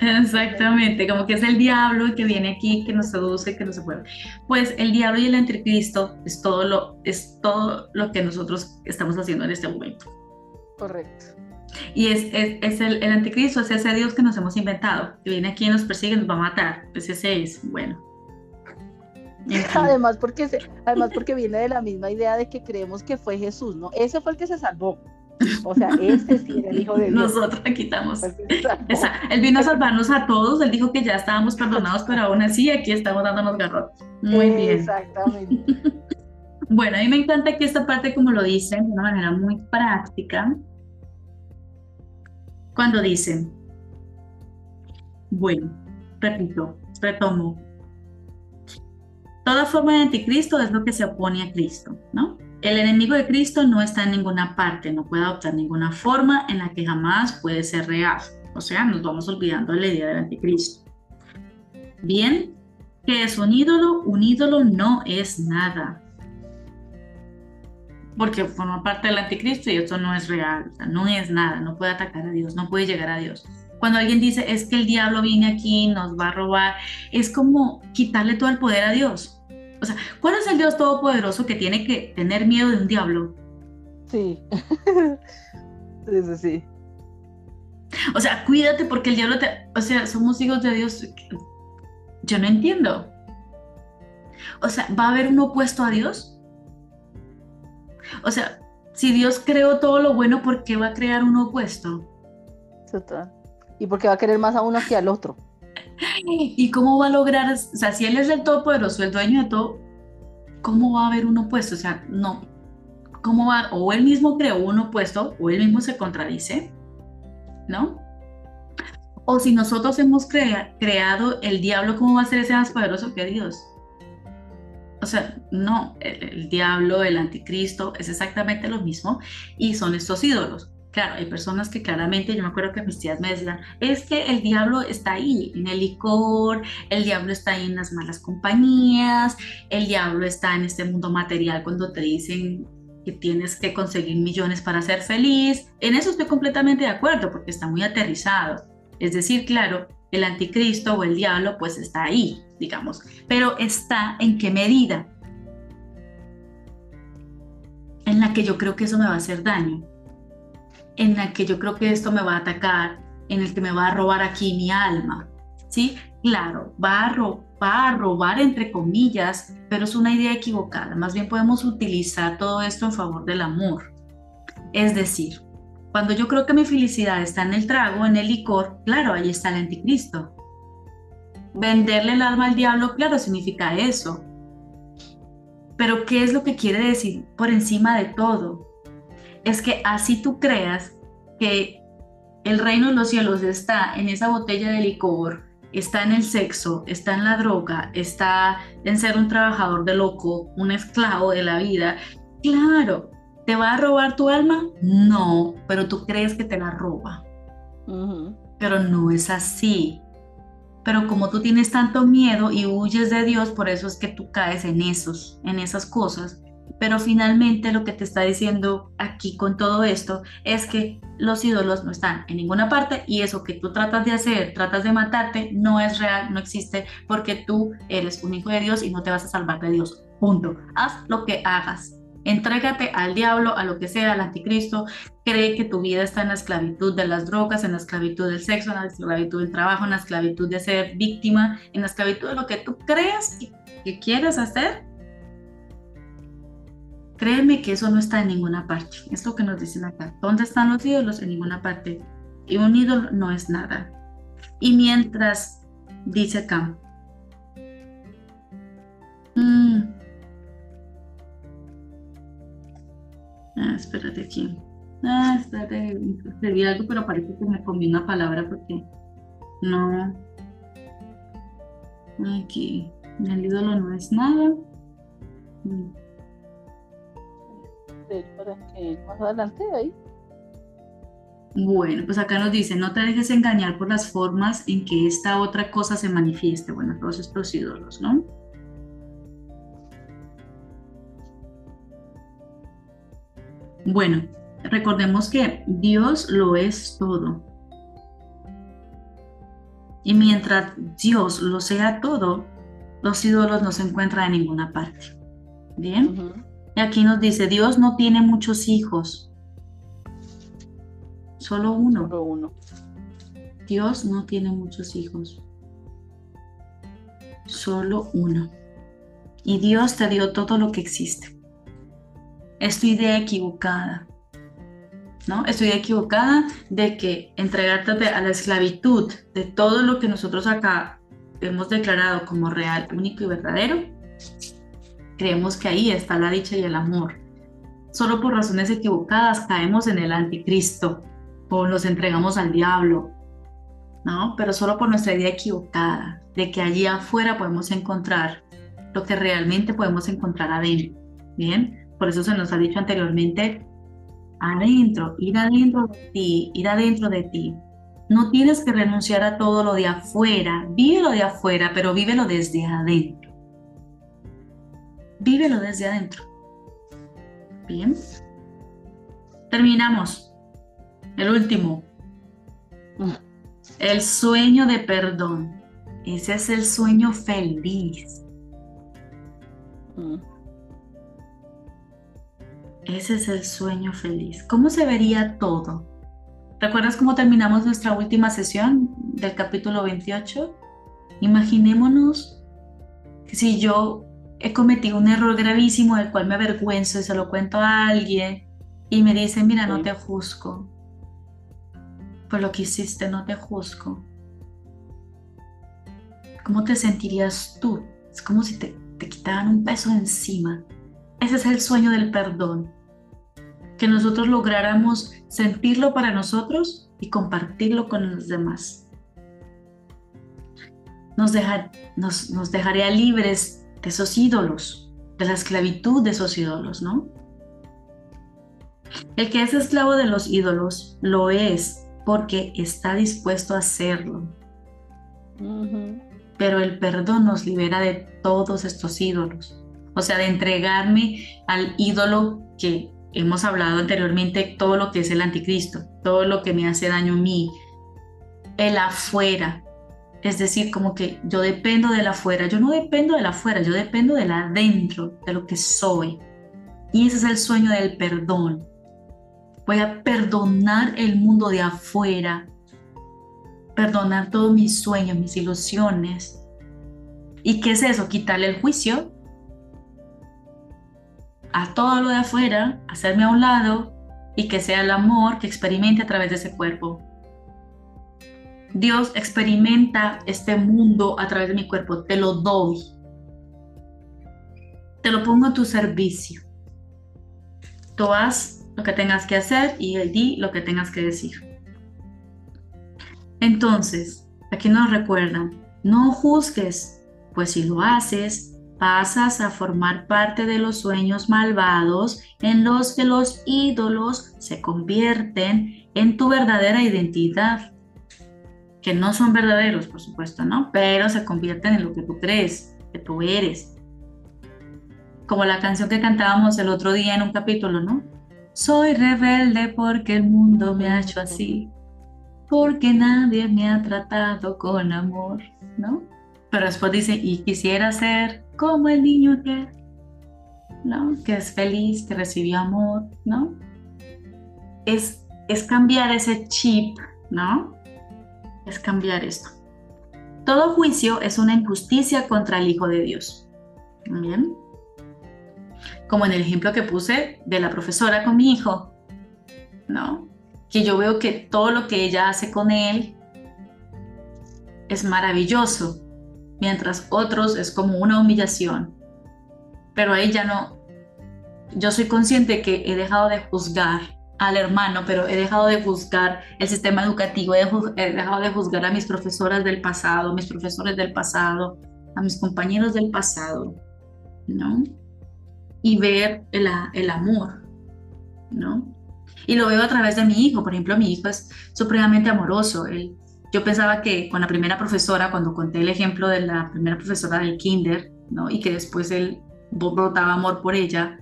Exactamente, como que es el diablo que viene aquí, que nos seduce, que nos se puede. Pues el diablo y el anticristo es todo lo es todo lo que nosotros estamos haciendo en este momento. Correcto. Y es, es, el, el, anticristo, es ese Dios que nos hemos inventado, que viene aquí y nos persigue y nos va a matar. Pues ese es, bueno. Además porque, además porque viene de la misma idea de que creemos que fue Jesús, ¿no? Ese fue el que se salvó. O sea, ese sí era el hijo de Dios. Nosotros le quitamos. él vino a salvarnos a todos, él dijo que ya estábamos perdonados, pero aún así aquí estamos dándonos garrotes. Muy bien. Exactamente. bueno, a mí me encanta que esta parte, como lo dicen, de una manera muy práctica, cuando dicen, bueno, repito, retomo, toda forma de anticristo es lo que se opone a Cristo, ¿no? El enemigo de Cristo no está en ninguna parte, no puede adoptar ninguna forma en la que jamás puede ser real. O sea, nos vamos olvidando de la idea del anticristo. Bien, ¿qué es un ídolo? Un ídolo no es nada. Porque forma parte del anticristo y esto no es real, no es nada, no puede atacar a Dios, no puede llegar a Dios. Cuando alguien dice, es que el diablo viene aquí, nos va a robar, es como quitarle todo el poder a Dios. O sea, ¿cuál es el Dios todopoderoso que tiene que tener miedo de un diablo? Sí. sí, sí, sí. O sea, cuídate porque el diablo te... O sea, somos hijos de Dios. Yo no entiendo. O sea, ¿va a haber un opuesto a Dios? O sea, si Dios creó todo lo bueno, ¿por qué va a crear un opuesto? Total. ¿Y por qué va a querer más a uno que al otro? ¿Y cómo va a lograr, o sea, si él es el todopoderoso, el dueño de todo, ¿cómo va a haber un opuesto? O sea, no. ¿Cómo va? O él mismo creó un opuesto, o él mismo se contradice, ¿no? O si nosotros hemos creado el diablo, ¿cómo va a ser ese más poderoso que Dios? O sea, no, el, diablo, el anticristo, es exactamente lo mismo y son estos ídolos. Claro, hay personas que claramente, yo me acuerdo que mis tías me decían, es que el diablo está ahí, en el licor, el diablo está ahí en las malas compañías, el diablo está en este mundo material cuando te dicen que tienes que conseguir millones para ser feliz. En eso estoy completamente de acuerdo porque está muy aterrizado. Es decir, claro, el anticristo o el diablo pues está ahí, digamos, pero está en qué medida en la que yo creo que eso me va a hacer daño en la que yo creo que esto me va a atacar, en el que me va a robar aquí mi alma. ¿Sí? Claro, va a, va a robar entre comillas, pero es una idea equivocada. Más bien podemos utilizar todo esto en favor del amor. Es decir, cuando yo creo que mi felicidad está en el trago, en el licor, claro, ahí está el anticristo. Venderle el alma al diablo, claro, significa eso. Pero ¿qué es lo que quiere decir por encima de todo? Es que así tú creas que el reino de los cielos está en esa botella de licor, está en el sexo, está en la droga, está en ser un trabajador de loco, un esclavo de la vida. Claro, ¿te va a robar tu alma? No, pero tú crees que te la roba. Pero no es así. Pero como tú tienes tanto miedo y huyes de Dios, por eso es que tú caes en esos, en esas cosas pero finalmente lo que te está diciendo aquí con todo esto es que los ídolos no están en ninguna parte y eso que tú tratas de hacer, tratas de matarte, no es real, no existe, porque tú eres un hijo de Dios y no te vas a salvar de Dios. Punto. Haz lo que hagas. Entrégate al diablo, a lo que sea, al anticristo. Cree que tu vida está en la esclavitud de las drogas, en la esclavitud del sexo, en la esclavitud del trabajo, en la esclavitud de ser víctima, en la esclavitud de lo que tú creas que quieres hacer Créeme que eso no está en ninguna parte. Es lo que nos dicen acá. ¿Dónde están los ídolos? En ninguna parte. Y un ídolo no es nada. Y mientras, dice acá, mm, ah, espérate aquí. Ah, espérate, escribí algo, pero parece que me comí una palabra porque no. Aquí, el ídolo no es nada. Mm para que más adelante ahí. Bueno, pues acá nos dice, no te dejes engañar por las formas en que esta otra cosa se manifieste. Bueno, todos estos ídolos, ¿no? Bueno, recordemos que Dios lo es todo. Y mientras Dios lo sea todo, los ídolos no se encuentran en ninguna parte. ¿Bien? Y aquí nos dice, Dios no tiene muchos hijos. solo uno. Solo uno. Dios no tiene muchos hijos, solo uno. Y Dios te dio todo lo que existe. Es tu idea equivocada. ¿No? Estoy equivocada de que entregarte a la esclavitud de todo lo que nosotros acá hemos declarado como real, único y verdadero, creemos que ahí está la dicha y el amor. Solo por razones equivocadas caemos en el anticristo o nos entregamos al diablo, ¿no? Pero solo por nuestra idea equivocada de que allí afuera podemos encontrar lo que realmente podemos encontrar adentro, ¿bien? Por eso se nos ha dicho anteriormente, adentro, ir adentro de ti, ir adentro de ti. No tienes que renunciar a todo lo de afuera, vívelo de afuera, pero vívelo desde adentro. Vívelo desde adentro. Bien. Terminamos. El último. Mm. El sueño de perdón. Ese es el sueño feliz. Mm. Ese es el sueño feliz. ¿Cómo se vería todo? ¿Recuerdas cómo terminamos nuestra última sesión del capítulo 28? Imaginémonos que si yo he cometido un error gravísimo del cual me avergüenzo y se lo cuento a alguien y me dice, mira, no te juzgo. Por lo que hiciste, no te juzgo. ¿Cómo te sentirías tú? Es como si te, te quitaran un peso encima. Ese es el sueño del perdón que nosotros lográramos sentirlo para nosotros y compartirlo con los demás. Nos, nos, dejaría libres de esos ídolos, de la esclavitud de esos ídolos, ¿no? El que es esclavo de los ídolos lo es porque está dispuesto a hacerlo. Pero el perdón nos libera de todos estos ídolos. O sea, de entregarme al ídolo que hemos hablado anteriormente todo lo que es el anticristo, todo lo que me hace daño a mí, el afuera. Es decir, como que yo dependo del afuera, yo no dependo del afuera, yo dependo del adentro, de lo que soy. Y ese es el sueño del perdón. Voy a perdonar el mundo de afuera, perdonar todos mis sueños, mis ilusiones. ¿Y qué es eso? Quitarle el juicio a todo lo de afuera, hacerme a un lado y que sea el amor que experimente a través de ese cuerpo. Dios experimenta este mundo a través de mi cuerpo, te lo doy. Te lo pongo a tu servicio. Tú haz lo que tengas que hacer y di lo que tengas que decir. Entonces, aquí nos recuerdan, no juzgues, pues si lo haces, pasas a formar parte de los sueños malvados en los que los ídolos se convierten en tu verdadera identidad. Que no son verdaderos, por supuesto, ¿no? Pero se convierten en lo que tú crees, que tú eres. Como la canción que cantábamos el otro día en un capítulo, ¿no? Soy rebelde porque el mundo me ha hecho así, porque nadie me ha tratado con amor, ¿no? Pero después dice, y quisiera ser como el niño que, ¿no? Que es feliz, que recibió amor, ¿no? Es, es cambiar ese chip, ¿no? Es cambiar esto. Todo juicio es una injusticia contra el Hijo de Dios. ¿Bien? Como en el ejemplo que puse de la profesora con mi hijo, ¿no? Que yo veo que todo lo que ella hace con él es maravilloso, mientras otros es como una humillación. Pero ahí ya no, yo soy consciente que he dejado de juzgar al hermano, pero he dejado de juzgar el sistema educativo, he, dejado de juzgar a mis profesoras del pasado, mis profesores del pasado, a mis compañeros del pasado, ¿no? Y ver el, amor, ¿no? Y lo veo a través de mi hijo, por ejemplo, mi hijo es supremamente amoroso, yo pensaba que con la primera profesora, cuando conté el ejemplo de la primera profesora del kinder, ¿no? y que después él brotaba amor por ella,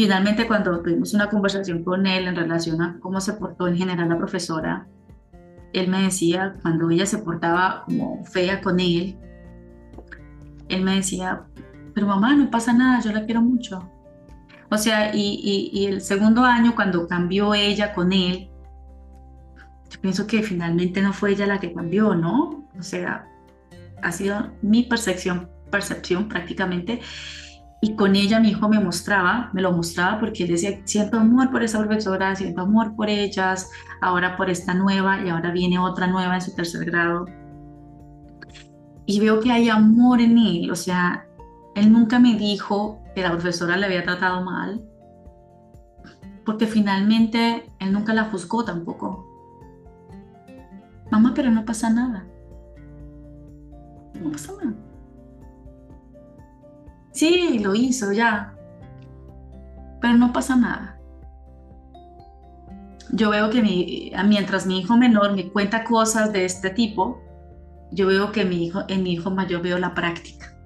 finalmente cuando tuvimos una conversación con él en relación a cómo se portó en general la profesora, él me decía, cuando ella se portaba como fea con él, él me decía, pero mamá, no pasa nada, yo la quiero mucho. O sea, y, y, y el segundo año, cuando cambió ella con él, yo pienso que finalmente no fue ella la que cambió, ¿no? O sea, ha sido mi percepción, percepción prácticamente. Y con ella mi hijo me mostraba, me lo mostraba porque él decía, siento amor por esa profesora, siento amor por ellas, ahora por esta nueva y ahora viene otra nueva en su tercer grado. Y veo que hay amor en él, o sea, él nunca me dijo que la profesora le había tratado mal, porque finalmente él nunca la juzgó tampoco. Mamá, pero no pasa nada. No pasa nada. Sí, lo hizo ya. Pero no pasa nada. Yo veo que mi, mientras mi hijo menor me cuenta cosas de este tipo, yo veo que mi hijo, en mi hijo mayor veo la práctica.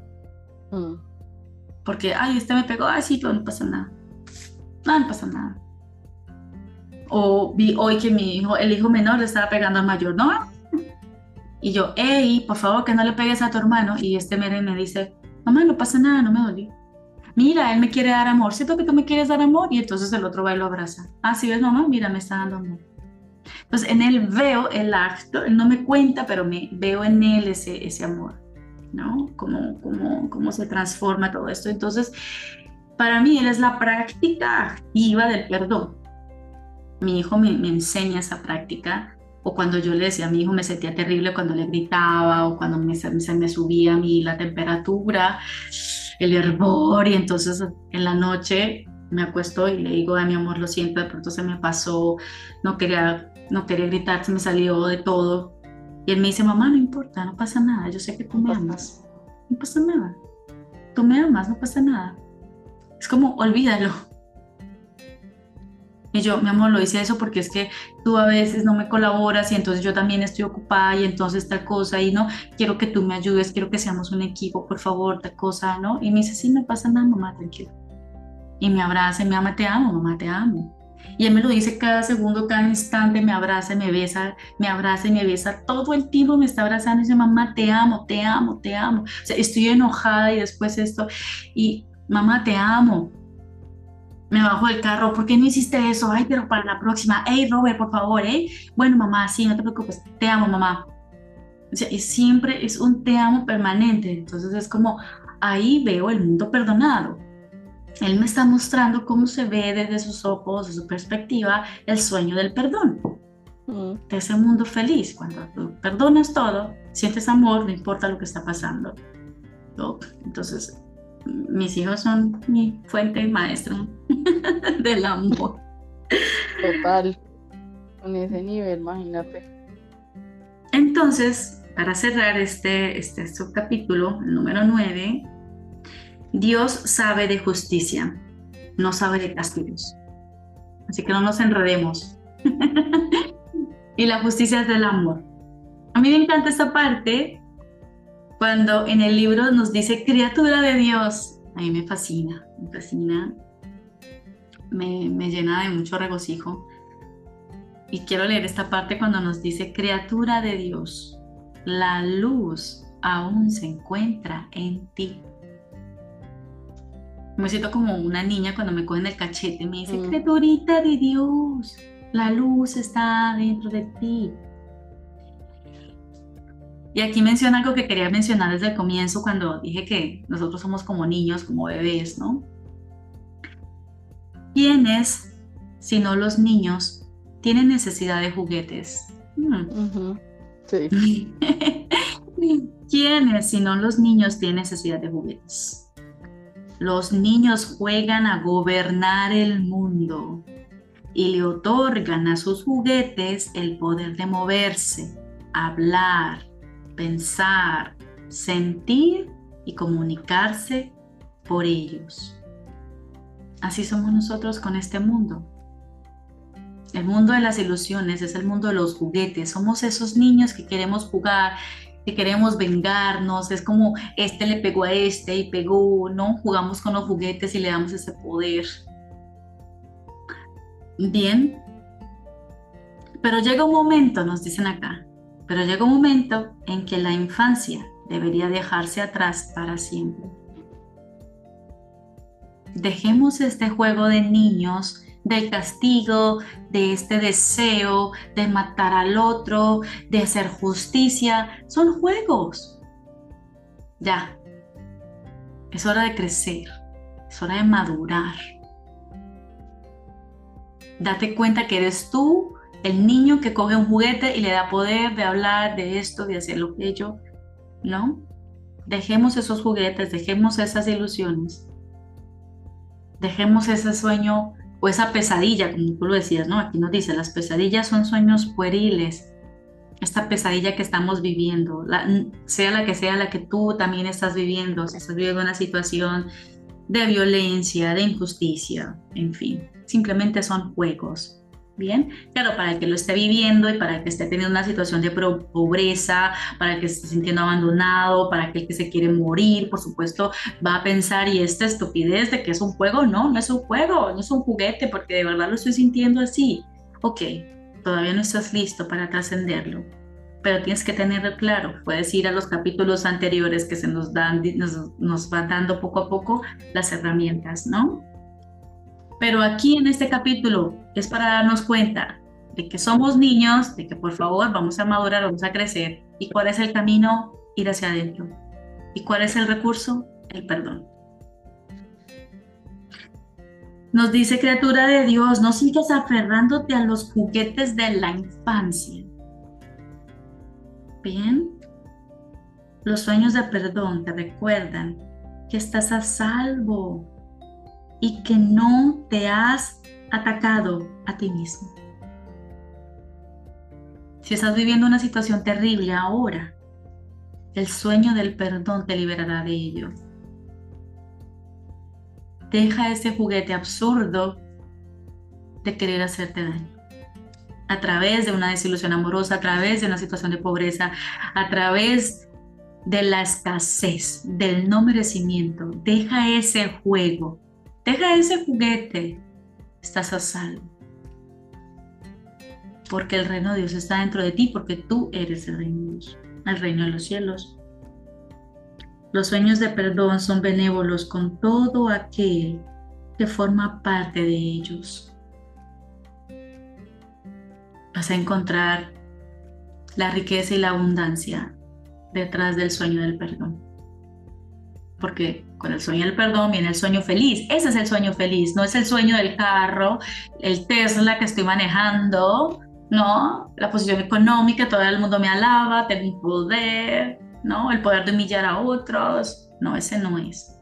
Mm. Porque, ay, este me pegó, ay, sí, pero no pasa nada. No, no pasa nada. O vi hoy que mi hijo, el hijo menor le estaba pegando al mayor, ¿no? Y yo, hey, por favor, que no le pegues a tu hermano. Y este me, me dice, mamá, no pasa nada, no me dolió. Mira, él me quiere dar amor, siento que tú me quieres dar amor y entonces el otro va y lo abraza. Ah, sí, ves, mamá, mira, me está dando amor. Entonces en él veo el acto, él no me cuenta, pero me veo en él ese, ese amor, ¿no? Cómo, cómo, cómo se transforma todo esto. Entonces, para mí él es la práctica activa del perdón. Mi hijo me, me enseña esa práctica o cuando yo le decía a mi hijo me sentía terrible cuando le gritaba o cuando me, se me subía a mí la temperatura, el hervor y entonces en la noche me acuesto y le digo, a mi amor, lo siento, de pronto se me pasó, no quería, no quería gritar, se me salió de todo. Y él me dice, mamá, no importa, no pasa nada, yo sé que tú me amas, no pasa nada, tú me amas, no pasa nada. Es como, olvídalo, y yo, mi amor, lo hice eso porque es que tú a veces no me colaboras y entonces yo también estoy ocupada y entonces tal cosa y no, quiero que tú me ayudes, quiero que seamos un equipo, por favor, tal cosa, ¿no? Y me dice, sí, no pasa nada, mamá, tranquilo. Y me abraza y me ama, te amo, mamá, te amo. Y él me lo dice cada segundo, cada instante, me abraza, me besa, me abraza y me besa. Todo el tiempo me está abrazando y dice, mamá, te amo, te amo, te amo. O sea, estoy enojada y después esto. Y mamá, te amo me bajo del carro, ¿por qué no hiciste eso? Ay, pero para la próxima, hey Robert, por favor, ¿eh? Bueno, mamá, sí, no te preocupes, te amo, mamá. O sea, y siempre es un te amo permanente, entonces es como, ahí veo el mundo perdonado. Él me está mostrando cómo se ve desde sus ojos, de su perspectiva, el sueño del perdón. Mm. De ese mundo feliz, cuando tú perdonas todo, sientes amor, no importa lo que está pasando. Entonces, mis hijos son mi fuente maestra del amor. Total, con ese nivel, imagínate. Entonces, para cerrar este, este subcapítulo, el número 9, Dios sabe de justicia, no sabe de castigos. Así que no nos enredemos. y la justicia es del amor. A mí me encanta esta parte cuando en el libro nos dice criatura de Dios, a mí me fascina, me fascina, me, me llena de mucho regocijo. Y quiero leer esta parte cuando nos dice criatura de Dios, la luz aún se encuentra en ti. Me siento como una niña cuando me cogen el cachete y me dice, mm. criaturita de Dios, la luz está dentro de ti. Y aquí menciona algo que quería mencionar desde el comienzo cuando dije que nosotros somos como niños, como bebés, ¿no? ¿Quiénes, si no los niños, tienen necesidad de juguetes? Hmm. Sí. ¿Quiénes, si no los niños, tienen necesidad de juguetes? Los niños juegan a gobernar el mundo y le otorgan a sus juguetes el poder de moverse, hablar, pensar, sentir y comunicarse por ellos. Así somos nosotros con este mundo. El mundo de las ilusiones es el mundo de los juguetes. Somos esos niños que queremos jugar, que queremos vengarnos. Es como este le pegó a este y pegó, ¿no? Jugamos con los juguetes y le damos ese poder. Bien. Pero llega un momento, nos dicen acá, pero llega un momento en que la infancia debería dejarse atrás para siempre. Dejemos este juego de niños del castigo, de este deseo de matar al otro, de hacer justicia. Son juegos. Ya. Es hora de crecer. Es hora de madurar. Date cuenta que eres tú el niño que coge un juguete y le da poder de hablar de esto, de hacer lo que yo, ¿no? Dejemos esos juguetes, dejemos esas ilusiones, dejemos ese sueño o esa pesadilla, como tú lo decías, ¿no? Aquí nos dice, las pesadillas son sueños pueriles. Esta pesadilla que estamos viviendo, sea la que sea la que tú también estás viviendo, si estás viviendo una situación de violencia, de injusticia, en fin, simplemente son juegos. Bien, claro, para el que lo esté viviendo y para el que esté teniendo una situación de pobreza, para el que esté sintiendo abandonado, para aquel que se quiere morir, por supuesto, va a pensar, y esta estupidez de que es un juego, no, no es un juego, no es un juguete, porque de verdad lo estoy sintiendo así. Ok, todavía no estás listo para trascenderlo, pero tienes que tenerlo claro. Puedes ir a los capítulos anteriores que se nos dan, nos, nos van dando poco a poco las herramientas, ¿no? Pero aquí en este capítulo es para darnos cuenta de que somos niños, de que por favor vamos a madurar, vamos a crecer. ¿Y cuál es el camino? Ir hacia adentro. ¿Y cuál es el recurso? El perdón. Nos dice criatura de Dios, no sigas aferrándote a los juguetes de la infancia. Bien, los sueños de perdón te recuerdan que estás a salvo, y que no te has atacado a ti mismo. Si estás viviendo una situación terrible ahora, el sueño del perdón te liberará de ello. Deja ese juguete absurdo de querer hacerte daño. A través de una desilusión amorosa, a través de una situación de pobreza, a través de la escasez, del no merecimiento. Deja ese juego Deja ese juguete, estás a salvo. Porque el reino de Dios está dentro de ti, porque tú eres el reino de Dios, el reino de los cielos. Los sueños de perdón son benévolos con todo aquel que forma parte de ellos. Vas a encontrar la riqueza y la abundancia detrás del sueño del perdón. Porque con el sueño del perdón viene el sueño feliz. Ese es el sueño feliz, no es el sueño del carro, el Tesla que estoy manejando, ¿no? La posición económica, todo el mundo me alaba, tengo un poder, ¿no? El poder de humillar a otros. No, ese no es.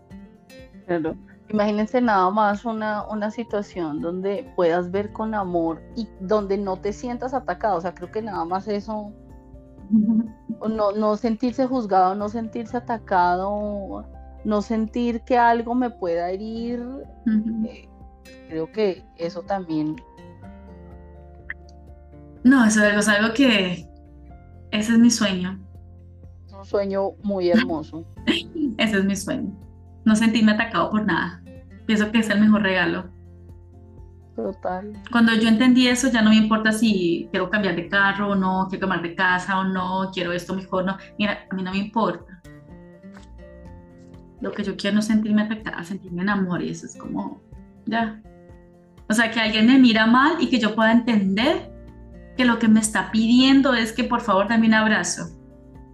Claro. Imagínense nada más una, una situación donde puedas ver con amor y donde no te sientas atacado. O sea, creo que nada más eso, no, no sentirse juzgado, no sentirse atacado, no sentir que algo me pueda herir, eh, creo que eso también. No, eso es algo que ese es mi sueño. Es un sueño muy hermoso. ese es mi sueño. No sentirme atacado por nada. Pienso que es el mejor regalo. Total. Cuando yo entendí eso, ya no me importa si quiero cambiar de carro o no, quiero cambiar de casa o no, quiero esto mejor, no. Mira, a mí no me importa lo que yo quiero es sentirme afectada, sentirme en amor y eso es como, ya. O sea, que alguien me mira mal y que yo pueda entender que lo que me está pidiendo es que por favor dame un abrazo.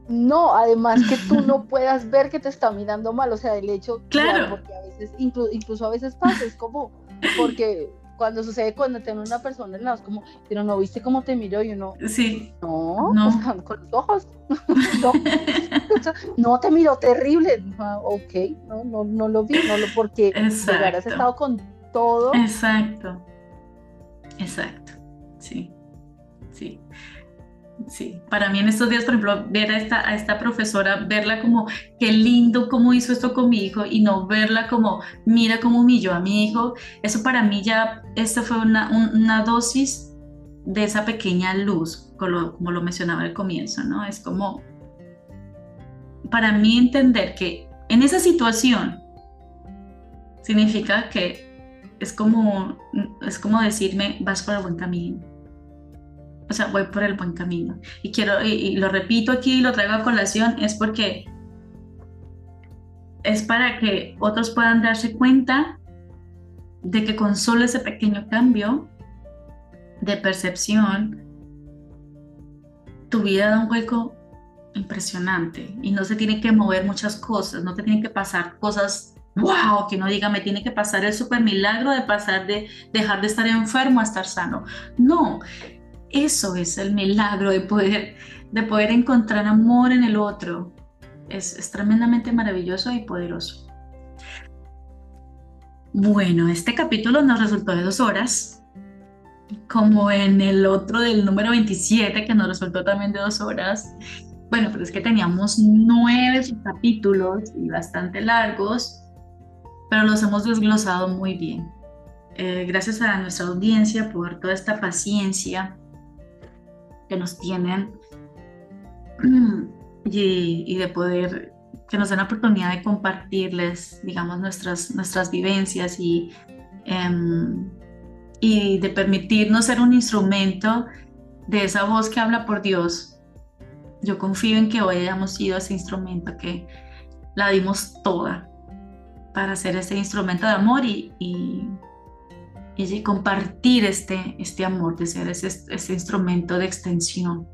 No, además que tú no puedas ver que te está mirando mal, o sea, el hecho, claro, porque a veces, incluso a veces pasa, es como, porque cuando sucede cuando tengo una persona en es como, pero no viste cómo te miró y uno, sí, no, no. con los ojos, no. te miró terrible, ah, ok, no, no, no lo vi, no lo, porque has estado con todo. Exacto, exacto, sí. Sí, para mí en estos días, por ejemplo, ver a esta, a esta profesora, verla como, qué lindo cómo hizo esto con mi hijo y no verla como, mira cómo humilló a mi hijo, eso para mí ya, esta fue una, una dosis de esa pequeña luz, como lo, como lo mencionaba al comienzo, ¿no? Es como, para mí entender que en esa situación significa que es como, es como decirme, vas por el buen camino o sea, voy por el buen camino. Y quiero, y, lo repito aquí, lo traigo a colación, es porque es para que otros puedan darse cuenta de que con solo ese pequeño cambio de percepción, tu vida da un hueco impresionante y no se tienen que mover muchas cosas, no te tienen que pasar cosas, wow, que no diga, me tiene que pasar el super milagro de pasar de dejar de estar enfermo a estar sano. No, eso es el milagro de poder, de poder encontrar amor en el otro. Es, tremendamente maravilloso y poderoso. Bueno, este capítulo nos resultó de dos horas, como en el otro del número 27, que nos resultó también de dos horas. Bueno, pero es que teníamos nueve capítulos y bastante largos, pero los hemos desglosado muy bien. Eh, gracias a nuestra audiencia por toda esta paciencia que nos tienen y, y de poder que nos den la oportunidad de compartirles, digamos, nuestras, nuestras vivencias y, em, y de permitirnos ser un instrumento de esa voz que habla por Dios. Yo confío en que hoy hayamos sido ese instrumento, que la dimos toda para ser ese instrumento de amor y, y, y compartir este, este amor, de ser ese, ese instrumento de extensión.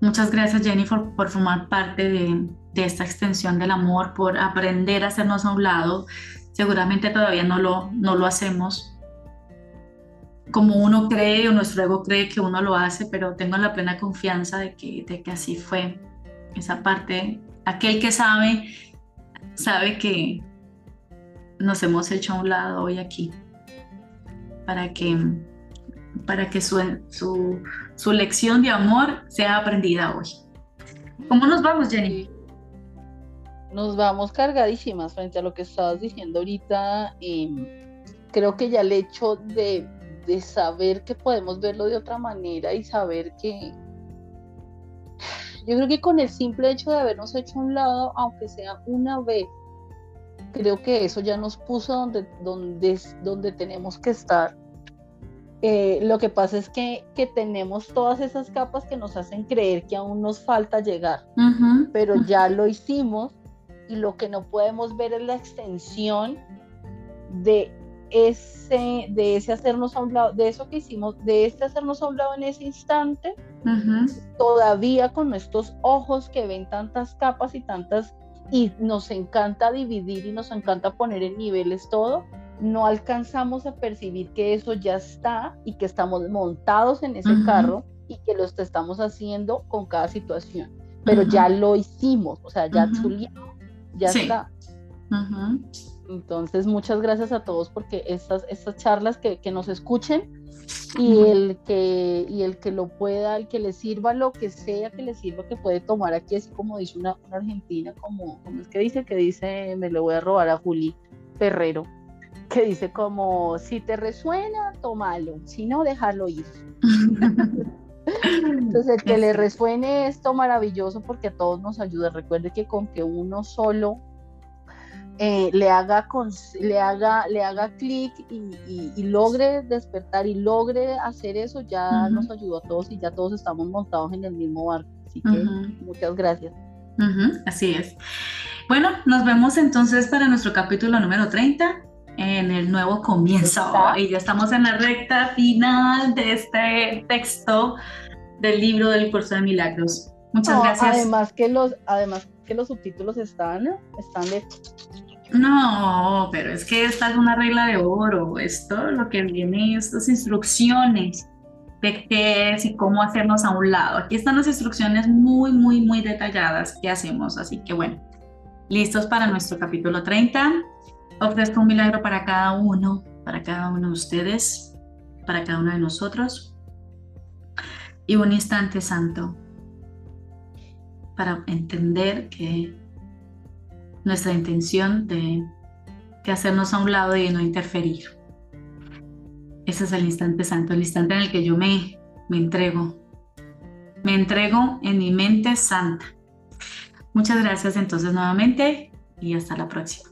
Muchas gracias Jennifer por formar parte de, esta extensión del amor, por aprender a hacernos a un lado. Seguramente todavía no lo, no lo hacemos como uno cree o nuestro ego cree que uno lo hace, pero tengo la plena confianza de que, de que así fue. Esa parte, aquel que sabe, sabe que nos hemos hecho a un lado hoy aquí para que, para que su, su, su lección de amor sea aprendida hoy. ¿Cómo nos vamos, Jenny? Nos vamos cargadísimas frente a lo que estabas diciendo ahorita. creo que ya el hecho de, de saber que podemos verlo de otra manera y saber que, yo creo que con el simple hecho de habernos hecho a un lado, aunque sea una vez, creo que eso ya nos puso donde, donde, donde tenemos que estar. Eh, lo que pasa es que, tenemos todas esas capas que nos hacen creer que aún nos falta llegar, pero ya lo hicimos y lo que no podemos ver es la extensión de ese, de ese hacernos a un lado, de eso que hicimos, de este hacernos a un lado en ese instante, todavía con nuestros ojos que ven tantas capas y tantas, y nos encanta dividir y nos encanta poner en niveles todo, no alcanzamos a percibir que eso ya está y que estamos montados en ese carro y que lo estamos haciendo con cada situación. Pero ya lo hicimos, o sea, ya ya está. Entonces, muchas gracias a todos porque estas, estas charlas que, nos escuchen y el, que, y el que lo pueda, el que le sirva lo que sea que le sirva, que puede tomar aquí, así como dice una, argentina, como, como es que dice, que dice, me lo voy a robar a Juli Ferrero que dice como, si te resuena, tómalo, si no, déjalo ir. Entonces, el que le resuene esto maravilloso porque a todos nos ayuda. Recuerde que con que uno solo eh, le haga, le haga, le haga clic y, logre despertar y logre hacer eso, ya nos ayudó a todos y ya todos estamos montados en el mismo barco. Así que muchas gracias. Así es. Bueno, nos vemos entonces para nuestro capítulo número 30 en el nuevo comienzo. Y ya estamos en la recta final de este texto del libro del curso de milagros. Muchas gracias. Además que los, además que los subtítulos están, están. No, pero es que esta es una regla de oro. Esto lo que viene, estas instrucciones de qué es y cómo hacernos a un lado. Aquí están las instrucciones muy, muy, muy detalladas que hacemos. Así que bueno, listos para nuestro capítulo 30 ofrezco un milagro para cada uno, para cada uno de ustedes, para cada uno de nosotros. Y un instante santo para entender que nuestra intención de, hacernos a un lado y no interferir. Ese es el instante santo, el instante en el que yo me, me entrego. Me entrego en mi mente santa. Muchas gracias entonces nuevamente y hasta la próxima.